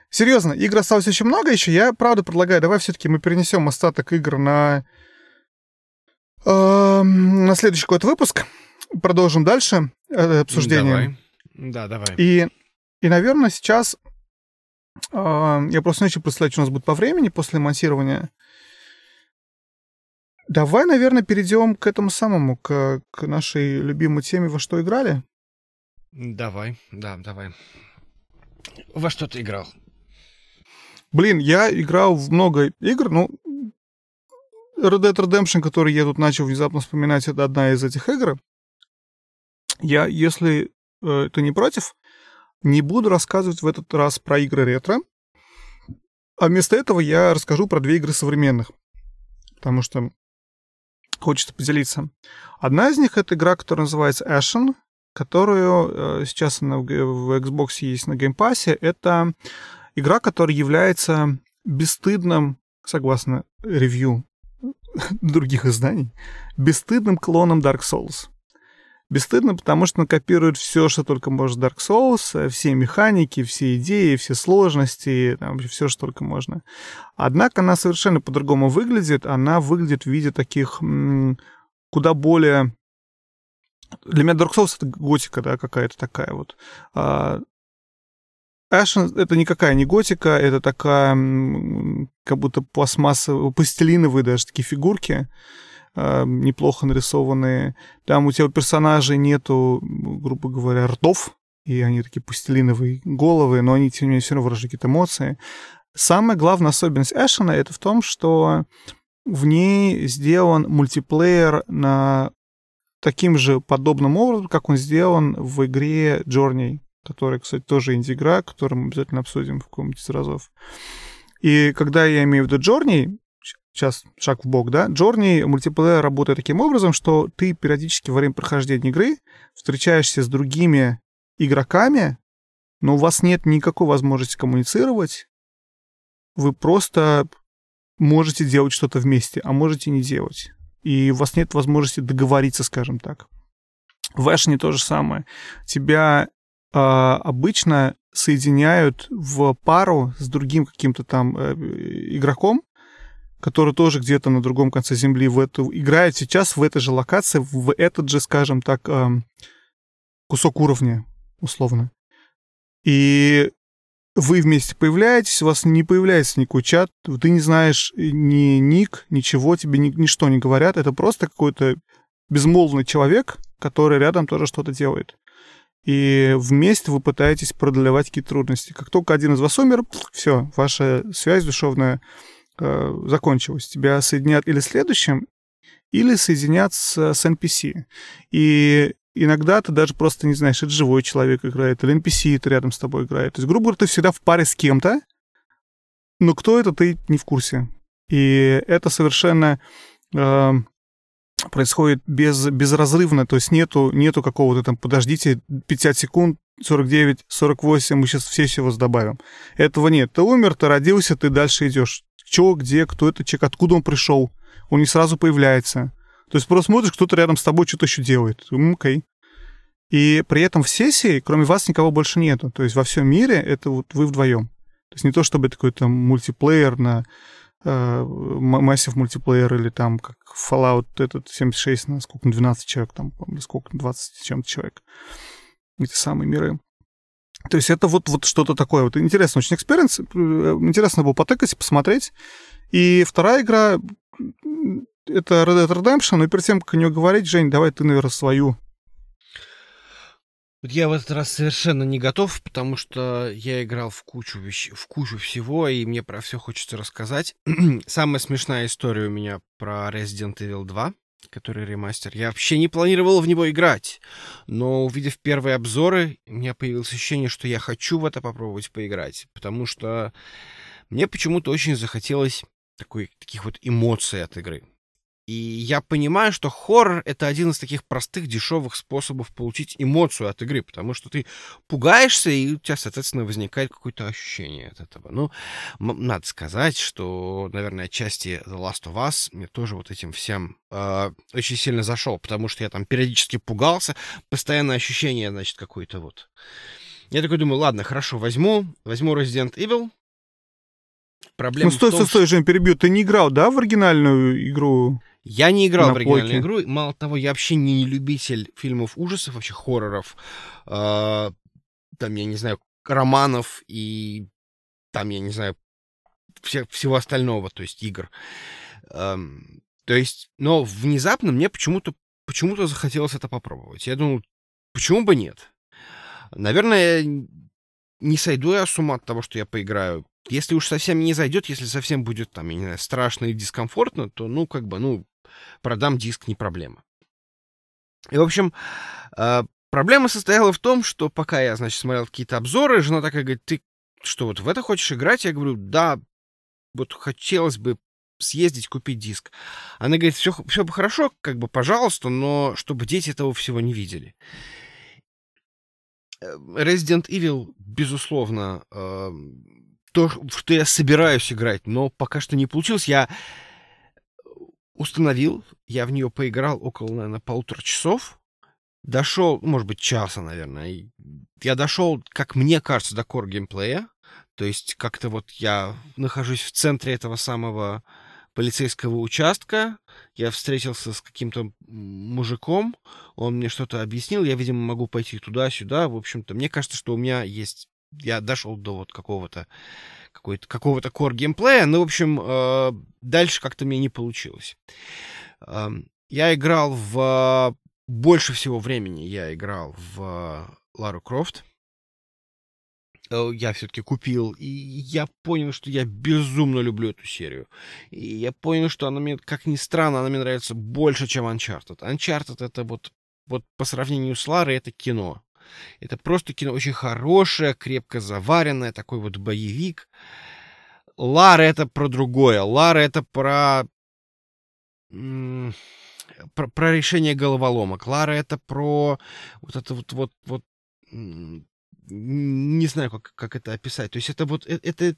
серьезно, игр осталось очень много еще. Я, правда, предлагаю, давай все-таки мы перенесем остаток игр на, э, на следующий какой-то выпуск продолжим дальше э, обсуждение. Давай. Да, давай. И, и наверное, сейчас э, я просто хочу представлять, что у нас будет по времени после монтирования. Давай, наверное, перейдем к этому самому, к, к нашей любимой теме «Во что играли?» Давай, да, давай. Во что ты играл? Блин, я играл в много игр, ну, Red Dead Redemption, который я тут начал внезапно вспоминать, это одна из этих игр. Я, если э, ты не против, не буду рассказывать в этот раз про игры ретро, а вместо этого я расскажу про две игры современных, потому что хочется поделиться. Одна из них — это игра, которая называется Ashen, которую э, сейчас она в, в Xbox есть на Game Pass е. Это игра, которая является бесстыдным, согласно ревью [LAUGHS] других изданий, бесстыдным клоном Dark Souls. Бесстыдно, потому что он копирует все, что только может Dark Souls, все механики, все идеи, все сложности, там, все, что только можно. Однако она совершенно по-другому выглядит. Она выглядит в виде таких м- куда более... Для меня Dark Souls — это готика, да, какая-то такая вот. А Ashen — это никакая не готика, это такая как будто пластмассовая, пластилиновые даже такие фигурки, неплохо нарисованные. Там у тебя персонажей нету, грубо говоря, ртов, и они такие пластилиновые головы, но они, тем не менее, все равно выражают какие-то эмоции. Самая главная особенность Эшена — это в том, что в ней сделан мультиплеер на таким же подобным образом, как он сделан в игре Journey, которая, кстати, тоже инди-игра, которую мы обязательно обсудим в каком-нибудь из разов. И когда я имею в виду Journey, сейчас шаг в бок, да, Journey мультиплеер работает таким образом, что ты периодически во время прохождения игры встречаешься с другими игроками, но у вас нет никакой возможности коммуницировать, вы просто можете делать что-то вместе, а можете не делать. И у вас нет возможности договориться, скажем так. В Эшне то же самое. Тебя э, обычно соединяют в пару с другим каким-то там э, игроком, который тоже где-то на другом конце земли в эту играет сейчас в этой же локации, в этот же, скажем так, э, кусок уровня, условно. И вы вместе появляетесь, у вас не появляется никакой чат, ты не знаешь ни ник, ничего, тебе ни, ничто не говорят, это просто какой-то безмолвный человек, который рядом тоже что-то делает и вместе вы пытаетесь преодолевать какие-то трудности. Как только один из вас умер, все, ваша связь душевная э, закончилась. Тебя соединят или следующим, или соединят с, с NPC. И иногда ты даже просто не знаешь, это живой человек играет, или NPC это рядом с тобой играет. То есть, грубо говоря, ты всегда в паре с кем-то, но кто это, ты не в курсе. И это совершенно э, происходит без, безразрывно, то есть нету, нету какого-то там, подождите, 50 секунд, 49, 48, мы сейчас все всего добавим. Этого нет. Ты умер, ты родился, ты дальше идешь. Че, где, кто это человек, откуда он пришел. Он не сразу появляется. То есть просто смотришь, кто-то рядом с тобой что-то еще делает. Окей. Okay. И при этом в сессии, кроме вас, никого больше нету. То есть во всем мире это вот вы вдвоем. То есть не то, чтобы это какой-то мультиплеер на э, massive multiplayer или там как Fallout этот 76 на сколько, 12 человек там, сколько, 20 с чем-то человек. Эти самые миры. То есть это вот, вот что-то такое. Вот интересно очень experience. Э, интересно было потыкать, посмотреть. И вторая игра это Red Dead Redemption. Но перед тем, как о нее говорить, Жень, давай ты, наверное, свою я в этот раз совершенно не готов, потому что я играл в кучу, вещ... в кучу всего, и мне про все хочется рассказать. [CLEARS THROAT] Самая смешная история у меня про Resident Evil 2, который ремастер. Я вообще не планировал в него играть, но увидев первые обзоры, у меня появилось ощущение, что я хочу в это попробовать поиграть, потому что мне почему-то очень захотелось такой, таких вот эмоций от игры. И я понимаю, что хоррор — это один из таких простых, дешевых способов получить эмоцию от игры, потому что ты пугаешься, и у тебя, соответственно, возникает какое-то ощущение от этого. Ну, надо сказать, что, наверное, отчасти The Last of Us мне тоже вот этим всем э, очень сильно зашел, потому что я там периодически пугался, постоянное ощущение, значит, какое-то вот. Я такой думаю, ладно, хорошо, возьму, возьму Resident Evil, Проблема ну, стой, том, стой, стой, Жень, перебью. Ты не играл, да, в оригинальную игру? Я не играл на в оригинальную плойке. игру. Мало того, я вообще не любитель фильмов ужасов, вообще хорроров. Э, там, я не знаю, романов и там, я не знаю, все, всего остального, то есть игр. Э, то есть, но внезапно мне почему-то почему-то захотелось это попробовать. Я думаю, почему бы нет? Наверное, не сойду я с ума от того, что я поиграю Если уж совсем не зайдет, если совсем будет там, я не знаю, страшно и дискомфортно, то, ну, как бы, ну, продам диск, не проблема. И, в общем, э, проблема состояла в том, что пока я, значит, смотрел какие-то обзоры, жена такая говорит, ты что, вот в это хочешь играть? Я говорю, да, вот хотелось бы съездить, купить диск. Она говорит, все, все бы хорошо, как бы, пожалуйста, но чтобы дети этого всего не видели. Э, Resident Evil, безусловно, э, то, что я собираюсь играть, но пока что не получилось. Я установил, я в нее поиграл около, наверное, полутора часов. Дошел, может быть, часа, наверное. Я дошел, как мне кажется, до кор геймплея. То есть как-то вот я нахожусь в центре этого самого полицейского участка. Я встретился с каким-то мужиком, он мне что-то объяснил, я, видимо, могу пойти туда-сюда. В общем-то, мне кажется, что у меня есть... Я дошел до вот какого-то какого-то core геймплея, но, в общем, э, дальше как-то мне не получилось. Э, я играл в... Больше всего времени я играл в Лару Крофт. Э, я все-таки купил, и я понял, что я безумно люблю эту серию. И я понял, что она мне, как ни странно, она мне нравится больше, чем Uncharted. Uncharted это вот, вот по сравнению с Ларой, это кино. Это просто кино очень хорошее, крепко заваренное, такой вот боевик. Лара это про другое. Лара это про... Про, про решение головоломок. Лара это про вот это вот, вот, вот не знаю, как, как это описать. То есть это вот, э, это, э,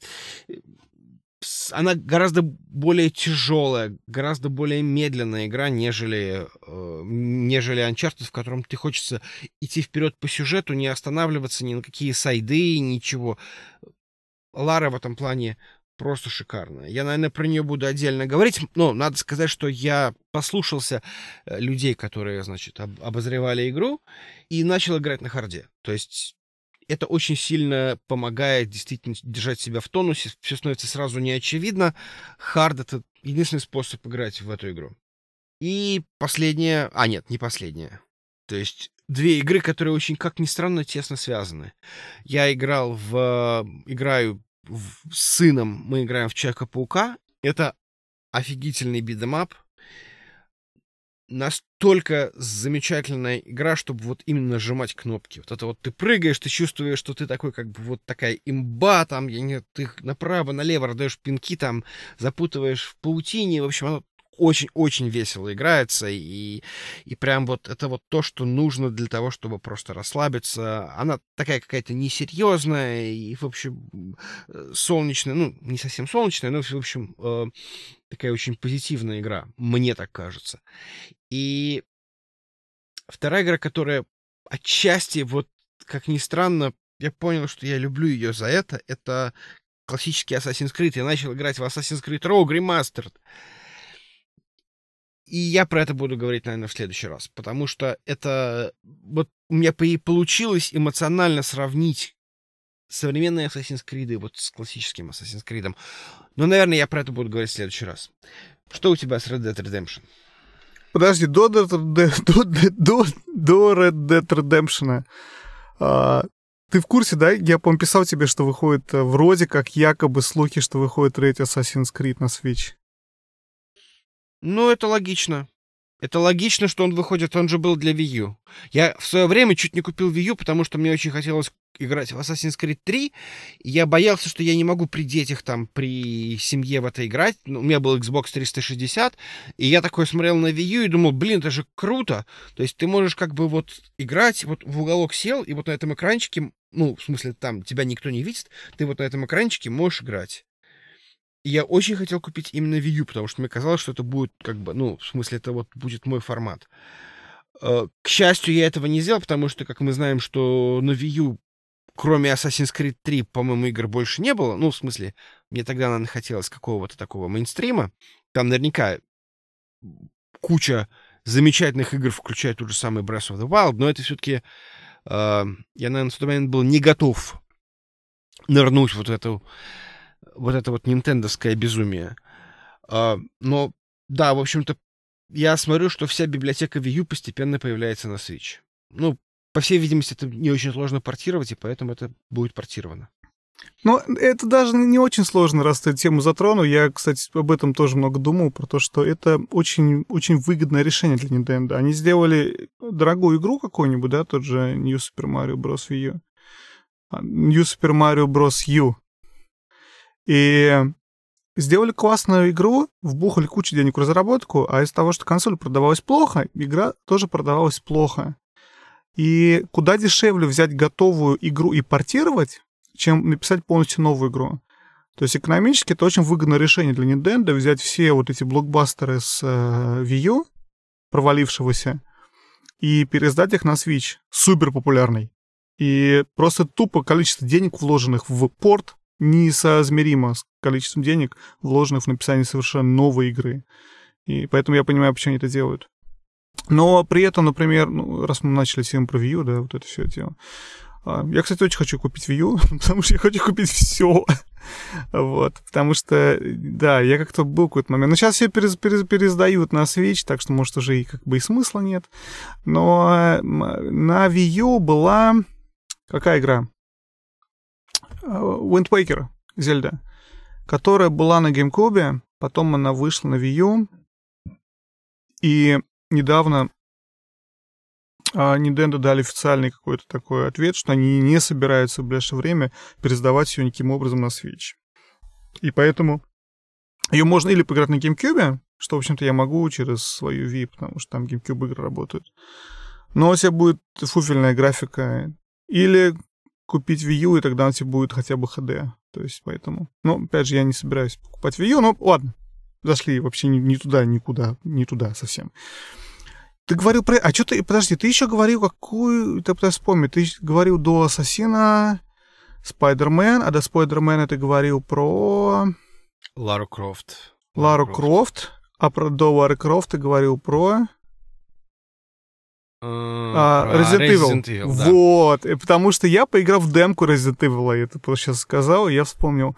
она гораздо более тяжелая, гораздо более медленная игра, нежели, э, нежели Uncharted, в котором ты хочется идти вперед по сюжету, не останавливаться ни на какие сайды, ничего. Лара в этом плане просто шикарная. Я, наверное, про нее буду отдельно говорить. Но надо сказать, что я послушался э, людей, которые, значит, об обозревали игру, и начал играть на харде. То есть это очень сильно помогает действительно держать себя в тонусе. Все становится сразу неочевидно. Хард — это единственный способ играть в эту игру. И последнее... А, нет, не последнее. То есть две игры, которые очень, как ни странно, тесно связаны. Я играл в... Играю в... с сыном, мы играем в Человека-паука. Это офигительный бидемап настолько замечательная игра, чтобы вот именно нажимать кнопки. Вот это вот ты прыгаешь, ты чувствуешь, что ты такой, как бы вот такая имба, там, я не, ты направо, налево раздаешь пинки, там, запутываешь в паутине. В общем, оно очень-очень весело играется, и, и прям вот это вот то, что нужно для того, чтобы просто расслабиться. Она такая какая-то несерьезная и, в общем, э, солнечная, ну, не совсем солнечная, но, в общем, э, такая очень позитивная игра, мне так кажется. И вторая игра, которая отчасти, вот, как ни странно, я понял, что я люблю ее за это, это классический Assassin's Creed. Я начал играть в Assassin's Creed Rogue Remastered. И я про это буду говорить, наверное, в следующий раз, потому что это вот у меня получилось эмоционально сравнить современные Assassin's Creed вот с классическим Assassin's Creed. Но, наверное, я про это буду говорить в следующий раз. Что у тебя с Red Dead Redemption? Подожди, до, до, до, до, до Red Dead Redemption а, ты в курсе, да? Я, по писал тебе, что выходит э, вроде как якобы слухи, что выходит третий Assassin's Creed на Switch. Ну, это логично. Это логично, что он выходит, он же был для Wii U. Я в свое время чуть не купил Wii U, потому что мне очень хотелось играть в Assassin's Creed 3, и я боялся, что я не могу при детях там, при семье в это играть. Ну, у меня был Xbox 360, и я такой смотрел на Wii U и думал, блин, это же круто. То есть ты можешь как бы вот играть, вот в уголок сел, и вот на этом экранчике, ну, в смысле, там тебя никто не видит, ты вот на этом экранчике можешь играть я очень хотел купить именно Wii U, потому что мне казалось, что это будет как бы, ну, в смысле, это вот будет мой формат. Э, к счастью, я этого не сделал, потому что, как мы знаем, что на Wii U, кроме Assassin's Creed 3, по-моему, игр больше не было. Ну, в смысле, мне тогда, наверное, хотелось какого-то такого мейнстрима. Там наверняка куча замечательных игр, включая тот же самый Breath of the Wild, но это все-таки... Э, я, наверное, в тот момент был не готов нырнуть вот эту вот это вот нинтендовское безумие. А, но, да, в общем-то, я смотрю, что вся библиотека Wii U постепенно появляется на Switch. Ну, по всей видимости, это не очень сложно портировать, и поэтому это будет портировано. Но это даже не очень сложно, раз ты тему затронул. Я, кстати, об этом тоже много думал, про то, что это очень, очень выгодное решение для Nintendo. Они сделали дорогую игру какую-нибудь, да, тот же New Super Mario Bros. Wii U. А, New Super Mario Bros. U. И сделали классную игру, вбухали кучу денег в разработку, а из-за того, что консоль продавалась плохо, игра тоже продавалась плохо. И куда дешевле взять готовую игру и портировать, чем написать полностью новую игру. То есть экономически это очень выгодное решение для Nintendo взять все вот эти блокбастеры с э, Wii U, провалившегося, и пересдать их на Switch, супер популярный. И просто тупо количество денег, вложенных в порт, несоизмеримо с количеством денег, вложенных в написание совершенно новой игры. И поэтому я понимаю, почему они это делают. Но при этом, например, ну, раз мы начали тему про Wii U, да, вот это все дело, а, я, кстати, очень хочу купить Wii U, [LAUGHS] потому что я хочу купить все. вот, потому что, да, я как-то был какой-то момент. Но сейчас все перез, перез, пересдают на Switch, так что, может, уже и как бы и смысла нет. Но на Wii U была... Какая игра? А, Wind Waker, Зельда, которая была на GameCube, потом она вышла на Wii U, и недавно а Nintendo дали официальный какой-то такой ответ, что они не собираются в ближайшее время пересдавать ее никаким образом на Switch. И поэтому ее можно или поиграть на GameCube, что, в общем-то, я могу через свою Wii, потому что там GameCube игры работают. Но у тебя будет фуфельная графика. Или купить Wii U, и тогда у тебя будет хотя бы HD. То есть, поэтому... Ну, опять же, я не собираюсь покупать Wii U, но ладно. Зашли вообще не, не туда, никуда, не туда совсем. Ты говорил про... А что ты... Подожди, ты еще говорил какую... Ты пытаюсь вспомнить. Ты говорил до Ассасина, Spider-Man, а до Spider-Man а ты говорил про... Лару Крофт. Лару Крофт. Крофт. А про до Лары Крофт ты говорил про... А, Resident, Resident Evil. Evil да. Вот. И потому что я поиграл в демку Resident Evil, я это просто сейчас сказал, и я вспомнил.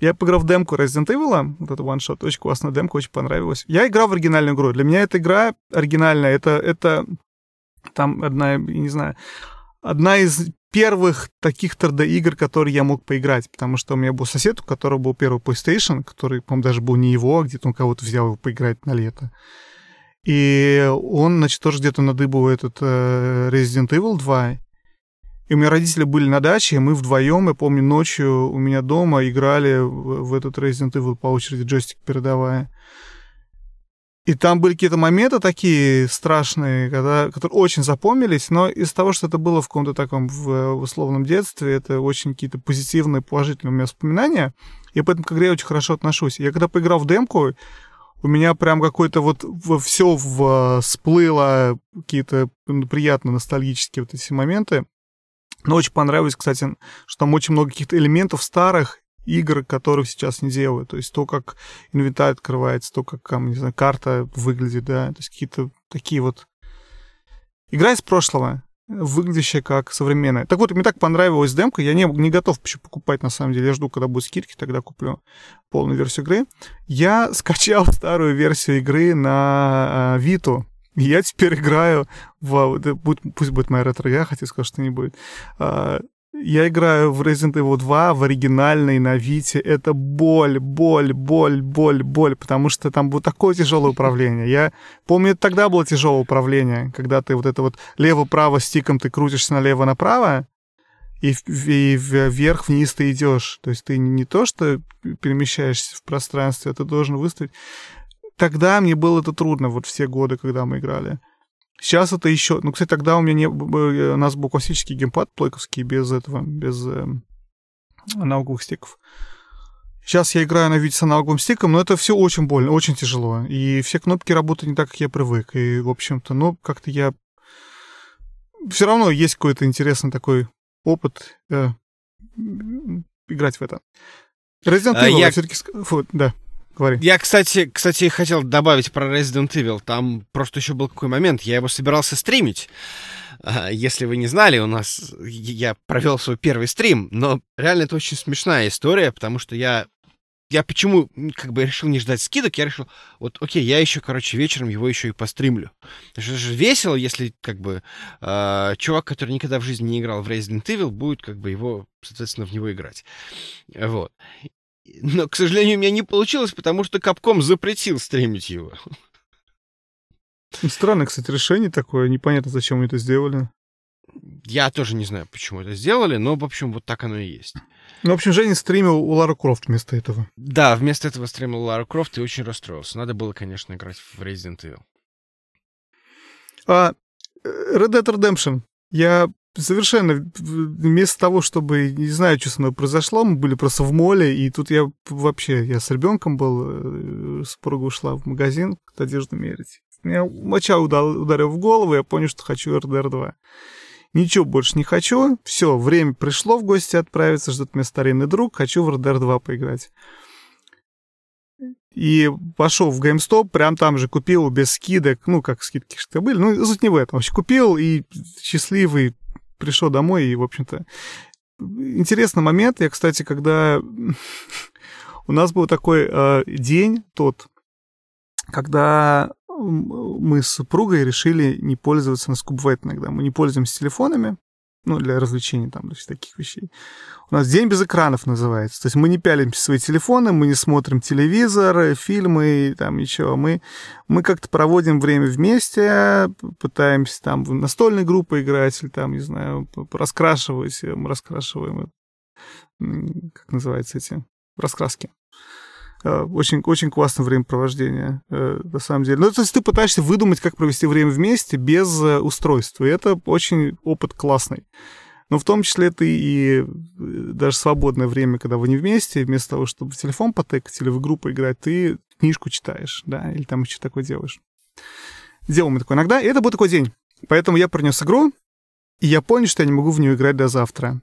Я поиграл в демку Resident Evil, вот One Shot, очень классная демка, очень понравилась. Я играл в оригинальную игру. Для меня эта игра оригинальная, это, это там одна, я не знаю, одна из первых таких 3D-игр, которые я мог поиграть, потому что у меня был сосед, у которого был первый PlayStation, который, по-моему, даже был не его, а где-то он кого-то взял его поиграть на лето. И он, значит, тоже где-то надыбал этот э, Resident Evil 2, и у меня родители были на даче, и мы вдвоем, я помню, ночью у меня дома играли в, этот Resident Evil по очереди, джойстик передавая. И там были какие-то моменты такие страшные, когда, которые очень запомнились, но из того, что это было в каком-то таком в, в условном детстве, это очень какие-то позитивные, положительные у меня воспоминания. И поэтому к игре очень хорошо отношусь. Я когда поиграл в демку, у меня прям какой-то вот все всплыло, какие-то приятные ностальгические вот эти моменты. Но очень понравилось, кстати, что там очень много каких-то элементов старых игр, которых сейчас не делают. То есть то, как инвентарь открывается, то, как там, не знаю, карта выглядит, да. То есть какие-то такие вот... Игра из прошлого, выглядящая как современная. Так вот, мне так понравилась демка, я не, не готов еще покупать, на самом деле. Я жду, когда будут скидки, тогда куплю полную версию игры. Я скачал [LAUGHS] старую версию игры на Виту. Я теперь играю в... Пусть будет моя ретро-игра, хотя сказать, что не будет. Я играю в Resident Evil 2 в оригинальной на Вите. Это боль, боль, боль, боль, боль, потому что там было такое тяжелое управление. Я помню, тогда было тяжелое управление, когда ты вот это вот лево-право стиком ты крутишься налево-направо, и, и вверх-вниз ты идешь. То есть ты не то, что перемещаешься в пространстве, а ты должен выставить тогда мне было это трудно, вот все годы, когда мы играли. Сейчас это еще... Ну, кстати, тогда у меня не... У нас был классический геймпад плойковский без этого, без э, аналоговых стиков. Сейчас я играю на виде с аналоговым стиком, но это все очень больно, очень тяжело. И все кнопки работают не так, как я привык. И, в общем-то, ну, как-то я... Все равно есть какой-то интересный такой опыт э, играть в это. Resident а, Evil, а, я... все-таки... Фу, да. Говори. Я, кстати, кстати, хотел добавить про Resident Evil. Там просто еще был какой момент. Я его собирался стримить. А, если вы не знали, у нас я провел свой первый стрим, но реально это очень смешная история, потому что я я почему как бы решил не ждать скидок, я решил, вот, окей, я еще, короче, вечером его еще и постримлю. Это же весело, если, как бы, э, чувак, который никогда в жизни не играл в Resident Evil, будет, как бы, его, соответственно, в него играть. Вот. Но, к сожалению, у меня не получилось, потому что Капком запретил стримить его. Странное, кстати, решение такое. Непонятно, зачем они это сделали. Я тоже не знаю, почему это сделали, но, в общем, вот так оно и есть. Ну, в общем, Женя стримил у Лара Крофт вместо этого. Да, вместо этого стримил Лара Крофт и очень расстроился. Надо было, конечно, играть в Resident Evil. А Red Dead Redemption. Я совершенно вместо того, чтобы, не знаю, что со мной произошло, мы были просто в моле, и тут я вообще, я с ребенком был, э, супруга ушла в магазин одежду мерить. Меня моча ударил в голову, я понял, что хочу RDR 2. Ничего больше не хочу. Все, время пришло в гости отправиться, ждет меня старинный друг, хочу в RDR 2 поиграть. И пошел в GameStop, прям там же купил без скидок, ну, как скидки что были, ну, суть не в этом. Вообще купил и счастливый пришел домой, и, в общем-то, интересный момент. Я, кстати, когда [LAUGHS] у нас был такой э, день тот, когда мы с супругой решили не пользоваться, нас бывает иногда, мы не пользуемся телефонами, ну, для развлечений там, то таких вещей. У нас день без экранов называется. То есть мы не пялимся в свои телефоны, мы не смотрим телевизор, фильмы, там ничего. Мы, мы как-то проводим время вместе, пытаемся там в настольной группы играть, или там, не знаю, раскрашивать, мы раскрашиваем, как называется эти, раскраски. Э, очень, очень классное времяпровождение, э, на самом деле. Ну, то есть ты пытаешься выдумать, как провести время вместе без э, устройства. И это очень опыт классный. Но в том числе ты и даже свободное время, когда вы не вместе, вместо того, чтобы в телефон потыкать или в игру поиграть, ты книжку читаешь, да, или там еще такое делаешь. Делаем мы такое иногда, и это был такой день. Поэтому я принес игру, и я понял, что я не могу в нее играть до завтра.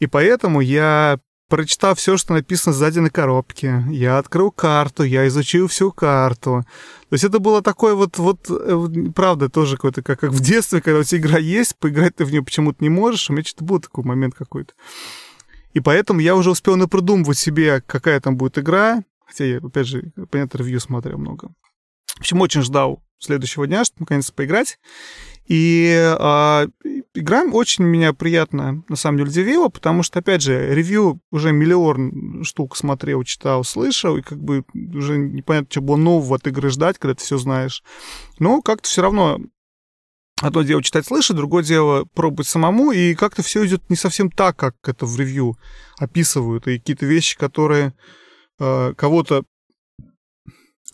И поэтому я прочитав все, что написано сзади на коробке, я открыл карту, я изучил всю карту. То есть это было такое вот, вот э, правда, тоже какое-то, как, как в детстве, когда у тебя игра есть, поиграть ты в нее почему-то не можешь, у меня что-то был такой момент какой-то. И поэтому я уже успел напродумывать себе, какая там будет игра, хотя я, опять же, понятно, ревью смотрел много. В общем, очень ждал следующего дня, чтобы наконец-то поиграть. И э, игра очень меня приятно, на самом деле, удивила, потому что, опять же, ревью уже миллион штук смотрел, читал, слышал, и как бы уже непонятно, что было нового от игры ждать, когда ты все знаешь. Но как-то все равно одно дело читать, слышать, другое дело пробовать самому, и как-то все идет не совсем так, как это в ревью описывают, и какие-то вещи, которые э, кого-то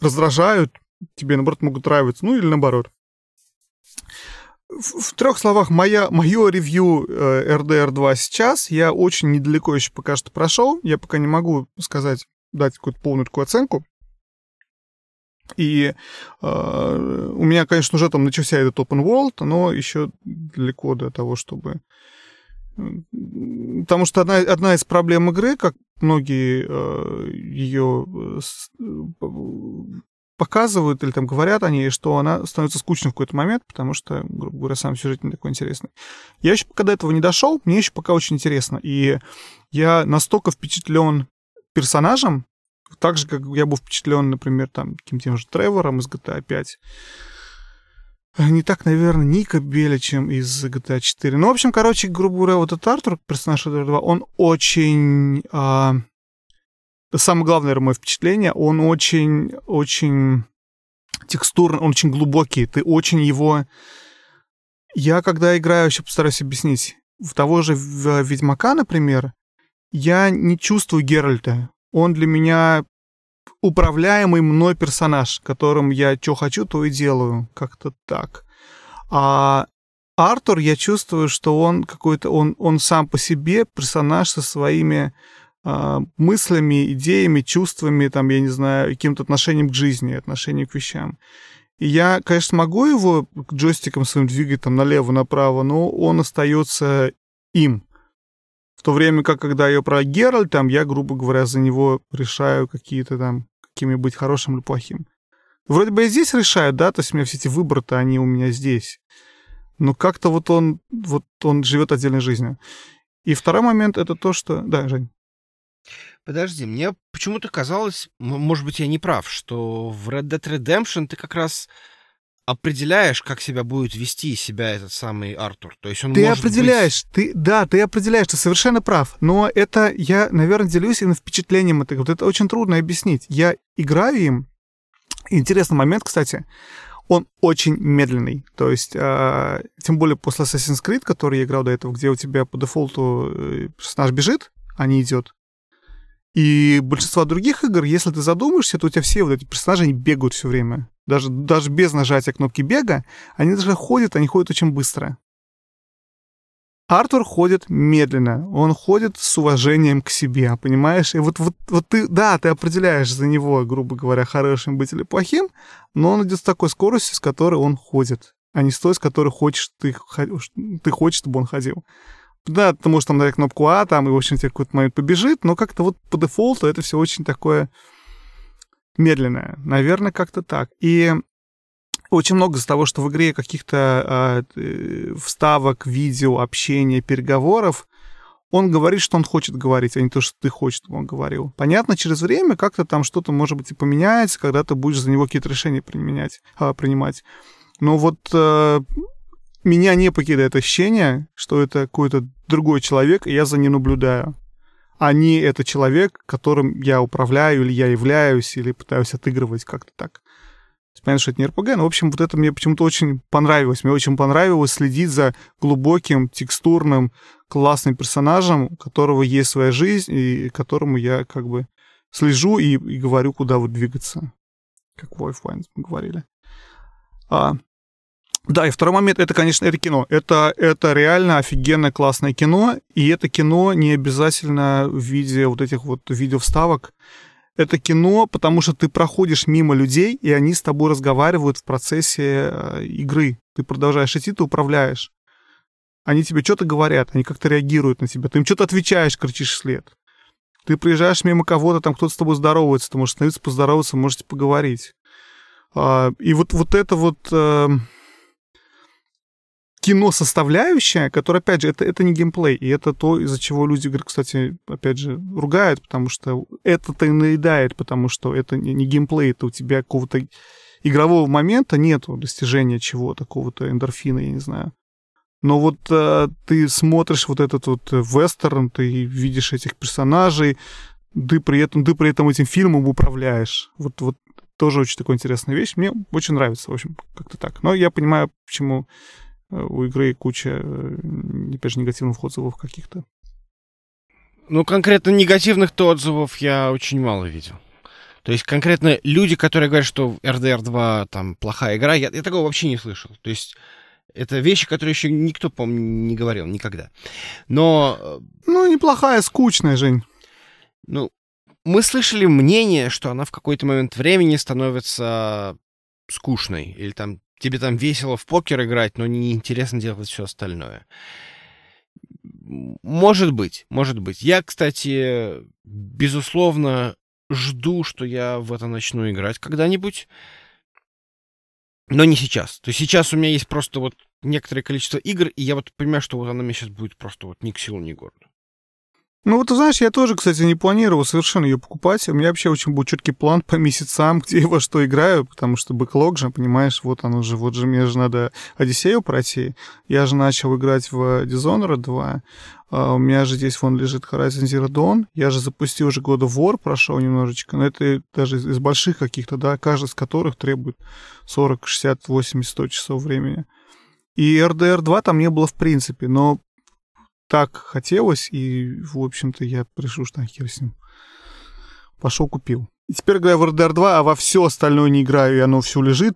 раздражают, тебе, наоборот, могут нравиться, ну или наоборот в, трех словах, моя, мое ревью э, RDR 2 сейчас, я очень недалеко еще пока что прошел, я пока не могу сказать, дать какую-то полную такую оценку. И э, у меня, конечно, уже там начался этот open world, но еще далеко до того, чтобы... Потому что одна, одна из проблем игры, как многие э, ее показывают или там говорят о ней, что она становится скучной в какой-то момент, потому что, грубо говоря, сам сюжет не такой интересный. Я еще пока до этого не дошел, мне еще пока очень интересно. И я настолько впечатлен персонажем, так же, как я был впечатлен, например, там, каким тем же Тревором из GTA 5. Не так, наверное, Ника Беля, чем из GTA 4. Ну, в общем, короче, грубо говоря, вот этот Артур, персонаж 2, он очень... А, самое главное, мое впечатление, он очень, очень текстурный, он очень глубокий, ты очень его... Я, когда играю, еще постараюсь объяснить, в того же Ведьмака, например, я не чувствую Геральта. Он для меня управляемый мной персонаж, которым я что хочу, то и делаю. Как-то так. А Артур, я чувствую, что он какой-то, он, он сам по себе персонаж со своими мыслями, идеями, чувствами, там, я не знаю, каким-то отношением к жизни, отношением к вещам. И я, конечно, могу его джойстиком своим двигать там налево-направо, но он остается им. В то время как, когда я про Геральт, там, я, грубо говоря, за него решаю какие-то там, какими быть хорошим или плохим. Вроде бы я здесь решаю, да, то есть у меня все эти выборы-то, они у меня здесь. Но как-то вот он, вот он живет отдельной жизнью. И второй момент это то, что... Да, Жень. Подожди, мне почему-то казалось, может быть, я не прав, что в Red Dead Redemption ты как раз определяешь, как себя будет вести себя этот самый Артур. То есть он ты определяешь, быть... ты, да, ты определяешь, ты совершенно прав. Но это я, наверное, делюсь именно впечатлением этого. Вот это очень трудно объяснить. Я играю им. Интересный момент, кстати, он очень медленный. То есть, э, тем более после Assassin's Creed, который я играл до этого, где у тебя по дефолту э, персонаж бежит, а не идет. И большинство других игр, если ты задумаешься, то у тебя все вот эти персонажи, они бегают все время. Даже, даже без нажатия кнопки бега, они даже ходят, они ходят очень быстро. Артур ходит медленно, он ходит с уважением к себе, понимаешь? И вот, вот, вот ты, да, ты определяешь за него, грубо говоря, хорошим быть или плохим, но он идет с такой скоростью, с которой он ходит, а не с той, с которой хочешь ты, ты хочешь, чтобы он ходил. Да, ты можешь там нажать кнопку А, там, и, в общем, тебе какой-то момент побежит, но как-то вот по дефолту это все очень такое медленное. Наверное, как-то так. И очень много из того, что в игре каких-то э, вставок, видео, общения, переговоров, он говорит, что он хочет говорить, а не то, что ты хочешь, чтобы он говорил. Понятно, через время как-то там что-то, может быть, и поменяется, когда ты будешь за него какие-то решения применять, э, принимать. Но вот э, меня не покидает ощущение, что это какой-то другой человек, и я за ним наблюдаю. А не это человек, которым я управляю, или я являюсь, или пытаюсь отыгрывать как-то так. Понятно, что это не РПГ, но, в общем, вот это мне почему-то очень понравилось. Мне очень понравилось следить за глубоким, текстурным, классным персонажем, у которого есть своя жизнь, и которому я как бы слежу и, и говорю, куда вот двигаться. Как Wolfwine мы говорили. А, да, и второй момент, это, конечно, это кино. Это, это реально офигенно классное кино, и это кино не обязательно в виде вот этих вот видео-вставок. Это кино, потому что ты проходишь мимо людей, и они с тобой разговаривают в процессе э, игры. Ты продолжаешь идти, ты управляешь. Они тебе что-то говорят, они как-то реагируют на тебя. Ты им что-то отвечаешь, кричишь вслед. Ты приезжаешь мимо кого-то, там кто-то с тобой здоровается, ты можешь остановиться, поздороваться, можете поговорить. А, и вот, вот это вот эм, кино составляющая, которая, опять же, это, это не геймплей, и это то, из-за чего люди, кстати, опять же, ругают, потому что это-то и наедает, потому что это не, не геймплей, это у тебя какого-то игрового момента нету достижения чего такого-то эндорфина, я не знаю. Но вот э, ты смотришь вот этот вот вестерн, ты видишь этих персонажей, ты при этом, ты при этом этим фильмом управляешь. Вот, вот тоже очень такая интересная вещь. Мне очень нравится, в общем, как-то так. Но я понимаю, почему у игры куча, э, опять же, негативных отзывов каких-то. Ну, конкретно негативных-то отзывов я очень мало видел. То есть конкретно люди, которые говорят, что RDR 2 там плохая игра, я, я такого вообще не слышал. То есть это вещи, которые еще никто, по-моему, не говорил никогда. Но... Э, ну, неплохая, скучная, Жень. Ну, мы слышали мнение, что она в какой-то момент времени становится скучной. Или там тебе там весело в покер играть, но неинтересно делать все остальное. Может быть, может быть. Я, кстати, безусловно, жду, что я в это начну играть когда-нибудь. Но не сейчас. То есть сейчас у меня есть просто вот некоторое количество игр, и я вот понимаю, что вот она мне сейчас будет просто вот ни к силу, ни к городу. Ну вот, знаешь, я тоже, кстати, не планировал совершенно ее покупать. У меня вообще очень был четкий план по месяцам, [LAUGHS] где я во что играю, потому что бэклог же, понимаешь, вот оно же, вот же мне же надо Одиссею пройти. Я же начал играть в Dishonored 2, Uh, у меня же здесь вон лежит Horizon Zero Dawn. Я же запустил уже God of War, прошел немножечко. Но это даже из, из больших каких-то, да, каждый из которых требует 40, 60, 80, 100 часов времени. И RDR 2 там не было в принципе, но так хотелось, и, в общем-то, я решил, что хер с ним. Пошел купил. И теперь играю в RDR 2, а во все остальное не играю, и оно все лежит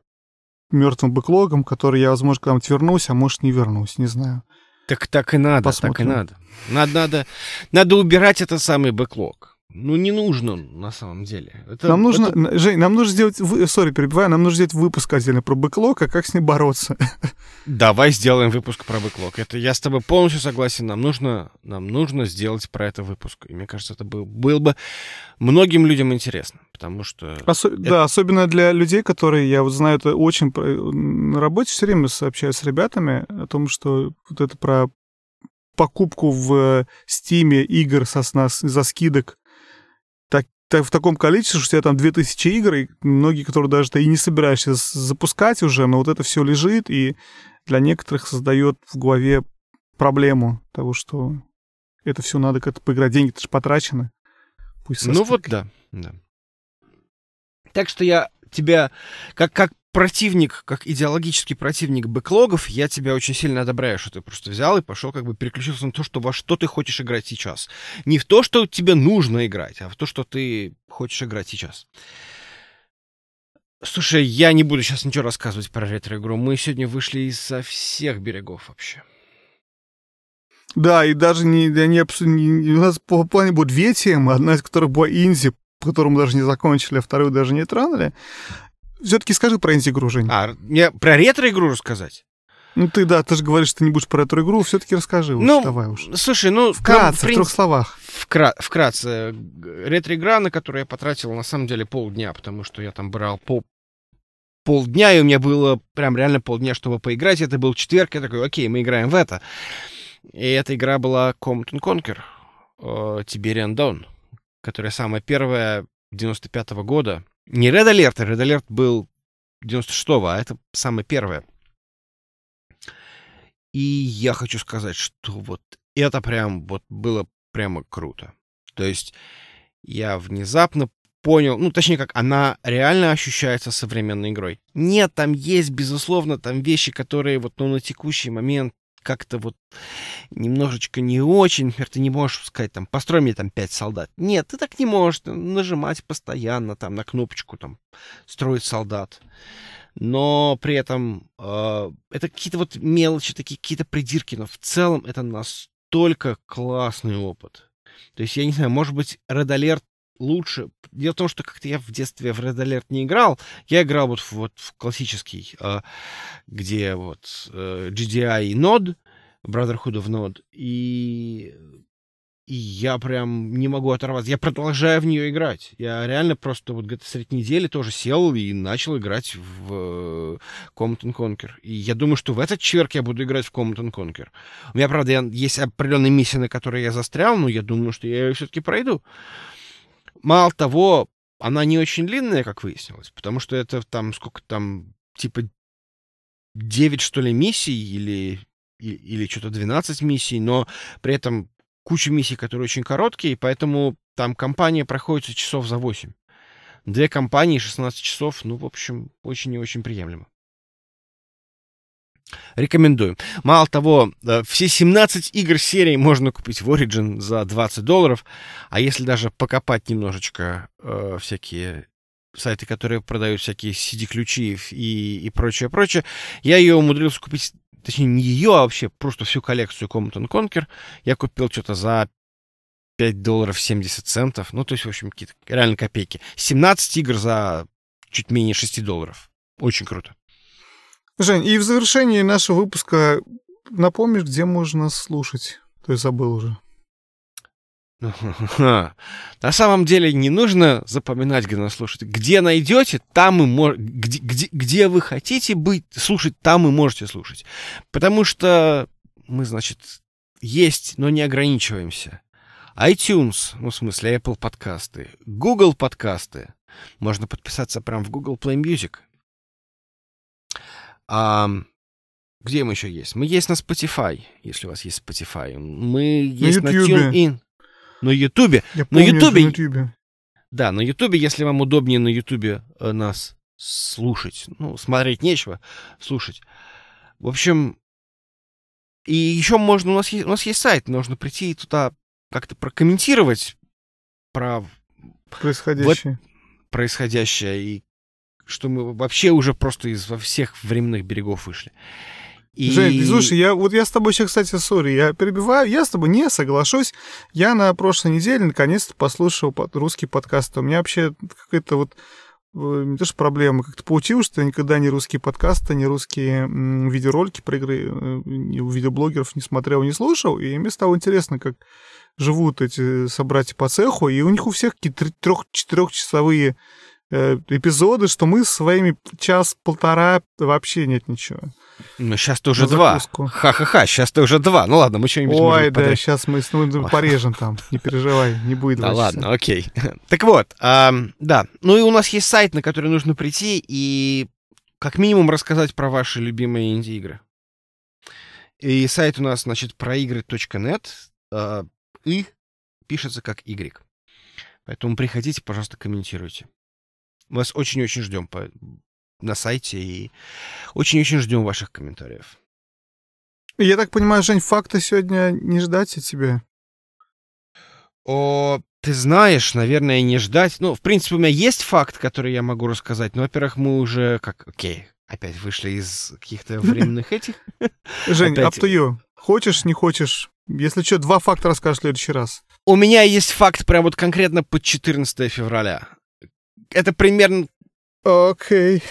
мертвым бэклогом, который я, возможно, когда-нибудь вернусь, а может, не вернусь, не знаю. Так так и надо, Посмотрим. так и надо. Надо, надо, надо убирать этот самый бэклог. Ну, не нужно на самом деле. Это, нам нужно, это... Жень, нам нужно сделать, сори, перебиваю, нам нужно сделать выпуск отдельно про бэклог, а как с ним бороться. [LAUGHS] Давай сделаем выпуск про бэклог. Это я с тобой полностью согласен. Нам нужно, нам нужно сделать про это выпуск. И мне кажется, это был, был бы многим людям интересно, потому что... Осо... Это... Да, особенно для людей, которые, я вот знаю, это очень... На работе все время сообщаю с ребятами о том, что вот это про покупку в Стиме игр со, за скидок в таком количестве, что у тебя там 2000 игр, и многие, которые даже ты и не собираешься запускать уже, но вот это все лежит, и для некоторых создает в голове проблему того, что это все надо как-то поиграть. Деньги-то же потрачены. Пусть ну вот да, да. Так что я тебя, как, как противник, как идеологический противник бэклогов, я тебя очень сильно одобряю, что ты просто взял и пошел как бы переключился на то, что во что ты хочешь играть сейчас. Не в то, что тебе нужно играть, а в то, что ты хочешь играть сейчас. Слушай, я не буду сейчас ничего рассказывать про ретро-игру. Мы сегодня вышли из-за всех берегов вообще. Да, и даже не, не, не, у нас по плане будет две темы, одна из которых была инди, по которому даже не закончили, а вторую даже не тронули. Все-таки скажи про инди-игру, Жень. А, мне про ретро-игру рассказать? Ну ты, да, ты же говоришь, что ты не будешь про эту игру, все-таки расскажи ну, уж, давай уж. Слушай, ну... Вкратце, в, в трех словах. Вкра- вкратце. Ретро-игра, на которую я потратил, на самом деле, полдня, потому что я там брал по полдня, и у меня было прям реально полдня, чтобы поиграть. Это был четверг, я такой, окей, мы играем в это. И эта игра была Command Conquer, э, Tiberian Dawn, которая самая первая 95 -го года. Не Red Alert, Red Alert был 96-го, а это самая первая. И я хочу сказать, что вот это прям вот было прямо круто. То есть я внезапно понял, ну, точнее как, она реально ощущается современной игрой. Нет, там есть, безусловно, там вещи, которые вот, ну, на текущий момент как-то вот немножечко не очень, например, ты не можешь сказать, там, построй мне там пять солдат. Нет, ты так не можешь нажимать постоянно там на кнопочку, там, строить солдат. Но при этом э, это какие-то вот мелочи, такие какие-то придирки, но в целом это настолько классный опыт. То есть, я не знаю, может быть, Red Alert лучше. Дело в том, что как-то я в детстве в Red Alert не играл. Я играл вот в, вот в классический, э, где вот э, GDI и Node, Brotherhood of Node, и, и я прям не могу оторваться. Я продолжаю в нее играть. Я реально просто вот где-то средь недели тоже сел и начал играть в э, Command Conquer. И я думаю, что в этот четверг я буду играть в Command Conquer. У меня, правда, есть определенные миссии, на которые я застрял, но я думаю, что я ее все-таки пройду. Мало того, она не очень длинная, как выяснилось, потому что это там сколько там, типа 9, что ли, миссий или, или, что-то 12 миссий, но при этом куча миссий, которые очень короткие, поэтому там компания проходит часов за 8. Две компании, 16 часов, ну, в общем, очень и очень приемлемо. Рекомендую. Мало того, э, все 17 игр серии можно купить в Origin за 20 долларов. А если даже покопать немножечко э, всякие сайты, которые продают всякие CD-ключи и, и прочее, прочее, я ее умудрился купить, точнее, не ее, а вообще просто всю коллекцию Command Conquer. Я купил что-то за 5 долларов 70 центов. Ну, то есть, в общем, какие-то реально копейки. 17 игр за чуть менее 6 долларов. Очень круто. Жень, и в завершении нашего выпуска напомнишь, где можно слушать? То есть забыл уже. [LAUGHS] На самом деле не нужно запоминать, где нас слушать. Где найдете, там и мож... где, где, где вы хотите быть, слушать, там и можете слушать. Потому что мы, значит, есть, но не ограничиваемся. iTunes, ну, в смысле, Apple подкасты, Google подкасты. Можно подписаться прямо в Google Play Music. А, где мы еще есть? Мы есть на Spotify, если у вас есть Spotify. Мы есть на, на TuneIn. На Ютубе. На Ютубе. Да, на Ютубе, если вам удобнее на Ютубе э, нас слушать. Ну, смотреть нечего, слушать. В общем, и еще можно, у нас есть, у нас есть сайт, нужно прийти туда как-то прокомментировать про происходящее. Вот, происходящее и что мы вообще уже просто из во всех временных берегов вышли. И... Жень, слушай, я, вот я с тобой сейчас, кстати, сори, я перебиваю, я с тобой не соглашусь. Я на прошлой неделе наконец-то послушал под, русский подкаст. У меня вообще какая-то вот э, не то что проблема, как-то получилось, что я никогда ни русские подкасты, ни русские видеоролики про игры, э, у видеоблогеров не смотрел, не слушал, и мне стало интересно, как живут эти собратья по цеху, и у них у всех какие-то трех-четырехчасовые Э, эпизоды, что мы своими час-полтора вообще нет ничего. Ну, сейчас-то уже два. Ха-ха-ха, сейчас-то уже два. Ну ладно, мы что-нибудь Ой, да, подряд. сейчас мы ну, порежем там. Не переживай, не будет Да ладно, окей. [LAUGHS] Так вот, да. Ну и у нас есть сайт, на который нужно прийти и как минимум рассказать про ваши любимые инди-игры. И сайт у нас, значит, проигры.нет, э, и пишется как Y. Поэтому приходите, пожалуйста, комментируйте. Мы вас очень-очень ждем по... на сайте и очень-очень ждем ваших комментариев. Я так понимаю, Жень, факты сегодня не ждать от тебя? О, ты знаешь, наверное, не ждать. Ну, в принципе, у меня есть факт, который я могу рассказать, но, во-первых, мы уже как... Окей, опять вышли из каких-то временных этих. [LAUGHS] Жень, опять... up to you. Хочешь, не хочешь? Если что, два факта расскажешь в следующий раз. У меня есть факт прям вот конкретно по 14 февраля. Это примерно... Окей. Okay.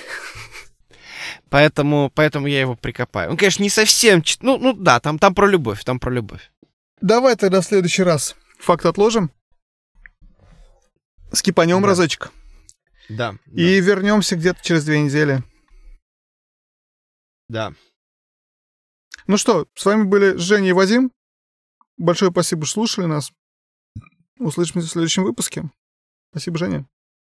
Поэтому, поэтому я его прикопаю. Он, конечно, не совсем... Ну, ну да, там, там про любовь, там про любовь. Давай тогда в следующий раз факт отложим. Скипанем да. разочек. Да. И да. вернемся где-то через две недели. Да. Ну что, с вами были Женя и Вадим. Большое спасибо, что слушали нас. Услышимся в следующем выпуске. Спасибо, Женя.